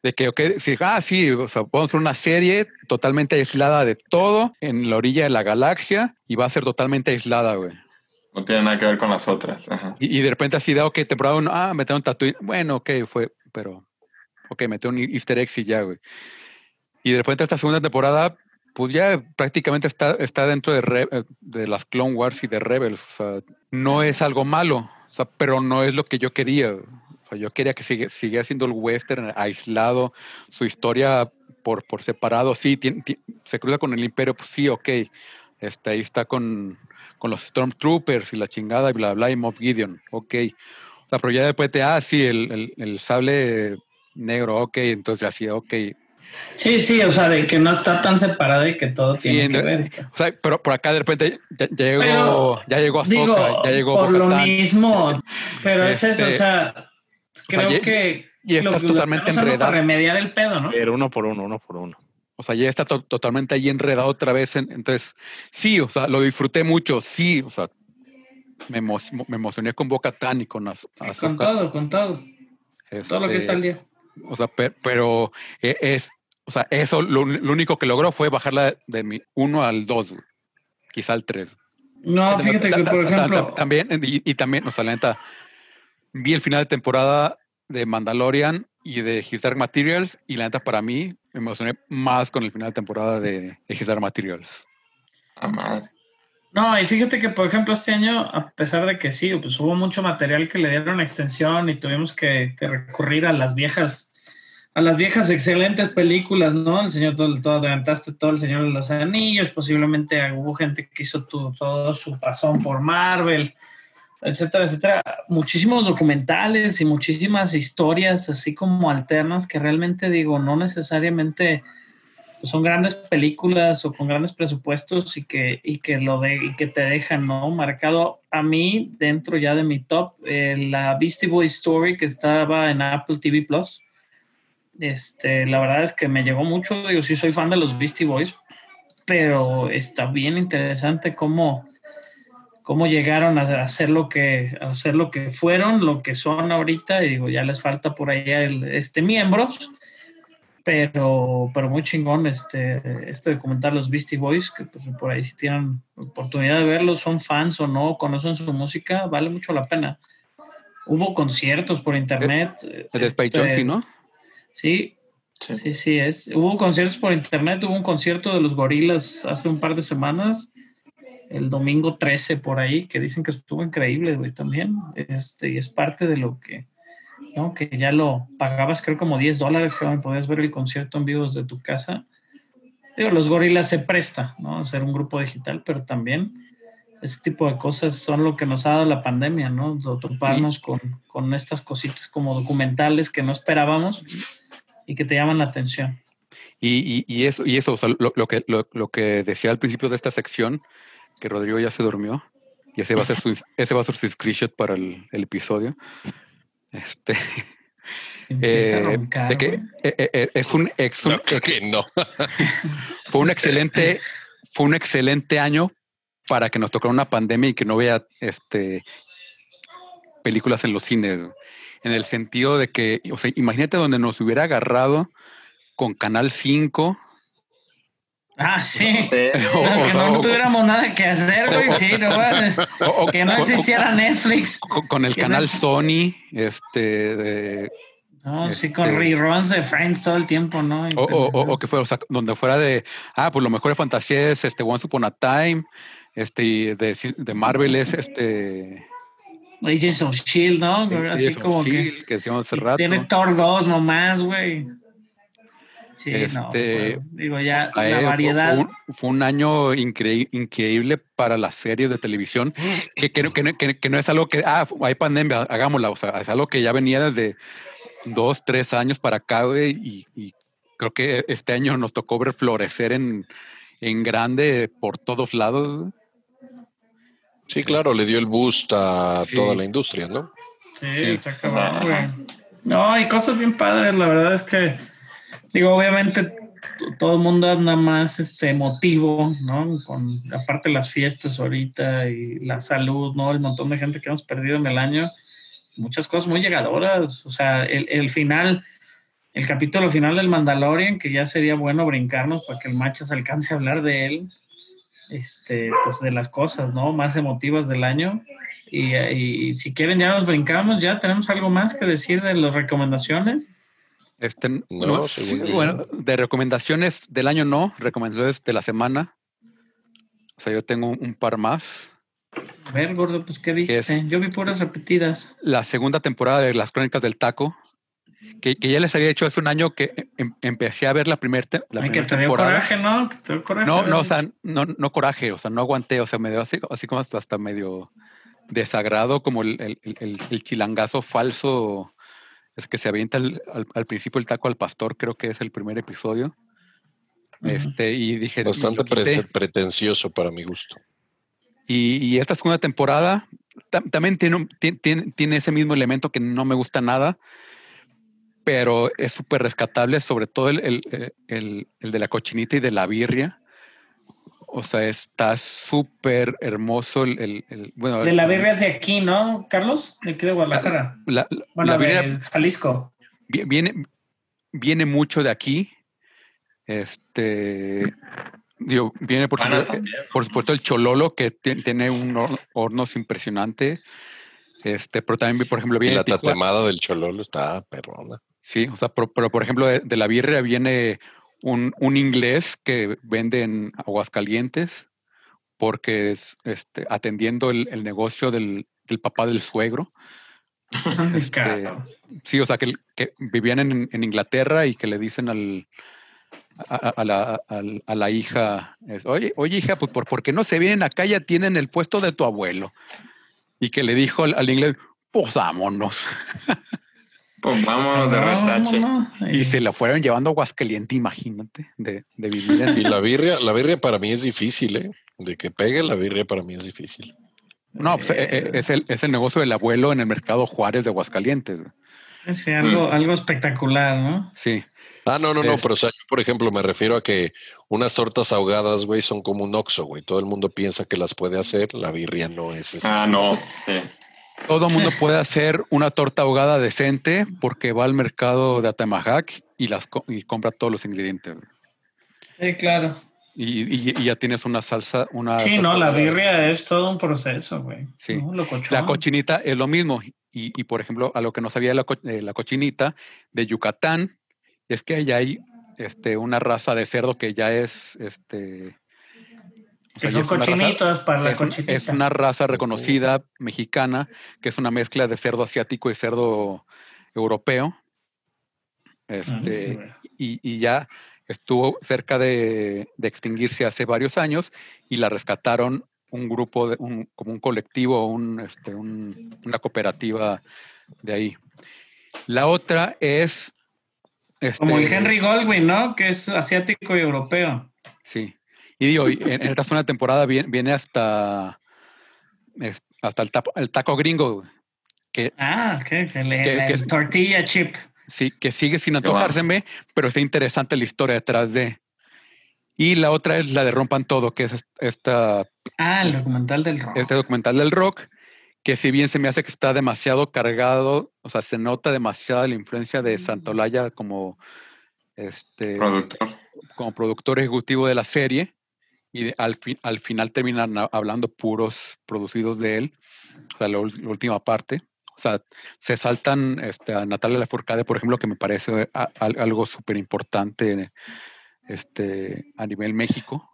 De que, ok, sí, ah, sí, o sea, vamos a hacer una serie totalmente aislada de todo en la orilla de la galaxia y va a ser totalmente aislada, güey. No tiene nada que ver con las otras. Ajá. Y, y de repente así de, ok, temporada uno, ah, metieron Tatooine. Bueno, ok, fue, pero, ok, metieron easter eggs y ya, güey. Y de repente esta segunda temporada, pues ya prácticamente está, está dentro de, Re- eh, de las Clone Wars y de Rebels. O sea, no es algo malo, o sea, pero no es lo que yo quería. Sea, yo quería que sigue, siguiera siendo el western aislado, su historia por, por separado. Sí, tien- ti- se cruza con el imperio, pues sí, ok. Este, ahí está con, con los Stormtroopers y la chingada y bla, bla, y Moff Gideon. Ok. O sea, pero ya después de, ah, sí, el, el, el sable negro, ok, entonces así, ok. Sí, sí, o sea, de que no está tan separado y que todo Sí, tiene que ver. O sea, pero por acá de repente ya, ya llegó, Pero, ya llegó Digo, ya llegó por lo mismo, pero es eso, o Este, sea, creo que y lo totalmente enredado. para remediar el pedo, ¿no? Pero uno por uno, uno por uno. O sea, ya está to- totalmente ahí enredado otra vez. en- entonces, sí, o sea, lo disfruté mucho, sí, o sea, me, emo- me emocioné con Boca Tan y con Az- Con todo, con todo, todo lo que este, salió. O sea, pe- pero, e- es, o sea, eso lo, lo único que logró fue bajarla de mi 1 al 2, quizá al 3. No, fíjate que, por ejemplo, También, y, y también, o sea, la neta, vi el final de temporada de Mandalorian y de His Dark Materials, y la neta, para mí, me emocioné más con el final de temporada de, de His Dark Materials. Ah, madre. No, y fíjate que, por ejemplo, este año, a pesar de que sí, pues hubo mucho material que le dieron extensión y tuvimos que, que recurrir a las viejas, a las viejas excelentes películas, ¿no? El Señor, todo, todo adelantaste todo El Señor de los Anillos, posiblemente hubo gente que hizo tu- todo su pasón por Marvel, etcétera, etcétera. Muchísimos documentales y muchísimas historias así como alternas que realmente digo, no necesariamente son grandes películas o con grandes presupuestos y que, y que lo y que te dejan, ¿no? Marcado a mí, dentro ya de mi top, eh, la Beastie Boys Story que estaba en Apple TV Plus. Este, la verdad es que me llegó mucho, digo, sí soy fan de los Beastie Boys, pero está bien interesante cómo, cómo llegaron a hacer lo que, a hacer lo que fueron, lo que son ahorita, y digo, ya les falta por ahí el, este miembros, pero, pero muy chingón este, este documental, los Beastie Boys, que pues, por ahí si tienen oportunidad de verlos, son fans o no, conocen su música, vale mucho la pena. Hubo conciertos por internet. El de Space Jam, este, sí, ¿no? Sí, Sí. sí, sí es. Hubo conciertos por internet, hubo un concierto de los gorilas hace un par de semanas, el domingo 13 por ahí, que dicen que estuvo increíble, güey, también. Este, y es parte de lo que, ¿no? Que ya lo pagabas, creo, como 10 dólares, que podías ver el concierto en vivo desde tu casa. Digo, los gorilas se presta, ¿no? A ser un grupo digital, pero también ese tipo de cosas son lo que nos ha dado la pandemia, ¿no? De Toparnos con, con estas cositas como documentales que no esperábamos y que te llaman la atención. Y, y, y eso, y eso o sea, lo, lo que, lo, lo que decía al principio de esta sección, que Rodrigo ya se durmió, y ese va a ser su, ese va a ser su screenshot para el, el episodio. Este, eh, roncar, de que eh, eh, es un, ex- un No, creo ex- que no. fue un excelente, fue un excelente año para que nos tocara una pandemia y que no vea este películas en los cines. En el sentido de que, o sea, imagínate donde nos hubiera agarrado con Canal 5. Ah, sí. No, que no tuviéramos nada que hacer, güey. Sí, no mames. o- o- Que no existiera Netflix. con, el que canal Sony, este, de- No, sí, con Este- reruns de Friends todo el tiempo, ¿no? O, que fuera, o sea, donde fuera de, ah, pues lo mejor de fantasía es este Once Upon a Time, este, y de, de Marvel es este, Agents of Shield, ¿no? Así Agents of como que. S.H.I.E.L.D., que decíamos hace rato. Tienes Thor 2 nomás, güey. Sí, no. Este, fue- digo, ya la fue- variedad. Fue, un, fue un año increí- increíble para las series de televisión, que, que, no- que, no- que- que no es algo que, ah, hay pandemia, hagámosla, o sea, es algo que ya venía desde dos, tres años para acá, y, y creo que este año nos tocó ver florecer en, en grande por todos lados. Sí, claro, le dio el boost a Sí. toda la industria, ¿no? Sí, Sí. está cabrón, güey. No, hay cosas bien padres, la verdad es que, digo, obviamente todo el mundo anda más este emotivo, ¿no? Con aparte las fiestas ahorita y la salud, ¿no? El montón de gente que hemos perdido en el año, muchas cosas muy llegadoras, o sea, el, el final, el capítulo final del Mandalorian, que ya sería bueno brincarnos para que el Machas alcance a hablar de él, este, pues de las cosas, ¿no? Más emotivas del año. Y, y si quieren ya nos brincamos, ya tenemos algo más que decir de las recomendaciones. Este, No, no, sí, bueno, de recomendaciones del año no, recomendaciones de la semana. O sea, yo tengo un, un par más. A ver, gordo, pues qué viste. Es- Yo vi puras repetidas. La segunda temporada de Las Crónicas del Taco, que, que ya les había dicho hace un año que em- empecé a ver la, primer te- la Ay, que primera te dio temporada. coraje, ¿no? Que te dio coraje. No, no, o sea, no, no coraje, o sea, no aguanté, o sea, me dio así, así como hasta, hasta medio desagrado, como el, el- el- el- el chilangazo falso, es que se avienta al, al- al principio el taco al pastor, creo que es el primer episodio. Este, y dije, Bastante pre- pretencioso para mi gusto. Y, y esta segunda temporada tam- también tiene, un- tiene, tiene ese mismo elemento que no me gusta nada, pero es súper rescatable, sobre todo el, el- el- el- el de la cochinita y de la birria. O sea, está súper hermoso el, el- el- bueno, De la birria es de aquí, ¿no, Carlos? De aquí de Guadalajara. la- la- Bueno, la birria de Jalisco. vi- viene, viene mucho de aquí. Este, digo, viene por supuesto, también, ¿no? por supuesto el chololo que ti- tiene un hor- hornos impresionante. Este, pero también, por ejemplo, Y viene la Tijuana- tatemada del chololo está perrona. Sí, o sea, pero, pero, por ejemplo, de, de la birria viene un, un inglés que vende en Aguascalientes porque es este, atendiendo el, el negocio del, del papá del suegro. Este. Sí, o sea, que, que vivían en, en Inglaterra y que le dicen al, a, la, a la hija, es, oye, oye hija, pues ¿por, por qué no se vienen acá? Ya tienen el puesto de tu abuelo. Y que le dijo al, al inglés, pues vámonos. Pues vámonos de retache. Vámonos. Y se la fueron llevando a Aguascaliente, imagínate, de, de vivir en... Y la birria, la birria para mí es difícil, ¿eh? De que pegue la birria para mí es difícil. No, pues, eh, eh, es, el, es el negocio del abuelo en el mercado Juárez de Aguascalientes. Sí, algo, Mm. algo espectacular, ¿no? Sí, Ah, no, no, no, pero o sea, yo, por ejemplo, me refiero a que unas tortas ahogadas, güey, son como un oxo, güey. Todo el mundo piensa que las puede hacer, la birria no es ese Ah, no. Sí. Todo el mundo puede hacer una torta ahogada decente porque va al mercado de Atemajac y, las, y compra todos los ingredientes. Sí, claro. Y, y- y ya tienes una salsa, una... Sí, no, la birria es todo un proceso, güey. Sí. ¿no? La cochinita es lo mismo. Y, y, por ejemplo, a lo que no sabía la, co- eh, la cochinita de Yucatán, es que allá hay este, una raza de cerdo que ya es... Este, o sea, son raza- cochinitos para la es, cochinita. es una raza reconocida mexicana, que es una mezcla de cerdo asiático y cerdo europeo. Este, Ah, y, y ya estuvo cerca de, de extinguirse hace varios años y la rescataron un grupo, de, un, como un colectivo, un, este, un- una cooperativa de ahí. La otra es... Como el este, Henry Goldwyn, ¿no? Que es asiático y europeo. Sí. Y digo, y en, en esta segunda temporada viene, viene hasta, hasta el, tapo- el taco gringo, que Ah, que, que le- Que- que- tortilla chip. sí, que sigue sin antojárseme, pero está interesante la historia detrás de. Y la otra es la de Rompan Todo, que es est- esta, Ah, el documental del rock. este documental del rock, que si bien se me hace que está demasiado cargado, o sea, se nota demasiada la influencia de Santolaya como, este, Productor. como productor ejecutivo de la serie y de- al, fi- al final terminan a- hablando puros producidos de él, o sea, la, la última parte. O sea, se saltan este, a Natalia Lafourcade, por ejemplo, que me parece a- al- algo súper importante este, a nivel México.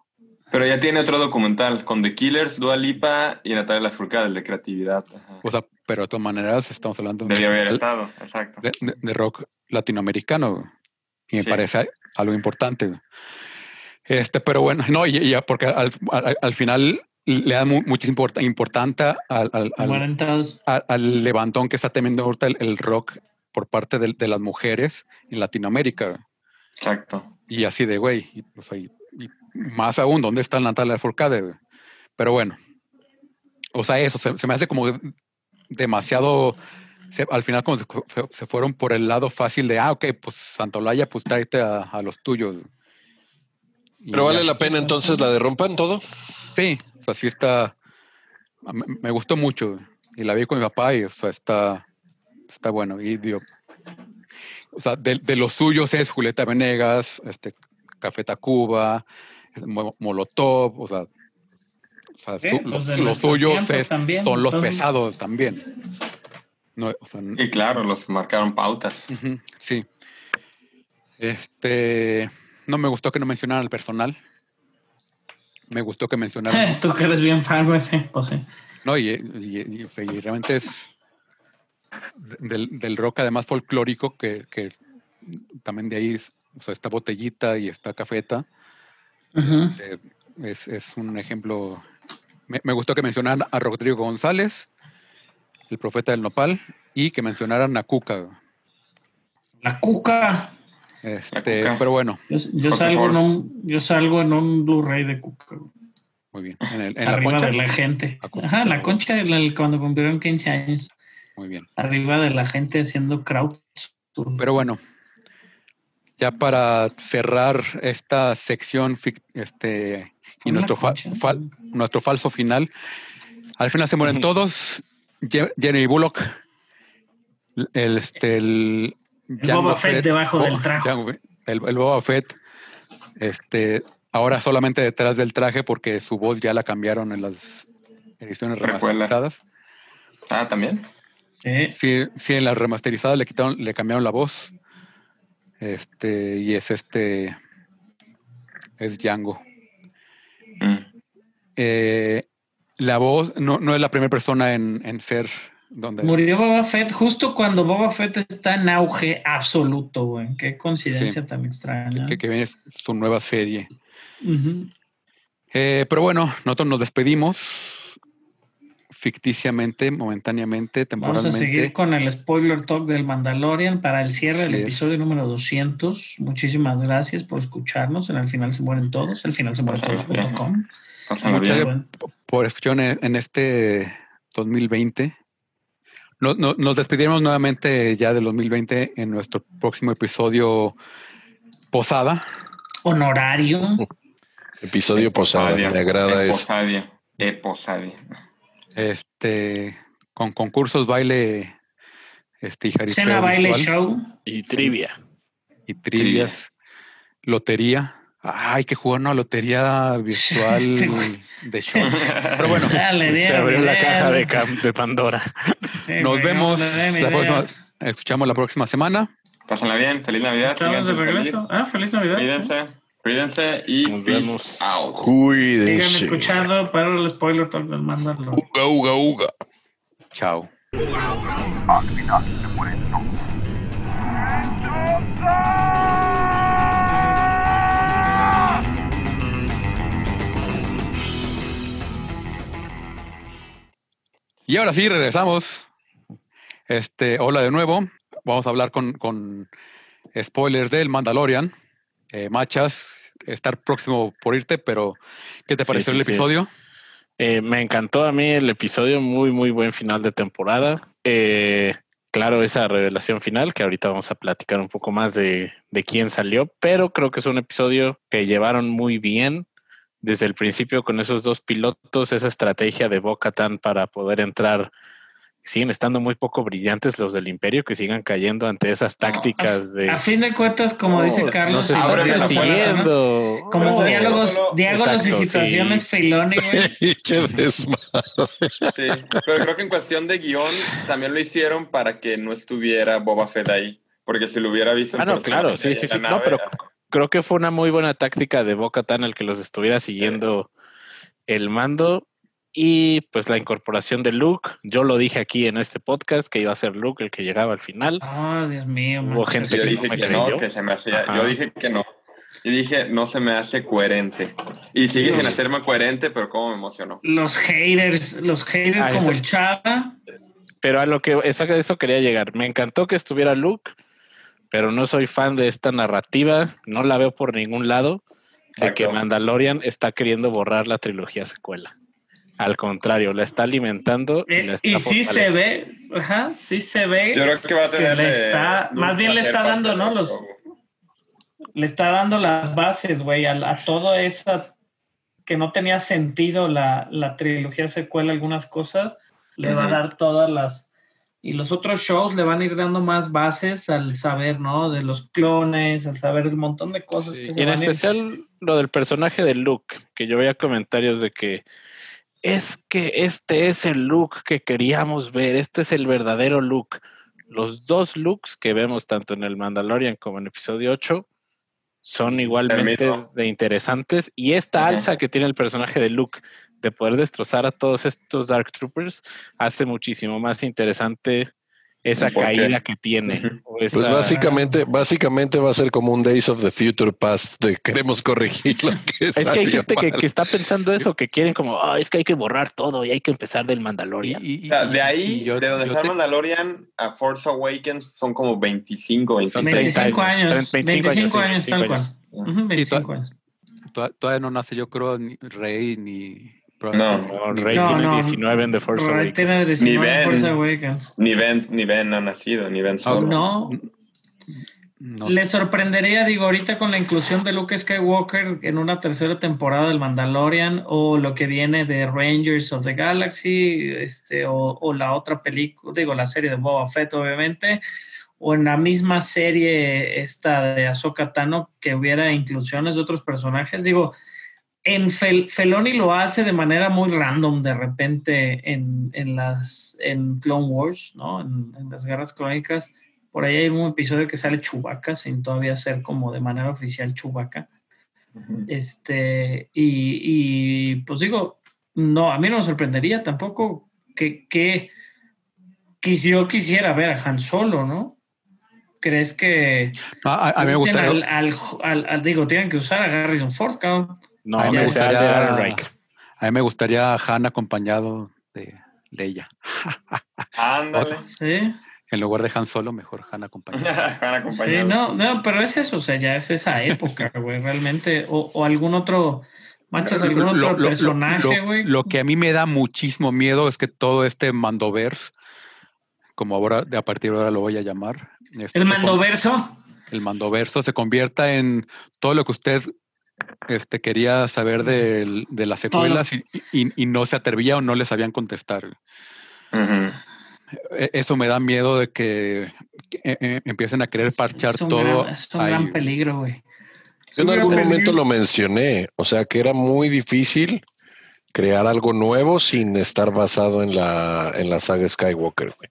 Pero ya tiene otro documental con The Killers, Dua Lipa y Natalia Lafourcade, el de creatividad. Ajá. O sea, pero de todas maneras estamos hablando de, haber estado, exacto. de- de- de rock latinoamericano y me Sí. parece algo importante. Este, pero bueno, no, y, y ya porque al, al- al final le da mu- mucha import- importancia al, al- levantón que está teniendo ahorita el, el rock por parte de, de las mujeres en Latinoamérica. Exacto. Y así de, güey, y, sea, y- y más aún, ¿dónde está Natalia Furcade? güey? Pero bueno, o sea, eso se, se me hace como demasiado, se- al final como se, se- se fueron por el lado fácil de, ah, ok, pues Santolaya, pues tráete a, a los tuyos. Pero vale ya. la pena entonces la de rompan todo. Sí, o sea, sí está, me, me gustó mucho y la vi con mi papá y o sea, está, está bueno. Y digo, o sea, de, de los suyos es Julieta Venegas, este, Café Tacuba, Mo- Molotov, o sea, o sea, Sí, su- pues los, de los nuestros suyos es- también, son los entonces- pesados también. No, o sea, Y claro, los marcaron pautas. Sí. Este, no me gustó que no mencionaran al personal. Me gustó que mencionaran. Tú que eres bien fan, güey, sí, pues sí. no, y, y- y- o sea, y realmente es. del, del rock, además folclórico, que, que también de ahí o sea, está botellita y está cafeta. Este, es, es un ejemplo. Me, me gustó que mencionaran a Rodrigo González, el profeta del nopal, y que mencionaran a Cuca. La cuca. Este, pero bueno, Yo, salgo en un, yo salgo en un Blu-ray de cuca. muy bien. En, el- en la arriba concha. de la gente. La. Ajá, la concha el- cuando cumplieron 15 años. Muy bien. Arriba de la gente haciendo crowd. Pero bueno, ya para cerrar esta sección este, y nuestro, fa- nuestro falso final, al final se mueren todos. Je- Jeremy Bullock, el, este, el, Boba Fett debajo del traje. El, el Boba Fett, este, ahora solamente detrás del traje porque su voz ya la cambiaron en las ediciones remasterizadas. Ah, también. Sí. Sí, sí, en las remasterizadas le quitaron, le cambiaron la voz. Este, y es este. Es Django. Mm. Eh, la voz no, no es la primera persona en, en ser donde. Murió Boba Fett justo cuando Boba Fett está en auge absoluto, güey. Qué coincidencia tan extraña. que, que viene su nueva serie. Eh, pero bueno, nosotros nos despedimos ficticiamente, momentáneamente, Vamos a temporalmente. seguir con el spoiler talk del Mandalorian para el cierre del es. episodio número 200. Muchísimas gracias por escucharnos. En el final se mueren todos. El final se mueren todos.com. Pásenla Muchas gracias por escuchar en, en este 2020. No- no- nos despedimos nuevamente ya del 2020 en nuestro próximo episodio Posada. Honorario. Episodio posada, me agrada eso. Eposadia. Eposadia. Este, con concursos, baile, este, y jaripeo Cena, baile, show. Y trivia. y trivias, lotería. Hay que jugar una lotería virtual Este de show. Pero bueno, Dale, Se abrió la caja de, de Pandora. Sí, nos güey, vemos la próxima, escuchamos la próxima semana. Pásenla bien. Feliz Navidad. Estamos de regreso. Ah, feliz Navidad. Cuídense. Cuídense y Nos vemos. out. Sigan Cuídense. escuchando para el spoiler talk del Mandalorian. Uga, uga, uga. Chao. Y ahora sí, regresamos. Este, hola de nuevo. Vamos a hablar con, con spoilers del Mandalorian. Eh, Machas, estar próximo por irte, pero ¿qué te pareció sí, el sí. episodio? Eh, me encantó a mí el episodio, muy, muy buen final de temporada. Eh, claro, esa revelación final, que ahorita vamos a platicar un poco más de, de quién salió, pero creo que es un episodio que llevaron muy bien desde el principio con esos dos pilotos, esa estrategia de Boca Tan para poder entrar. Siguen estando muy poco brillantes los del Imperio, que sigan cayendo ante esas tácticas de. A fin de cuentas, como dice Carlos, no ¿no? siguiendo. como diálogos, solo- diálogos y situaciones sí. Sí, pero creo que en cuestión de guion también lo hicieron para que no estuviera Boba Fett ahí. Porque si lo hubiera visto. Ah, no, claro, sí, sí, sí. No, pero creo que fue una muy buena táctica de Boca Tan el que los estuviera siguiendo el mando. Y pues la incorporación de Luke, yo lo dije aquí en este podcast que iba a ser Luke el que llegaba al final. Oh, Dios mío. Hubo gente Yo que no dije me que no, creyó. que se me hacía. Ajá. Yo dije que no. Y dije, no se me hace coherente. Y sigue sin hacerme coherente, pero cómo me emocionó. Los haters, los haters Ah, como eso. el Chava. Pero a lo que eso, eso quería llegar. Me encantó que estuviera Luke, pero no soy fan de esta narrativa. No la veo por ningún lado de que. Mandalorian está queriendo borrar la trilogía secuela. Al contrario, la está alimentando. y, la Eh, está y sí se ve, ajá, sí se ve. Yo creo que va a tener. le está- más bien le está dando, ¿no? Los- le está dando las bases, güey, a, a todo esa que no tenía sentido la, la trilogía secuela, algunas cosas, le va a dar todas las... Y los otros shows le van a ir dando más bases al saber, ¿no? De los clones, al saber un montón de cosas Sí, que se y en van a ir- especial lo del personaje de Luke, que yo veía comentarios de que es que este es el Luke que queríamos ver, este es el verdadero Luke. Los dos looks que vemos tanto en el Mandalorian como en episodio 8 son igualmente de interesantes. Y esta alza que tiene el personaje de Luke de poder destrozar a todos estos Dark Troopers hace muchísimo más interesante esa caída que tiene. Esa- Pues básicamente, básicamente va a ser como un Days of the Future Past de queremos corregir lo que Es que hay gente que, está pensando eso, que quieren como, "Ah, es que hay que borrar todo y hay que empezar del Y- Mandalorian. y- O sea, de ahí, yo- de donde está te- Mandalorian a Force Awakens son como 25, 26. 25 años, años. 25 25 años, años, sí, tal 25 cual. Ujú, 25 años. toda- todavía no nace, yo creo, ni Rey ni. No. No, Rey No, tiene no. 19 en The Force Awakens. tiene 19 Ben. Force Awakens. Ni Ben, ni Ben ha nacido, ni Ben solo. No, no le sorprendería, digo, ahorita con la inclusión de Luke Skywalker en una tercera temporada del Mandalorian o lo que viene de Rangers of the Galaxy, este, o, o la otra película, digo, la serie de Boba Fett, obviamente, o en la misma serie esta de Ahsoka Tano que hubiera inclusiones de otros personajes, digo, en Fel- Feloni lo hace de manera muy random de repente en, en las en Clone Wars, ¿no? En, en las guerras clónicas. Por ahí hay un episodio que sale Chewbacca sin todavía ser como de manera oficial Chewbacca. Este, y, y, pues digo, no, a mí no me sorprendería tampoco que, que, que yo quisiera ver a Han Solo, ¿no? ¿Crees que a, a- mí me gustaría. al, al- al- al- digo, tienen que usar a Harrison Ford, cabrón? No, a mí me gustaría. A mí me gustaría Han acompañado de Leia. Ándale. Sí. En lugar de Han solo, mejor Han acompañado. Van Sí, acompañados. no, no, pero es eso, o sea, ya es esa época, güey, realmente, o, o algún otro, manchas algún Lo- otro lo- lo- personaje, lo- güey. Lo que a mí me da muchísimo miedo es que todo este Mandoverse, como ahora de a partir de ahora lo voy a llamar, este, El con- mandoverso, el Mandoverso se convierta en todo lo que usted este, quería saber del- de, las secuelas y, y- y no se atrevía o no le sabían contestar. E- Eso me da miedo de que, que, eh, eh, empiecen a querer parchar es todo. gran, es un ahí. gran peligro, güey. Yo en algún momento lo mencioné, o sea que era muy difícil crear algo nuevo sin estar basado en la, en la saga Skywalker. güey.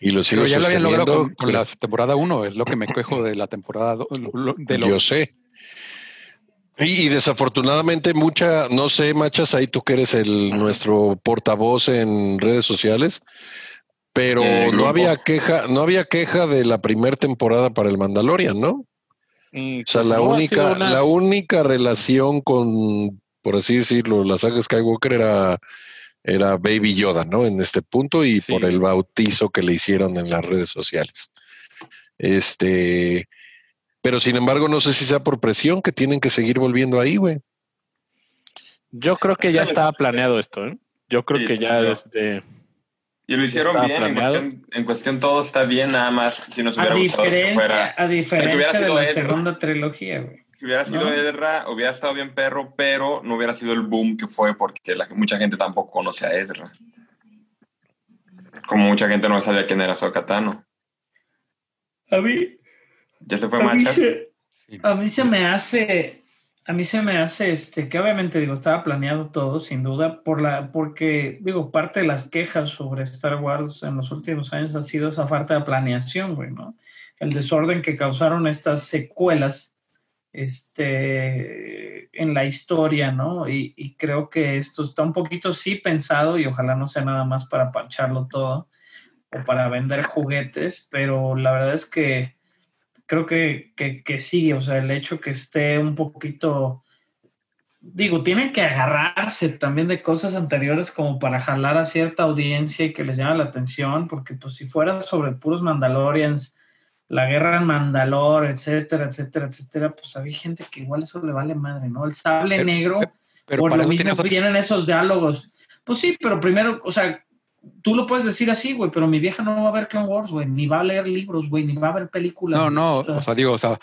Y lo sigo Pero ya lo habían logrado con, con la temporada 1, es lo que me quejo de la temporada 2. De lo- Yo sé. Y, y desafortunadamente mucha, no sé, Machas, ahí tú que eres el nuestro portavoz en redes sociales, pero Eh, no había queja, no había queja de la primera temporada para el Mandalorian, ¿no? Mm, O sea, pues la no, única, una- la única relación con, por así decirlo, la saga Skywalker era, era Baby Yoda, ¿no? En este punto y Sí. por el bautizo que le hicieron en las redes sociales. Este, pero sin embargo, no sé si sea por presión que tienen que seguir volviendo ahí, güey. Yo creo que ya estaba planeado esto, ¿eh? Yo creo Sí, que ya desde... Y lo hicieron bien, en planeado. cuestión, en cuestión todo está bien, nada más si nos A hubiera gustado que diferencia, fuera. a que hubiera diferencia de sido la segunda trilogía, güey. Si hubiera sido ¿No? Ezra, hubiera estado bien perro, pero no hubiera sido el boom que fue porque la- mucha gente tampoco conoce a Ezra. Como mucha gente no sabía quién era Sokatano. A mí, Ya se fue a mí Machas. se- a mí se me hace, a mí se me hace, este, que obviamente digo, estaba planeado todo, sin duda, por la, porque, digo, parte de las quejas sobre Star Wars en los últimos años ha sido esa falta de planeación, güey, ¿no? El desorden que causaron estas secuelas, este, en la historia, ¿no? Y, y creo que esto está un poquito sí pensado y ojalá no sea nada más para parcharlo todo o para vender juguetes, pero la verdad es que creo que, que, que sí, o sea, el hecho que esté un poquito, digo, tienen que agarrarse también de cosas anteriores como para jalar a cierta audiencia y que les llame la atención, porque pues si fuera sobre puros Mandalorians, la guerra en Mandalor, etcétera, etcétera, etcétera, pues había gente que igual eso le vale madre, ¿no? El sable Pero- negro, Pero por lo mismo otro- vienen esos diálogos. Pues sí, pero primero, o sea, tú lo puedes decir así, güey, pero mi vieja no va a ver Clone Wars, güey, ni va a leer libros, güey, ni va a ver películas. No, no, o sea, digo, o sea,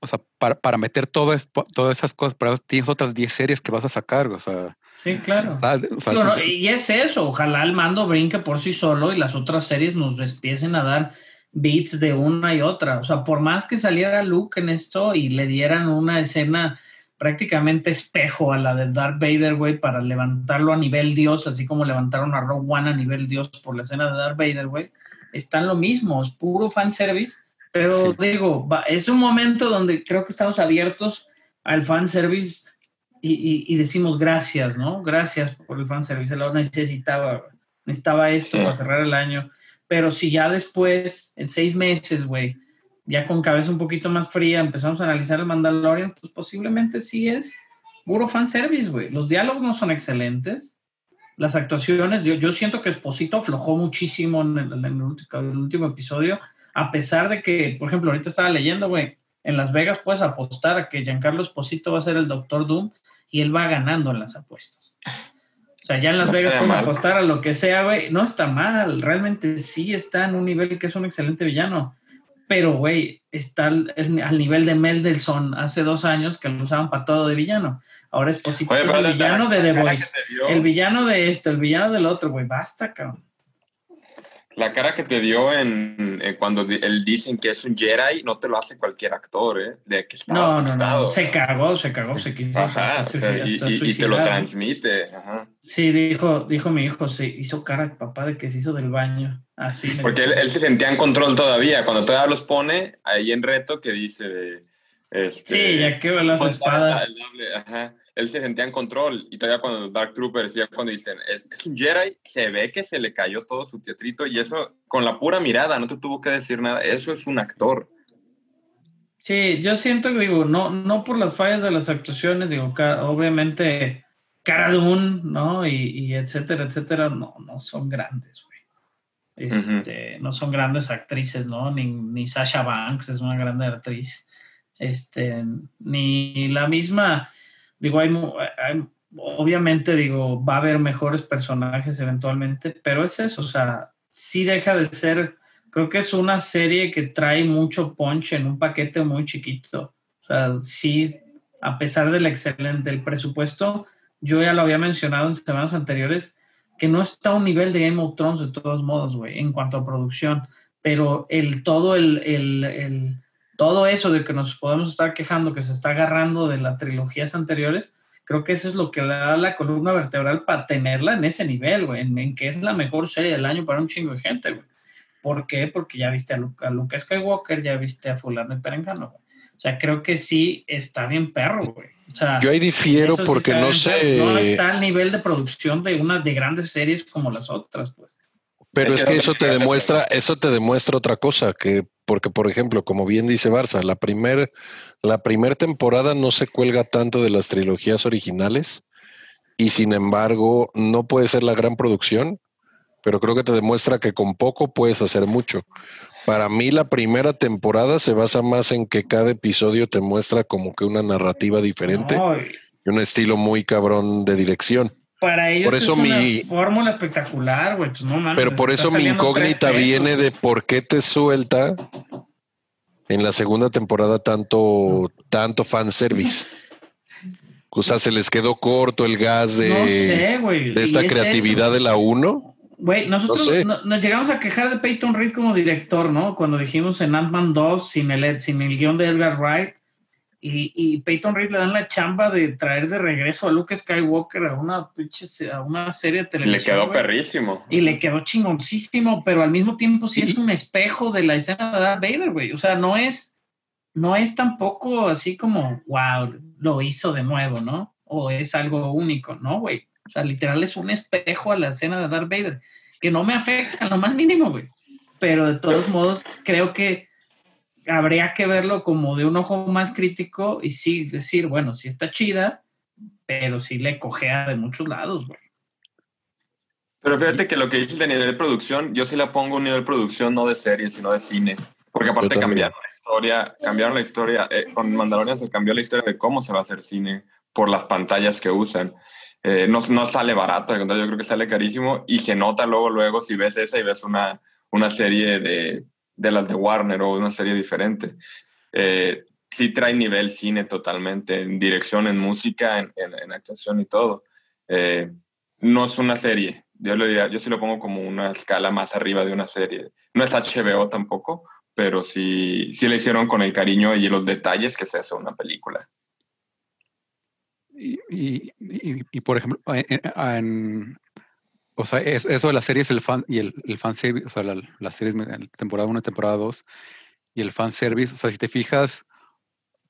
o sea, para, para meter todo es- todas esas cosas, para eso tienes otras 10 series que vas a sacar, o sea, Sí, claro. ¿sabes? O sea, Digo, no, y es eso, ojalá el mando brinque por sí solo y las otras series nos empiecen a dar beats de una y otra. O sea, por más que saliera Luke en esto y le dieran una escena prácticamente espejo a la de Darth Vader, güey, para levantarlo a nivel Dios, así como levantaron a Rogue One a nivel Dios por la escena de Darth Vader, güey, están lo mismo, es puro fanservice, pero Sí. digo, va- es un momento donde creo que estamos abiertos al fanservice y, y, y decimos gracias, ¿no? Gracias por el fanservice, lo necesitaba, necesitaba esto Sí. para cerrar el año. Pero si ya después, en seis meses, güey, ya con cabeza un poquito más fría, empezamos a analizar el Mandalorian, pues posiblemente sí es puro fanservice, güey. Los diálogos no son excelentes. Las actuaciones, yo, yo siento que Esposito aflojó muchísimo en el, en el último, el último episodio, a pesar de que, por ejemplo, ahorita estaba leyendo, güey, en Las Vegas puedes apostar a que Giancarlo Esposito va a ser el Doctor Doom y él va ganando en las apuestas. O sea, ya en Las No Vegas puedes mal. apostar a lo que sea, güey. No está mal, realmente sí está en un nivel que es un excelente villano. Pero, güey, está al, nivel de Mendelssohn hace dos años que lo usaban para todo de villano. Ahora Oye, es pero el la- villano de The Voice. El villano de esto, el villano del otro, güey. Basta, cabrón. La cara que te dio en, en cuando di- él dicen que es un Jedi, no te lo hace cualquier actor, ¿eh? De que estaba No, no, no. Se cagó, se cagó, se quiso. Ajá, o se- sea, y, hasta y- y te lo transmite. Ajá. Sí, dijo, dijo mi hijo, se hizo cara papá de que se hizo del baño. Así. Porque él, se sentía en control todavía. Cuando todavía los pone ahí en reto que dice de... Este, Sí, ya que las pues, espadas. ajá. Él se sentía en control. Y todavía cuando los Dark Troopers, ya cuando dicen, es, es un Jedi, se ve que se le cayó todo su teatrito. Y eso, con la pura mirada, no te tuvo que decir nada. Eso es un actor. Sí, yo siento que digo, no, no por las fallas de las actuaciones, digo, obviamente Cara Dune, ¿no? Y, y etcétera, etcétera, no, no son grandes, güey. Este, No son grandes actrices, ¿no? Ni, ni Sasha Banks es una grande actriz. Este, ni la misma, digo, hay, mu- hay- obviamente, digo, va a haber mejores personajes eventualmente, pero es eso, o sea, sí deja de ser, creo que es una serie que trae mucho punch en un paquete muy chiquito. O sea, sí, a pesar del excelente el presupuesto, yo ya lo había mencionado en semanas anteriores, que no está a un nivel de Game of Thrones de todos modos, güey, en cuanto a producción, pero el todo el, el- todo eso de que nos podemos estar quejando, que se está agarrando de las trilogías anteriores, creo que eso es lo que le da la columna vertebral para tenerla en ese nivel, güey, en, en que es la mejor serie del año para un chingo de gente, güey. ¿Por qué? Porque ya viste a, Lu- a Luke Skywalker, ya viste a fulano y perengano, güey. O sea, creo que sí está bien perro, güey. O sea, Yo ahí difiero sí porque no sé. No está al nivel de producción de una de grandes series como las otras, pues. Pero Es es que eso te demuestra, eso te demuestra otra cosa, que porque por ejemplo, como bien dice Barça, la primer, la primer temporada no se cuelga tanto de las trilogías originales y sin embargo no puede ser la gran producción, pero creo que te demuestra que con poco puedes hacer mucho. Para mí la primera temporada se basa más en que cada episodio te muestra como que una narrativa diferente No, y y un estilo muy cabrón de dirección. Para ellos Por eso es una mi- fórmula espectacular, güey. Pues no. Pero por eso mi incógnita viene de por qué te suelta en la segunda temporada tanto, tanto fanservice. O sea, se les quedó corto el gas de, No sé, güey. de esta es creatividad eso. de la 1. Güey, nosotros No sé. no- nos llegamos a quejar de Peyton Reed como director, ¿no? Cuando dijimos en Ant-Man 2, sin el, sin el guion de Edgar Wright, y, y Peyton Reed le dan la chamba de traer de regreso a Luke Skywalker a una, a una serie de Y televisión. le quedó güey. perrísimo. Y le quedó chingoncísimo, pero al mismo tiempo sí es un espejo de la escena de Darth Vader, güey. O sea, no es, no es tampoco así como, wow, lo hizo de nuevo, ¿no? O es algo único, ¿no, güey? O sea, literal es un espejo a la escena de Darth Vader, que no me afecta en lo más mínimo, güey. Pero de todos modos, creo que habría que verlo como de un ojo más crítico y sí decir, bueno, sí está chida, pero sí le cojea de muchos lados, güey. Pero fíjate que lo que dices de nivel de producción, yo sí la pongo un nivel de producción no de serie, sino de cine. Porque aparte cambiaron la historia, cambiaron la historia, eh, con Mandalorian se cambió la historia de cómo se va a hacer cine por las pantallas que usan. Eh, no, no sale barato, al contrario, yo creo que sale carísimo y se nota luego, luego si ves esa y ves una, una serie de, de las de Warner o una serie diferente. Eh, sí trae nivel cine totalmente, en dirección, en música, en, en- actuación y todo. Eh, no es una serie. Yo, le diría, yo sí lo pongo como una escala más arriba de una serie. No es HBO tampoco, pero sí, sí le hicieron con el cariño y los detalles que se hace una película. Y, y, y- por ejemplo, en- o sea, es- eso de las series el fan, y el, el fan service, o sea, la, las series, en temporada 1 y temporada 2, y el fan service, o sea, si te fijas,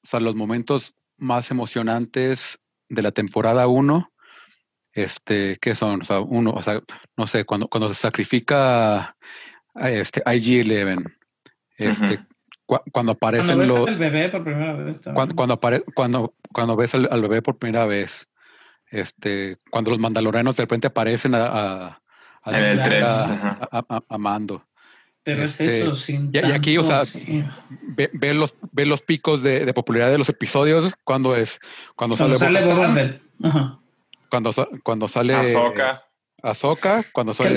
o sea, los momentos más emocionantes de la temporada 1, este, ¿qué son? O sea, uno, o sea, no sé, cuando, cuando se sacrifica este, IG-11. Este, cu- cuando aparecen Cuando ves los... al bebé por primera vez. Cuando, cuando, apare- cuando, cuando ves al, al bebé por primera vez, este, cuando los mandalorianos de repente aparecen a, a, a En el a- tres, a- ajá. a- a- a Mando. Pero este, es eso, sin y- y aquí, o sea, sí. Ve, ve los, ve los picos de, de popularidad de los episodios cuando es cuando, Cuando sale, sale Boba. Ajá. cuando, cuando sale Ahsoka. Ahsoka, cuando ¿Qué es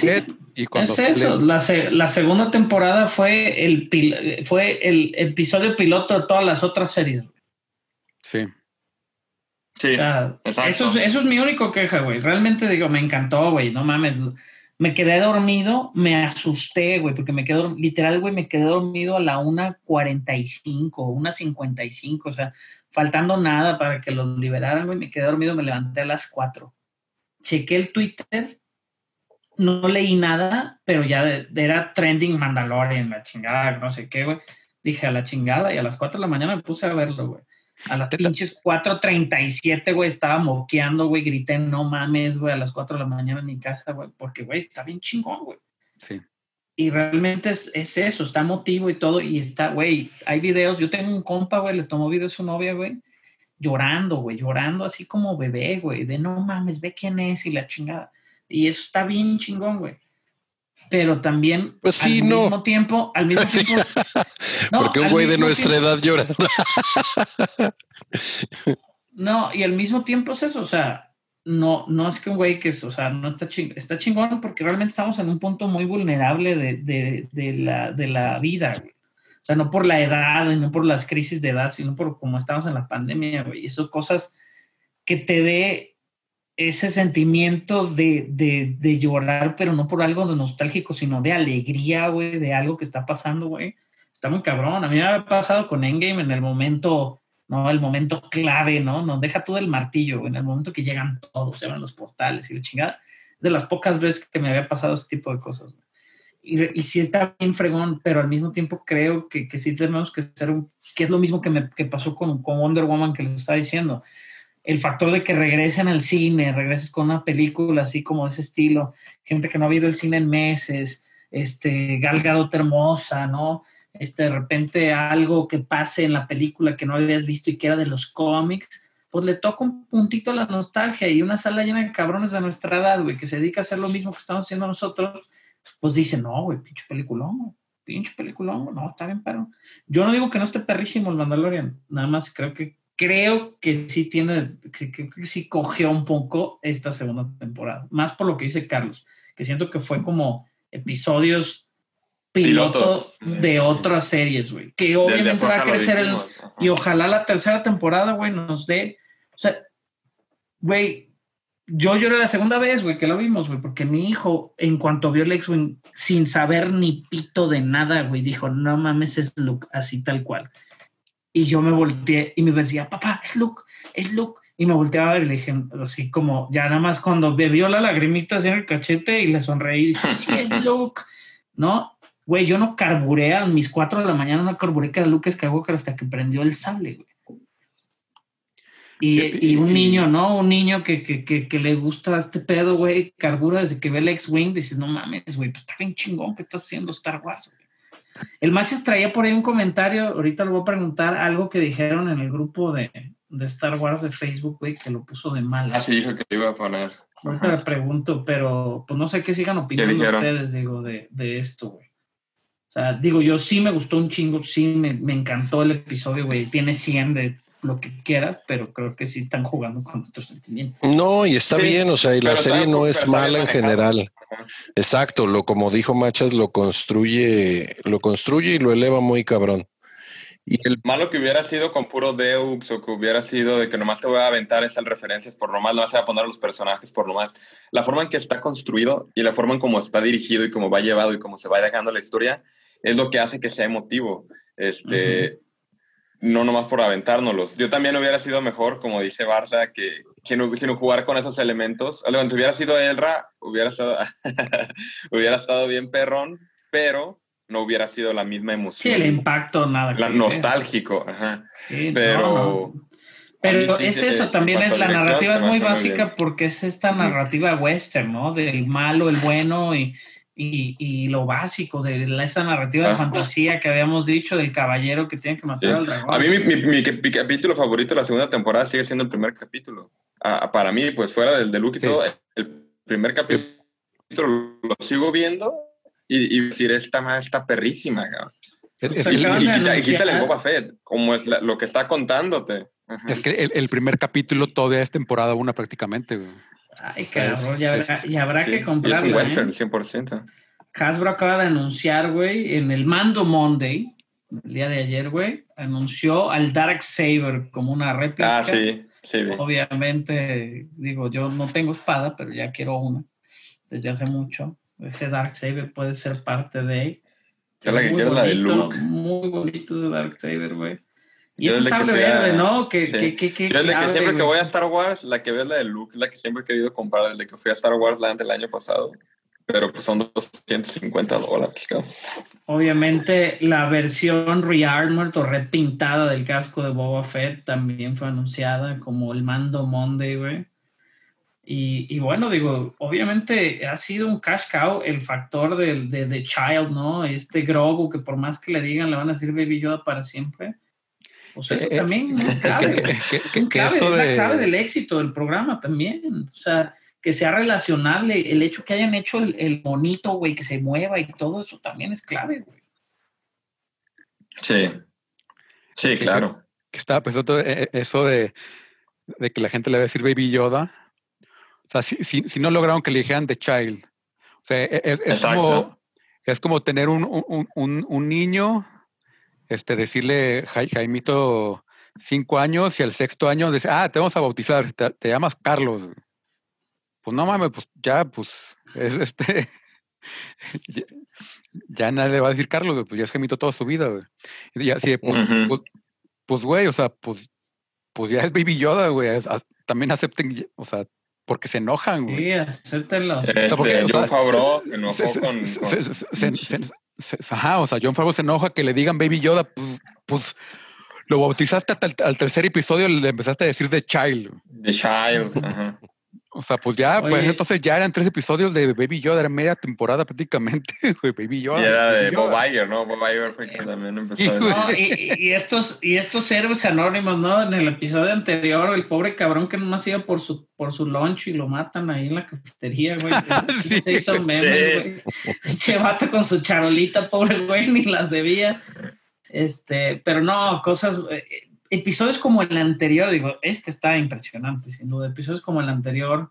sale Boba y cuando Es sale- eso, la, se- la segunda temporada fue el, pil- fue el episodio piloto de todas las otras series. O sí. Sea, eso, es, eso es mi único queja, güey. Realmente digo, me encantó, güey, no mames. Me quedé dormido, me asusté, güey, porque me quedé, literal, güey, me quedé dormido a la 1.45, 1.55, o sea, faltando nada para que los liberaran, güey, me quedé dormido, me levanté a las 4. Chequé el Twitter, no leí nada, pero ya de- era trending Mandalorian, la chingada, no sé qué, güey. Dije a la chingada y a las 4 de la mañana me puse a verlo, güey. A las pinches 4.37, güey, estaba moqueando, güey, grité, no mames, güey, a las 4 de la mañana en mi casa, güey, porque, güey, está bien chingón, güey. Sí. Y realmente es, es eso, está motivo y todo, y está, güey, hay videos, yo tengo un compa, güey, le tomó video a su novia, güey, llorando, güey, llorando así como bebé, güey, de no mames, ve quién es y la chingada. Y eso está bien chingón, güey. Pero también, Pues sí, al no. mismo tiempo, al mismo Sí. tiempo, no, Porque un güey de nuestra tiempo- edad llora. No, y al mismo tiempo es eso, o sea, no, no es que un güey que es, o sea, no está chingón, está chingón porque realmente estamos en un punto muy vulnerable de, de, de la, de la vida, güey. O sea, no por la edad, no por las crisis de edad, sino por cómo estamos en la pandemia, güey. Y eso cosas que te dé ese sentimiento de, de, de llorar, pero no por algo nostálgico, sino de alegría, güey, de algo que está pasando, güey. Está muy cabrón. A mí me ha pasado con Endgame en el momento ¿no? El momento clave, ¿no? No deja tú del martillo, en el momento que llegan todos, se abren los portales y la chingada. Es de las pocas veces que me había pasado ese tipo de cosas. güey. Y, y sí está bien fregón, pero al mismo tiempo creo que, que sí tenemos que ser, que es lo mismo que me que pasó con, con Wonder Woman que les estaba diciendo. El factor de que regresen al cine, regreses con una película así como de ese estilo, gente que no ha habido el cine en meses, este, Gal Gadot hermosa, ¿no? este, de repente algo que pase en la película que no habías visto y que era de los cómics, pues le toca un puntito a la nostalgia y una sala llena de cabrones de nuestra edad, güey, que se dedica a hacer lo mismo que estamos haciendo nosotros, pues dice, no, güey, pinche peliculón, pinche güey, no, está bien, pero yo no digo que no esté perrísimo el Mandalorian, nada más creo que creo que sí tiene, que, que, que sí cogió un poco esta segunda temporada, más por lo que dice Carlos, que siento que fue como episodios piloto Pilotos. de otras series, güey. Que obviamente va a crecer el, y ojalá la tercera temporada, güey, nos dé. O sea, güey, yo lloré la segunda vez, güey, que lo vimos, güey, porque mi hijo, en cuanto vio el X-Wing, sin saber ni pito de nada, güey, dijo, no mames, es Luke, así tal cual. Y yo me volteé y me decía, papá, es Luke, es Luke. Y me volteaba a ver y le dije, así como, ya nada más cuando me vio la lagrimita así en el cachete y le sonreí y dice, sí, es Luke, ¿no? Güey, yo no carburé a mis 4 de la mañana, no carburé que era Luke Skywalker hasta que prendió el sable, güey. Y, y un niño, ¿no? Un niño que, que, que, que le gusta este pedo, güey, carbura desde que ve el X-Wing, dices, no mames, güey, pues está bien chingón que estás haciendo Star Wars, güey. El Machis traía por ahí un comentario, ahorita le voy a preguntar algo que dijeron en el grupo de, de Star Wars de Facebook, güey, que lo puso de mal. Ah, sí, dijo que iba a poner. Ahorita le pregunto, pero pues no sé qué sigan opinando ustedes, digo, de, de esto, güey. O sea, digo, yo sí me gustó un chingo, sí me, me encantó el episodio, güey. Tiene 100 de lo que quieras, pero creo que sí están jugando con nuestros sentimientos. No, y está Sí, bien, o sea, y la serie no es mala en general. Ajá. Exacto, lo como dijo Machas, lo construye, lo construye y lo eleva muy cabrón. Y el Malo que hubiera sido con puro Deux o que hubiera sido de que nomás te voy a aventar esas referencias por nomás, nomás te voy a poner a los personajes por nomás. La forma en que está construido y la forma en cómo está dirigido y cómo va llevado y cómo se va dejando la historia es lo que hace que sea emotivo. Este, No nomás por aventárnoslos. Yo también hubiera sido mejor, como dice Barça, que, que no, que no jugar con esos elementos. O sea, Si hubiera sido Elra, hubiera estado, hubiera estado bien perrón, pero no hubiera sido la misma Sí, emoción. el impacto, nada. La- nostálgico, ajá. Sí, pero- no. Pero sí es eso, también es la narrativa es muy básica porque es esta narrativa western, ¿no? Del malo, el bueno y, y, y lo básico de la, esa narrativa de Ah. fantasía que habíamos dicho del caballero que tiene que matar Sí. al dragón. A mí mi, mi- mi- mi capítulo favorito de la segunda temporada sigue siendo el primer capítulo. Ah, para mí, pues fuera del de Luke y Sí. todo, el primer capítulo lo sigo viendo y, y decir, esta madre está perrísima, cabrón. Es, Y, y de quita- y quítale el Boba Fett, como es la- lo que está contándote. Ajá. es que el, el primer capítulo todavía es temporada una prácticamente. güey. Ay, cabrón, ya habrá, ya habrá Sí, que y es un western, ¿eh? 100%. Hasbro acaba de anunciar, güey, en el Mando Monday, el día de ayer, güey, anunció al Dark Saber como una réplica. Ah, sí, sí. vi. Obviamente, digo, yo no tengo espada, pero ya quiero una desde hace mucho. Ese Dark Saber puede ser parte de. Yo la que quiero es la de Luke. Muy bonito ese Dark Saber, güey. Y desde que sable verde, ¿no? Que, sí. que, que, Yo que siempre que voy a Star Wars, la que veo es la de Luke, la que siempre he querido comprar desde que fui a Star Wars Land el año pasado. Pero pues son 250 dólares, cabrón. Obviamente la versión rearmored o repintada del casco de Boba Fett también fue anunciada como el Mando Monday, güey. Y, y bueno, digo, obviamente ha sido un cash cow el factor del, de The Child, ¿no? Este Grogu que por más que le digan le van a decir Baby Yoda para siempre. Pues eso Eh, eh, también es clave, que- güey. que- Es que- un que clave, eso es la clave del éxito del programa también. O sea, que sea relacionable, el hecho que hayan hecho el, el monito, güey, que se mueva y todo eso también es clave, güey. Sí. Sí, claro. que estaba pensando eh, eso de, de que la gente le va a decir Baby Yoda. O sea, si, si, si no lograron que le dijeran The Child. O sea, e- es, es como, es como tener un, un, un, un niño, este, decirle Jai- Jaimito cinco años y al sexto año dice, ah, te vamos a bautizar, te, te llamas Carlos. Pues no mames, pues ya, pues, es este. ya, ya nadie le va a decir Carlos, pues ya es Jaimito toda su vida, güey. Y ya así pues, pues, pues, güey, o sea, pues, pues ya es Baby Yoda, güey. es- también acepten, o sea, porque se enojan, güey. Sí, acéptenlo. Este, porque, o John sea, Favreau se enojó Se- se- con, se- con- se- se- se- se- se- Ajá, o sea, John Favreau se enoja que le digan Baby Yoda, pues, pues lo bautizaste hasta el, al tercer episodio, le empezaste a decir The Child. The Child. ajá. O sea, pues ya, pues Oye. entonces ya eran tres episodios de Baby Yoda, era media temporada prácticamente, güey, Baby Yoda. Y era de Baby Bob. Iger, ¿no? Bob Iger fue que también empezó Sí, a. No, y, y estos, y estos héroes anónimos, ¿no? En el episodio anterior, el pobre cabrón que nomás iba por su, por su lunch y lo matan ahí en la cafetería, güey. Sí. Se hizo meme, Sí. güey. Che vato con su charolita, pobre güey, ni las debía. Este, pero no, cosas, eh, episodios como el anterior, digo, este está impresionante, sin duda. Episodios como el anterior,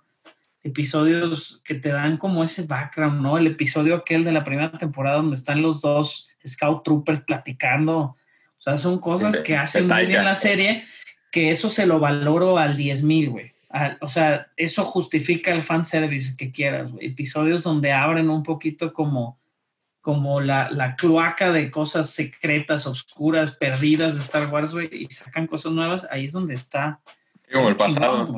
episodios que te dan como ese background, ¿no? El episodio aquel de la primera temporada donde están los dos Scout Troopers platicando. O sea, son cosas De- que hacen muy bien la serie, que eso se lo valoro al 10 mil, güey. Al- O sea, eso justifica el fanservice que quieras, güey. Episodios donde abren un poquito como, como la, la cloaca de cosas secretas, oscuras, perdidas de Star Wars, güey, y sacan cosas nuevas, ahí es donde está. Como el pasado.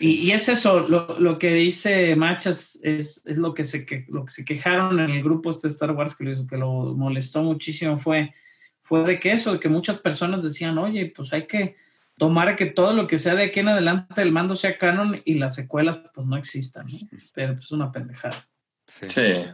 Y, y es eso, lo, lo que dice Machas es, es lo, que se que, lo que se quejaron en el grupo este de Star Wars que lo, que lo molestó muchísimo fue, fue de que eso, de que muchas personas decían, oye, pues hay que tomar que todo lo que sea de aquí en adelante del mando sea canon y las secuelas pues no existan, ¿no? Pero pues una pendejada. Sí. Sí.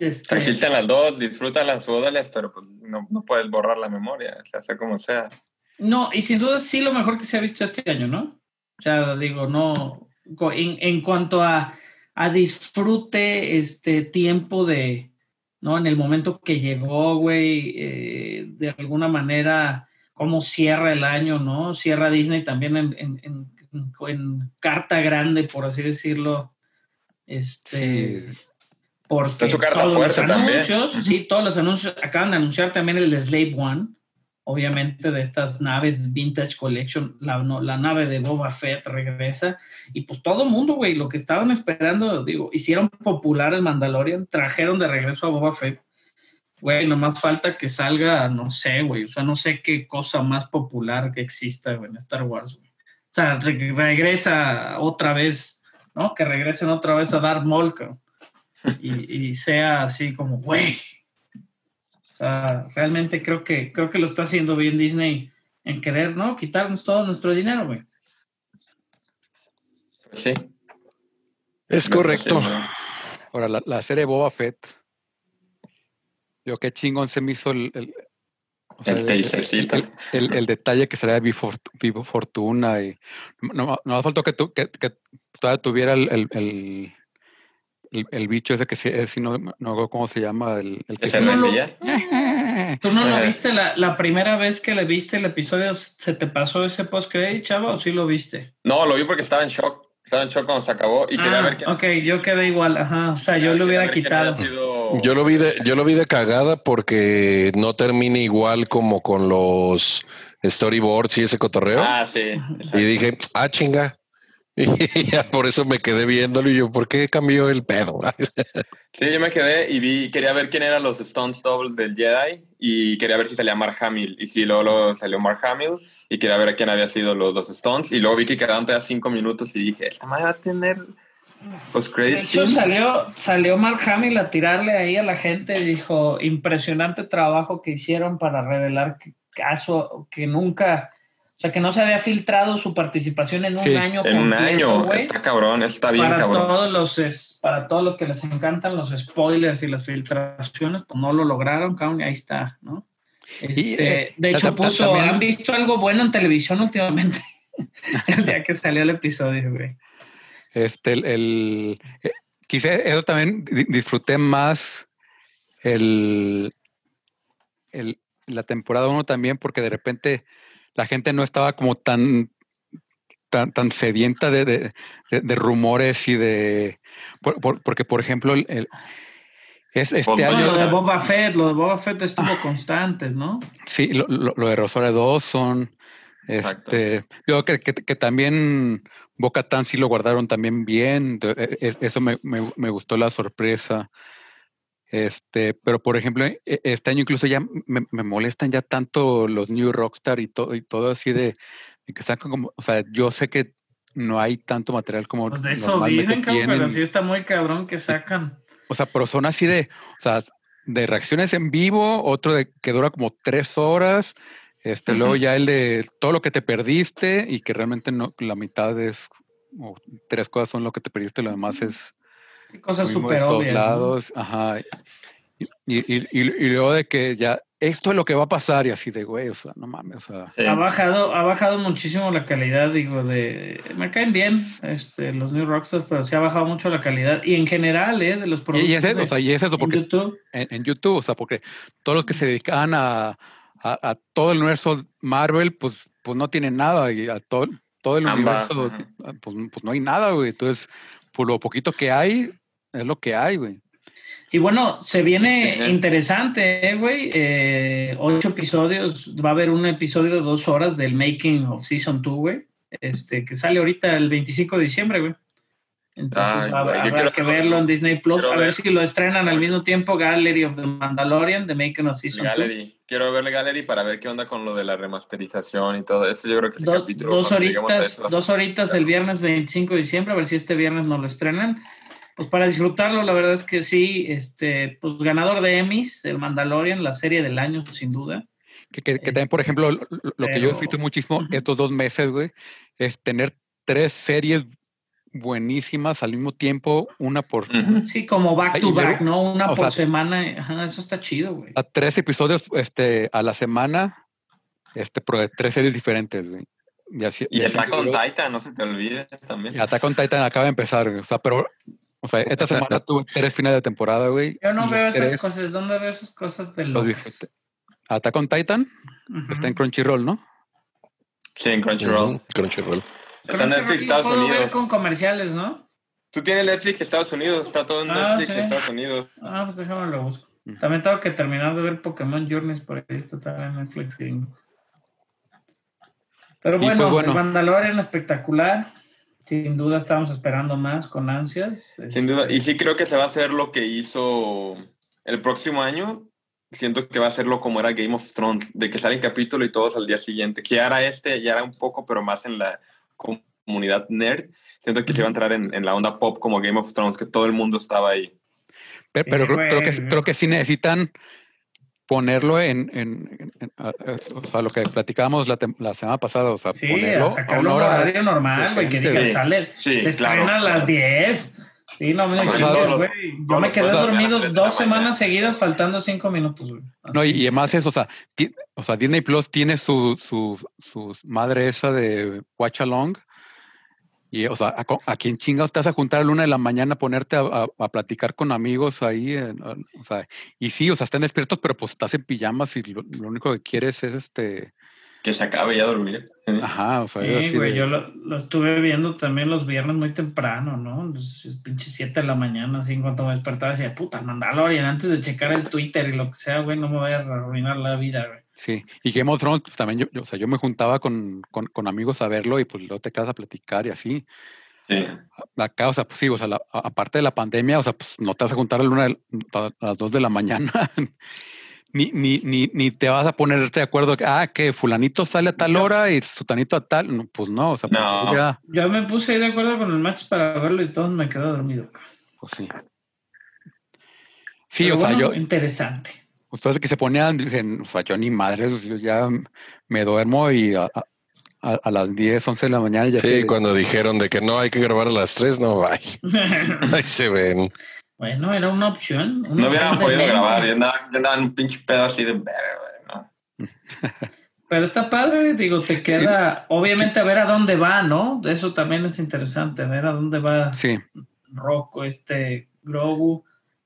Este, Existen las dos, disfrútalas, údalas, pero pues no, no puedes borrar la memoria, sea, sea como sea. No, y sin duda sí lo mejor que se ha visto este año, ¿no? O sea, digo, no, en, en cuanto a, a disfrute, este tiempo de, ¿no? En el momento que llegó, güey, eh, de alguna manera, cómo cierra el año, ¿no? Cierra Disney también en, en, en- en- en carta grande, por así decirlo. Este, Sí. Porque Es su carta todos los también. anuncios, sí, todos los anuncios, acaban de anunciar también el Slave One, obviamente de estas naves Vintage Collection, la, no- la nave de Boba Fett regresa, y pues todo mundo, güey, lo que estaban esperando, digo, hicieron popular el Mandalorian, trajeron de regreso a Boba Fett, güey, nomás falta que salga, no sé, güey, o sea, no sé qué cosa más popular que exista, en Star Wars, güey. O sea, re- regresa otra vez, ¿no? Que regresen otra vez a Darth Maul, cabrón. Y, y sea así como, güey. O sea, realmente creo que, creo que lo está haciendo bien Disney en querer, ¿no? Quitarnos todo nuestro dinero, güey. Sí. Es correcto. Ahora, la, la serie Boba Fett. Yo qué chingón se me hizo el... el o sea, El tasercito. el- el- el detalle que será Vivo, Fort- Vivo Fortuna y no, no, no faltó que, tu- que, que todavía tuviera el, el, el, bicho ese que sí, ese sí no, no cómo se llama, el, el que ¿Que se no lo-? ¿Tú no lo viste la, la primera vez que le viste el episodio? ¿Se te pasó ese post-credit, chavo, o sí lo viste? No, lo vi porque estaba en shock. Estaba en shock cuando se acabó y quería Ah, ver que. ok, yo quedé igual, ajá. O sea, yo lo hubiera quitado. sido- Yo lo vi de, yo lo vi de cagada porque no termina igual como con los storyboards y ese cotorreo. Ah, sí. exacto. y dije, ah, chinga. Y ya por eso me quedé viéndolo y yo, ¿por qué cambió el pedo? Sí, yo me quedé y vi, quería ver quién eran los Stones Doubles del Jedi y quería ver si salía Mark Hamill. Y sí, luego, luego salió Mark Hamill y quería ver a quién había sido los, los Stones. Y luego vi que quedaban todavía cinco minutos y dije, esta madre va a tener post De credit hecho, salió, salió Mark Hamill a tirarle ahí a la gente y dijo, impresionante trabajo que hicieron para revelar caso que nunca, o sea, que no se había filtrado su participación en un Sí, año. En un año. Está cabrón, está bien para cabrón. todos los es- para todo lo que les encantan los spoilers y las filtraciones, pues no lo lograron, cabrón, y ahí está, ¿no? Y, Este, eh, de hecho, puso, también- ¿han visto algo bueno en televisión últimamente? el día que salió el episodio, güey. Este, el, el- eh, quizá eso también di- disfruté más el, el- la temporada 1 también porque de repente la gente no estaba como tan tan, tan sedienta de, de- de- de rumores y de por- por- porque por ejemplo el, el- es este año lo de Boba Fett, lo de Boba Fett estuvo Ah. constante, ¿no? Sí, lo, lo, lo de Rosario Dawson. Exacto. Este, yo que, que, que también Boca Tan sí lo guardaron también bien. e- e- Eso me, me, me gustó la sorpresa. Este, pero por ejemplo, e- este año incluso ya me, me molestan ya tanto los New Rockstar y todo, y todo así de, de que sacan como, o sea, yo sé que no hay tanto material como Pues de eso normalmente viven, cabrón, pero tienen. sí está muy cabrón que sacan. O sea, pero son así de, o sea, de reacciones en vivo, otro de que dura como tres horas, este, luego ya el de todo lo que te perdiste y que realmente no, la mitad es, o tres cosas son lo que te perdiste, lo demás es Sí, cosas súper obvias. ¿no? lados, ajá. Y, y, y- y luego de que ya, esto es lo que va a pasar y así de, güey, o sea, no mames, o sea, Sí. Ha bajado, ha bajado muchísimo la calidad, digo, de... Me caen bien este, los New Rockstars, pero sí ha bajado mucho la calidad. Y en general, ¿eh? De los y, productos y es eso, de- o sea, y es eso, en porque YouTube. en, en YouTube, o sea, porque todos los que se dedicaban a, a, a todo el universo Marvel, pues, pues no tienen nada, y a todo, todo el Ambas, universo, ajá. pues, pues no hay nada, güey. Entonces, por lo poquito que hay, es lo que hay, güey. Y bueno, se viene Ajá. interesante, ¿eh, güey. Eh, ocho episodios. Va a haber un episodio de dos horas del Making of Season 2, güey. Este, que sale ahorita el 25 de diciembre, güey. Entonces Ay, habrá quiero que verlo. en Disney Plus. A ver ver. si lo estrenan al mismo tiempo Gallery of the Mandalorian, The Making of Season 2. Gallery. Quiero ver Gallery para ver qué onda con lo de la remasterización y todo eso. Yo creo que ese Do- capítulo. dos horitas, eso, dos horitas el viernes 25 de diciembre, a ver si este viernes no lo estrenan. Pues para disfrutarlo, la verdad es que sí, este, pues ganador de Emmys, el Mandalorian, la serie del año, sin duda. Que, que- que también, por Este, ejemplo, lo, lo que yo pero- disfruto muchísimo Ujú. estos dos meses, güey, es tener tres series buenísimas al mismo tiempo, una por Ujú. Sí, como back to back, ¿no? Una por sea- semana. Ajá, eso está chido, güey. a tres episodios este, a la semana, este, pero de tres series diferentes, güey. Y así, Y y con luego- Titan, no se te olvide también. y Attack on Titan acaba de empezar, güey. O sea, pero, o sea, esta semana tuve tres finales de temporada, güey. Yo no veo esas tres cosas. ¿Dónde veo esas cosas de los. Attack on Titan está en Crunchyroll, ¿no? Sí, en Crunchyroll. Crunchyroll. Está en Netflix, Estados puedo ver Unidos. con comerciales, ¿no? Tú tienes Netflix Estados Unidos, está todo en Ah, Netflix sí. Estados Unidos. Ah, pues déjame lo busco. También tengo que terminar de ver Pokémon Journeys por ahí está también en Netflix. Pero Y pues bueno, bueno. el Mandalorian espectacular. Sin duda estamos esperando más con ansias. Sin duda. Este, Y sí creo que se va a hacer lo que hizo el próximo año. Siento que va a hacerlo como era Game of Thrones, de que sale el capítulo y todos al día siguiente. Que era este, ya era un poco, pero más en la comunidad nerd. Siento que se iba a entrar en, en la onda pop como Game of Thrones, que todo el mundo estaba ahí. Pero, pero creo, creo que, creo que sí necesitan ponerlo en, en- en- en- a- sea, lo que platicábamos la, tem- la semana pasada, o sea, Sí, ponerlo a sacarlo hora horario normal, güey, que güey. sale, Sí, se claro. estrena a las 10, Sí, no me güey. Yo me quedé dormido dos semanas seguidas faltando cinco minutos, güey. No, y, además es, o sea, ti- o sea, Disney Plus tiene su, su, su madre esa de Watch Along. Y, o sea, ¿a, a quién chingados te vas a juntar a la una de la mañana a ponerte a, a- a platicar con amigos ahí? en- o sea, y sí, o sea, están despiertos, pero pues estás en pijamas y lo, lo único que quieres es este. Que se acabe ya dormir. Ajá, o sea, Sí, así güey, de- yo lo, lo estuve viendo también los viernes muy temprano, ¿no? Los pinche 7 de la mañana, así en cuanto me despertaba, decía, puta, Mandalorian, antes de checar el Twitter y lo que sea, güey, no me vaya a arruinar la vida, güey. Sí, y Game of Thrones, pues también yo, yo- o sea, yo me juntaba con, con, con amigos a verlo y pues luego te quedas a platicar y así. Sí. Acá, o sea, pues sí, o sea, la- aparte de la pandemia, o sea, pues no te vas a juntar a, la de- a las dos de la mañana, ni, ni, ni, ni te vas a ponerte de acuerdo que, ah, que fulanito sale a tal hora y sutanito a tal, no, pues no, o sea, pues No. ya, Yo me puse ahí de acuerdo con el match para verlo y todos me quedé dormido. pues sí. Sí, Pero o sea, yo, Interesante. Ustedes que se ponían, dicen, o sea, yo ni madres, yo ya me duermo y a, a- a- a las 10, 11 de la mañana ya Sí, que- cuando dijeron de que no hay que grabar a las 3, no, bye. Ahí se ven. bueno, era una opción. una No hubieran podido grabar. Yo andaba, yo andaba en un pinche pedo así de ¿no? Pero está padre, digo, te queda, obviamente, a ver a dónde va, ¿no? Eso también es interesante, ver a dónde va Sí, Rocco, este Grogu,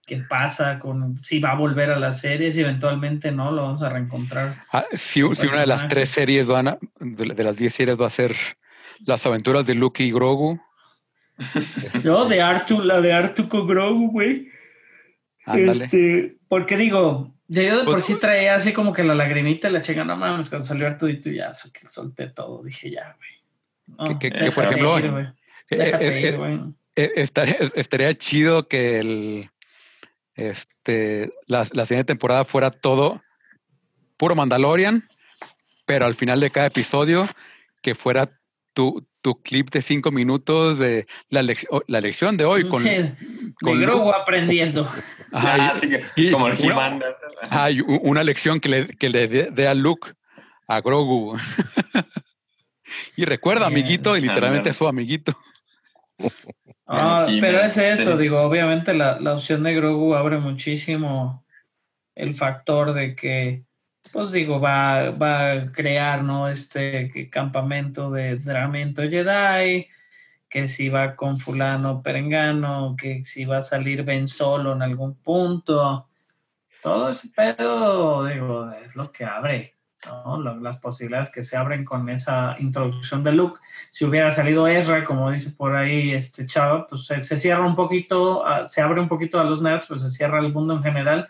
qué pasa con si va a volver a las series y eventualmente no, lo vamos a reencontrar. Ah, si, si una de las tres series van a, de, de las 10 series va a ser las aventuras de Luke y Grogu. Yo de Artu, la de Artu con Grogu, güey. Ándale. Este, porque digo, ya yo de por Pues- sí traía así como que la lagrimita y la chinga, no mames, cuando salió Artudito ya so- que solté todo, dije ya, güey. No, Que- que- que, por ejemplo, ir, güey. Eh, eh, ir, eh, güey. eh, estaría, estaría chido que el, este, la, la siguiente temporada fuera todo puro Mandalorian, pero al final de cada episodio que fuera tu, tu clip de cinco minutos de la, lec- la lección de hoy con, Sí, con Grogu aprendiendo. Ajá, Ah, y- sí como el una- He-Man. ajá, y u- una lección que le, que le dé a Luke, a Grogu. y recuerda, amiguito, y literalmente su amiguito. Ah, pero es eso, sí. digo, obviamente la, la opción de Grogu abre muchísimo el factor de que, pues digo, va, va a crear, ¿no? Este campamento de entrenamiento Jedi, que si va con fulano perengano, que si va a salir Ben solo en algún punto. Todo ese pedo, digo, es lo que abre, ¿no? Las posibilidades que se abren con esa introducción de Luke si hubiera salido Ezra, como dice por ahí este chava, pues se, se cierra un poquito, ah, se abre un poquito a los nerds, pues se cierra el mundo en general.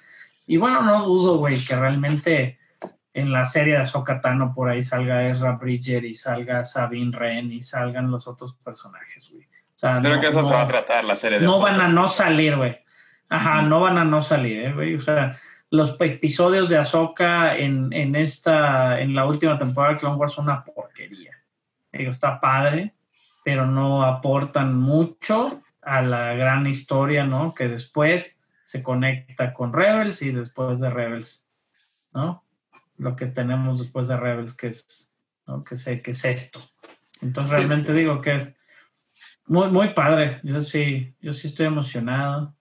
Y bueno, no dudo, güey, que realmente en la serie de Ahsoka Tano por ahí salga Ezra Bridger y salga Sabine Wren y salgan los otros personajes, güey. O sea, Creo no- que eso no- se va a tratar la serie de no Ahsoka. van a no salir, güey. Ajá, no van a no salir, eh, güey. O sea, los episodios de Ahsoka en, en esta, en la última temporada de Clone Wars son una porquería. Digo, está padre, pero no aportan mucho a la gran historia, ¿no? Que después se conecta con Rebels y después de Rebels, ¿no? Lo que tenemos después de Rebels, que es, ¿no? Que sé, que es esto. Entonces realmente digo que es muy, muy padre. Yo sí, yo sí estoy emocionado.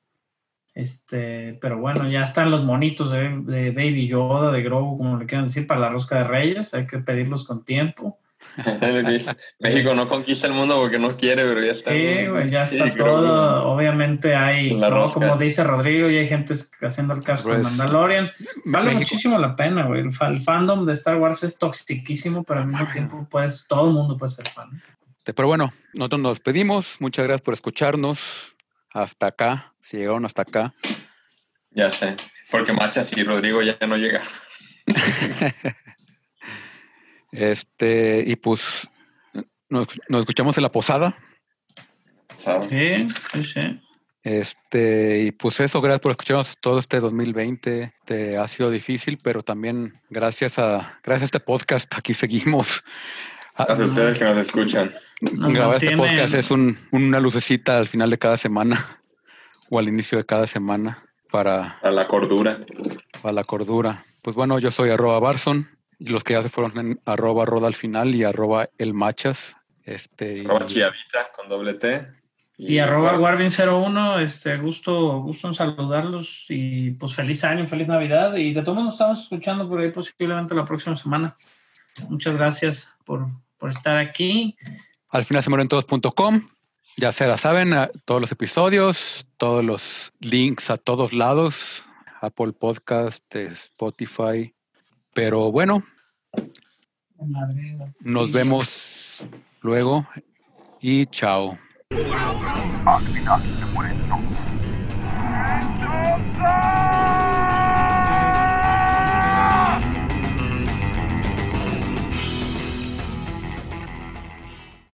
Este, pero bueno, ya están los monitos de, de Baby Yoda, de Grogu, como le quieran decir, para la rosca de Reyes. Hay que pedirlos con tiempo. México no conquista el mundo porque no quiere, pero ya está. Sí, güey, ya Sí, está creo todo. Obviamente hay, La ¿no? rosca. como dice Rodrigo, y hay gente haciendo el caso de Pues, Mandalorian. Vale México- muchísimo la pena, güey. El, fa- el fandom de Star Wars es toxiquísimo, pero al mismo tiempo, pues, todo el mundo puede ser fan. Pero bueno, nosotros nos despedimos. Muchas gracias por escucharnos. Hasta acá, si llegaron hasta acá. Ya sé. Porque Machas y Rodrigo ya no llegan. Este, y pues nos, nos escuchamos en la posada. ¿sabes? Sí, sí, sí. Este, y pues eso, gracias por escucharnos todo este 2020. Este, ha sido difícil, pero también gracias a, gracias a este podcast, aquí seguimos. Ah, Gracias a ustedes que nos escuchan. Nos Grabar este podcast es un- una lucecita al final de cada semana o al inicio de cada semana para, A la cordura. para la cordura. Pues bueno, yo soy arroba Barson los que ya se fueron en arroba roda al final y arroba el machas. Este, y- Arroba Chiavita con doble T. Y, arroba Warvin01, este, gusto, gusto en saludarlos y pues feliz año, feliz Navidad. Y de todos nos estamos escuchando por ahí posiblemente la próxima semana. Muchas gracias por, por estar aquí. Al final se en todos.com. Ya se la saben, todos los episodios, todos los links a todos lados, Apple Podcast, Spotify. Pero bueno, nos vemos luego y chao.